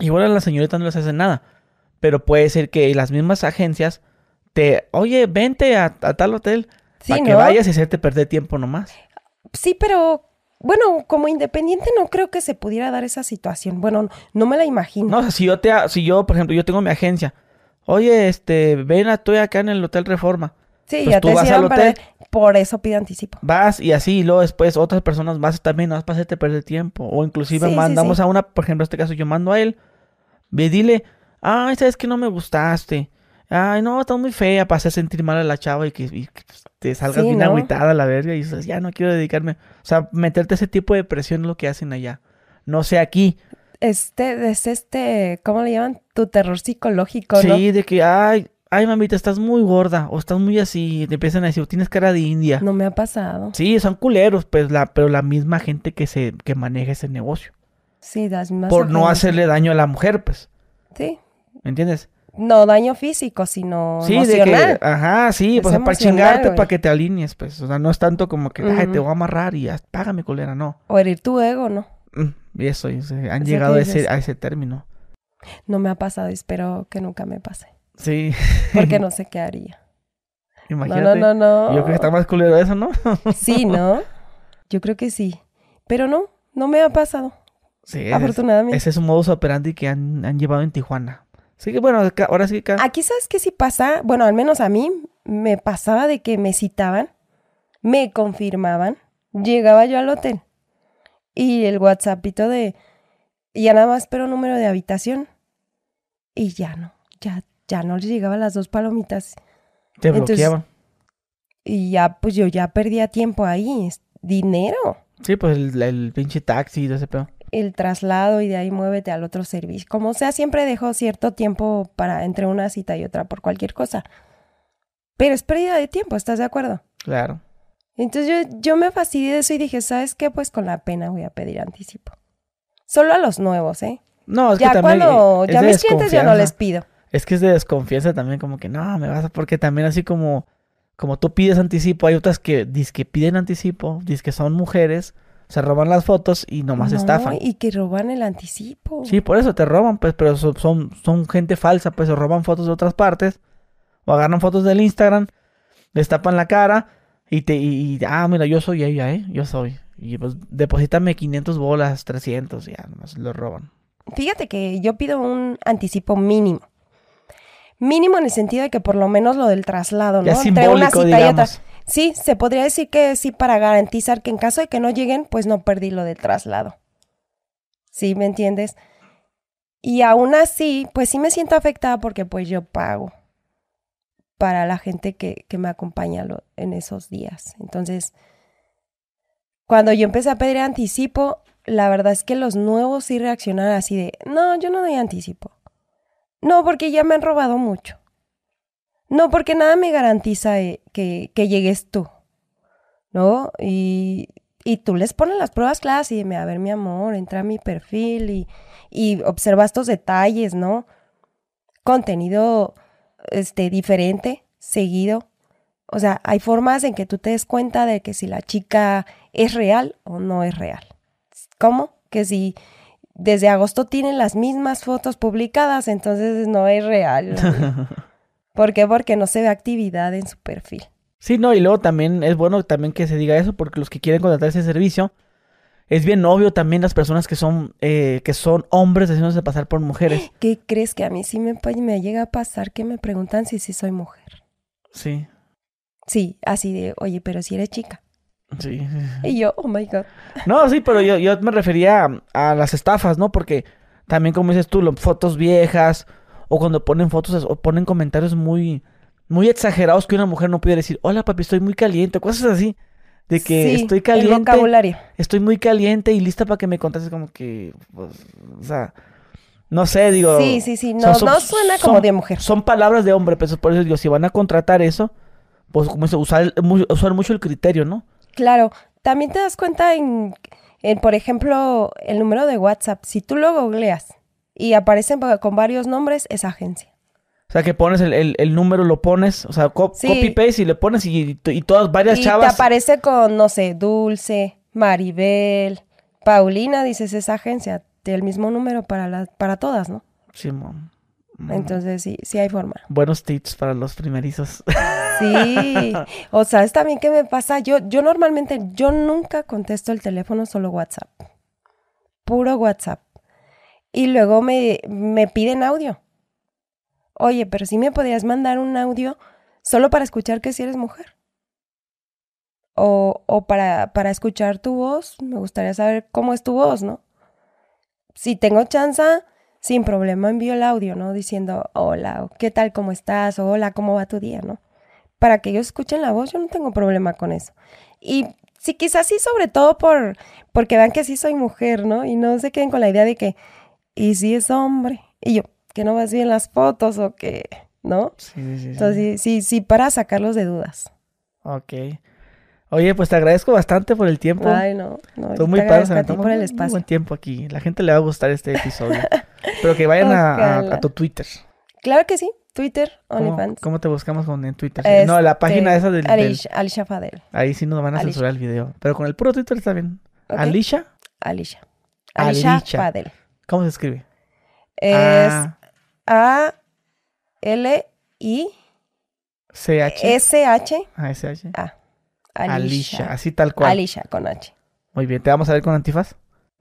Igual a la señorita no les hace nada. Pero puede ser que las mismas agencias te, oye, vente a, tal hotel para que vayas y hacerte perder tiempo nomás. Sí, pero bueno, como independiente no creo que se pudiera dar esa situación. Bueno, no me la imagino. No, si yo te, si yo, por ejemplo, yo tengo mi agencia. Oye, este, ven, estoy acá en el Hotel Reforma. Sí, pues ya tú te vas al hotel. por eso pide anticipo. Vas y así, y luego después otras personas más también, no vas para hacerte perder tiempo. O inclusive mandamos a una, por ejemplo, en este caso yo mando a él, ve, dile, ay, sabes que no me gustaste. Ay, no, estás muy fea para hacer sentir mal a la chava y que, te salgas bien ¿no? a la verga y dices, ya no quiero dedicarme. O sea, meterte ese tipo de presión es lo que hacen allá. No sé aquí. Este, es este, ¿cómo le llaman? Tu terror psicológico, ¿no? Sí, de que, ay, ay, mamita, estás muy gorda o estás muy así, te empiezan a decir, tienes cara de india. No me ha pasado. Sí, son culeros, pues la, pero la misma gente que se, que maneja ese negocio. Sí, las mismas. Por no hacerle daño a la mujer, pues. Sí. ¿Me entiendes? No daño físico, sino sí, emocional. De que, ajá, sí, pues para chingarte, para que te alinees, pues. O sea, no es tanto como que, ay, te voy a amarrar y ya, págame, colera, no. O herir tu ego, ¿no? Mm, y eso, han llegado a ese, a ese término. No me ha pasado, espero que nunca me pase. Sí. Porque no sé qué haría. Imagínate. No, no, no, Yo creo que está más culero eso, ¿no? sí, ¿no? Yo creo que sí. Pero no, no me ha pasado. Sí. Afortunadamente. ese es un modus operandi que han, han llevado en Tijuana. Sí que bueno, ahora sí que... Aquí sabes que sí pasa, bueno, al menos a mí me pasaba de que me citaban, me confirmaban, llegaba yo al hotel y el WhatsAppito de Y ya nada más espero número de habitación. Y ya no, ya, ya no les llegaba las dos palomitas. Te bloqueaban. Y ya, pues yo ya perdía tiempo ahí, dinero. Sí, pues el, pinche taxi y ese pedo. El traslado y de ahí muévete al otro servicio. Como sea, siempre dejo cierto tiempo para entre una cita y otra por cualquier cosa. Pero es pérdida de tiempo, ¿estás de acuerdo? Claro. Entonces yo, yo me fastidié de eso y dije, ¿sabes qué? Pues con la pena voy a pedir anticipo. Solo a los nuevos, ¿eh? No, es ya que también cuando ya mis clientes ya no les pido. Es que es de desconfianza también, como que no, me vas a... Porque también así como, como tú pides anticipo, hay otras que que piden anticipo, que son mujeres, se roban las fotos y nomás no, estafan. Y que roban el anticipo. Sí, por eso te roban, pues, pero son, son, gente falsa, pues se roban fotos de otras partes, o agarran fotos del Instagram, les tapan la cara y te, y, ah, mira, yo soy ella, ¿eh? Yo soy. Y pues deposítame 500 bolas, 300, ya, nomás lo roban. Fíjate que yo pido un anticipo mínimo. Mínimo en el sentido de que por lo menos lo del traslado, ¿no? Entre una cita y otra. Sí, se podría decir que sí para garantizar que en caso de que no lleguen, pues no perdí lo del traslado. ¿Sí me entiendes? Y aún así, pues sí me siento afectada porque pues yo pago para la gente que, que me acompaña en esos días. Entonces, cuando yo empecé a pedir anticipo, la verdad es que los nuevos sí reaccionaron así de, no, yo no doy anticipo. No, porque ya me han robado mucho. No, porque nada me garantiza eh, que, que llegues tú. ¿No? Y, y, tú les pones las pruebas claras y dime, a ver, mi amor, entra a mi perfil y, y observa estos detalles, ¿no? Contenido este, diferente, seguido. O sea, hay formas en que tú te des cuenta de que si la chica es real o no es real. ¿Cómo? Que si desde agosto tienen las mismas fotos publicadas, entonces no es real. ¿Por qué? Porque no se ve actividad en su perfil. Sí, no, y luego también es bueno también que se diga eso, porque los que quieren contratar ese servicio, es bien obvio también las personas que son, eh, que son hombres haciéndose pasar por mujeres. ¿Qué crees que a mí sí me, me llega a pasar que me preguntan si sí soy mujer? Sí. Sí, así de, oye, pero si eres chica. Sí. Y yo, oh my God. No, sí, pero yo, yo me refería a, las estafas, ¿no? Porque también, como dices tú, fotos viejas o cuando ponen fotos o ponen comentarios muy, muy exagerados que una mujer no puede decir, hola papi, estoy muy caliente, cosas así. De que estoy caliente. El vocabulario. Estoy muy caliente y lista para que me contes como que, pues, o sea, no sé, digo. Sí, sí, sí, no, no suena como de mujer. Son palabras de hombre, pero por eso digo, si van a contratar eso, pues como usar, usar mucho el criterio, ¿no? Claro, también te das cuenta en, por ejemplo, el número de WhatsApp. Si tú lo googleas y aparecen con varios nombres, es agencia. O sea, que pones el, el, número, lo pones, o sea, copy-paste y le pones y, y todas varias chavas. Y te aparece con, no sé, Dulce, Maribel, Paulina, dices, es agencia. El mismo número para, la, para todas, ¿no? Sí, mom. Entonces sí, sí hay forma. Buenos tips para los primerizos. Sí. O sabes también qué me pasa. Yo, yo normalmente, yo nunca contesto el teléfono, solo WhatsApp. Puro WhatsApp. Y luego me, me piden audio. Oye, pero si me podrías mandar un audio solo para escuchar que si eres mujer. O, o para, para escuchar tu voz. Me gustaría saber cómo es tu voz, ¿no? Si tengo chance sin problema envío el audio, ¿no? Diciendo, hola, ¿qué tal, cómo estás? O hola, ¿cómo va tu día, ¿no? Para que ellos escuchen la voz, yo no tengo problema con eso. Y sí, quizás sí, sobre todo por, porque vean que sí soy mujer, ¿no? Y no se queden con la idea de que, ¿y si es hombre? Y yo, que no vas bien las fotos o que, ¿no? Sí, sí, sí. Entonces, sí, sí, sí, para sacarlos de dudas. Ok. Oye, pues te agradezco bastante por el tiempo. Ay, no. no muy padre. por el espacio. buen tiempo aquí. La gente le va a gustar este episodio. Pero que vayan a, tu Twitter. Claro que sí. Twitter, OnlyFans. ¿Cómo, te buscamos en Twitter? no, la página este, esa del, Alicia, Fadel. Ahí sí nos van a censurar el video. Pero con el puro Twitter está bien. ¿Alicia? Alicia. Alicia Fadel. ¿Cómo se escribe? Es A, L I C H S H A S H A. Alicia. así tal cual. Alicia, con H. Muy bien, ¿te vamos a ver con antifaz?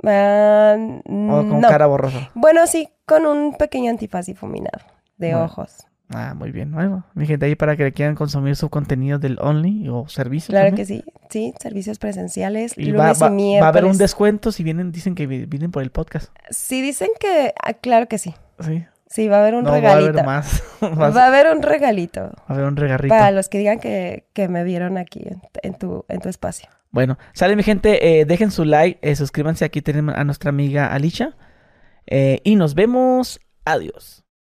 Ah, ¿O con cara borrosa? Bueno, sí, con un pequeño antifaz difuminado de ojos. Ah, muy bien. Bueno, mi gente, ahí para que quieran consumir su contenido del Only o servicio. Claro que sí. Sí, servicios presenciales. Y, va, a haber un descuento si vienen, dicen que vienen por el podcast. Sí, dicen que, ah, claro que sí. Sí. Sí, va a haber un regalito. Va a haber más. va a haber un regalito. Va a haber un regalito. Para los que digan que, me vieron aquí en, tu, en tu espacio. Bueno, sale mi gente, eh, dejen su like, eh, suscríbanse, aquí tenemos a nuestra amiga Alicia. Eh, y nos vemos. Adiós.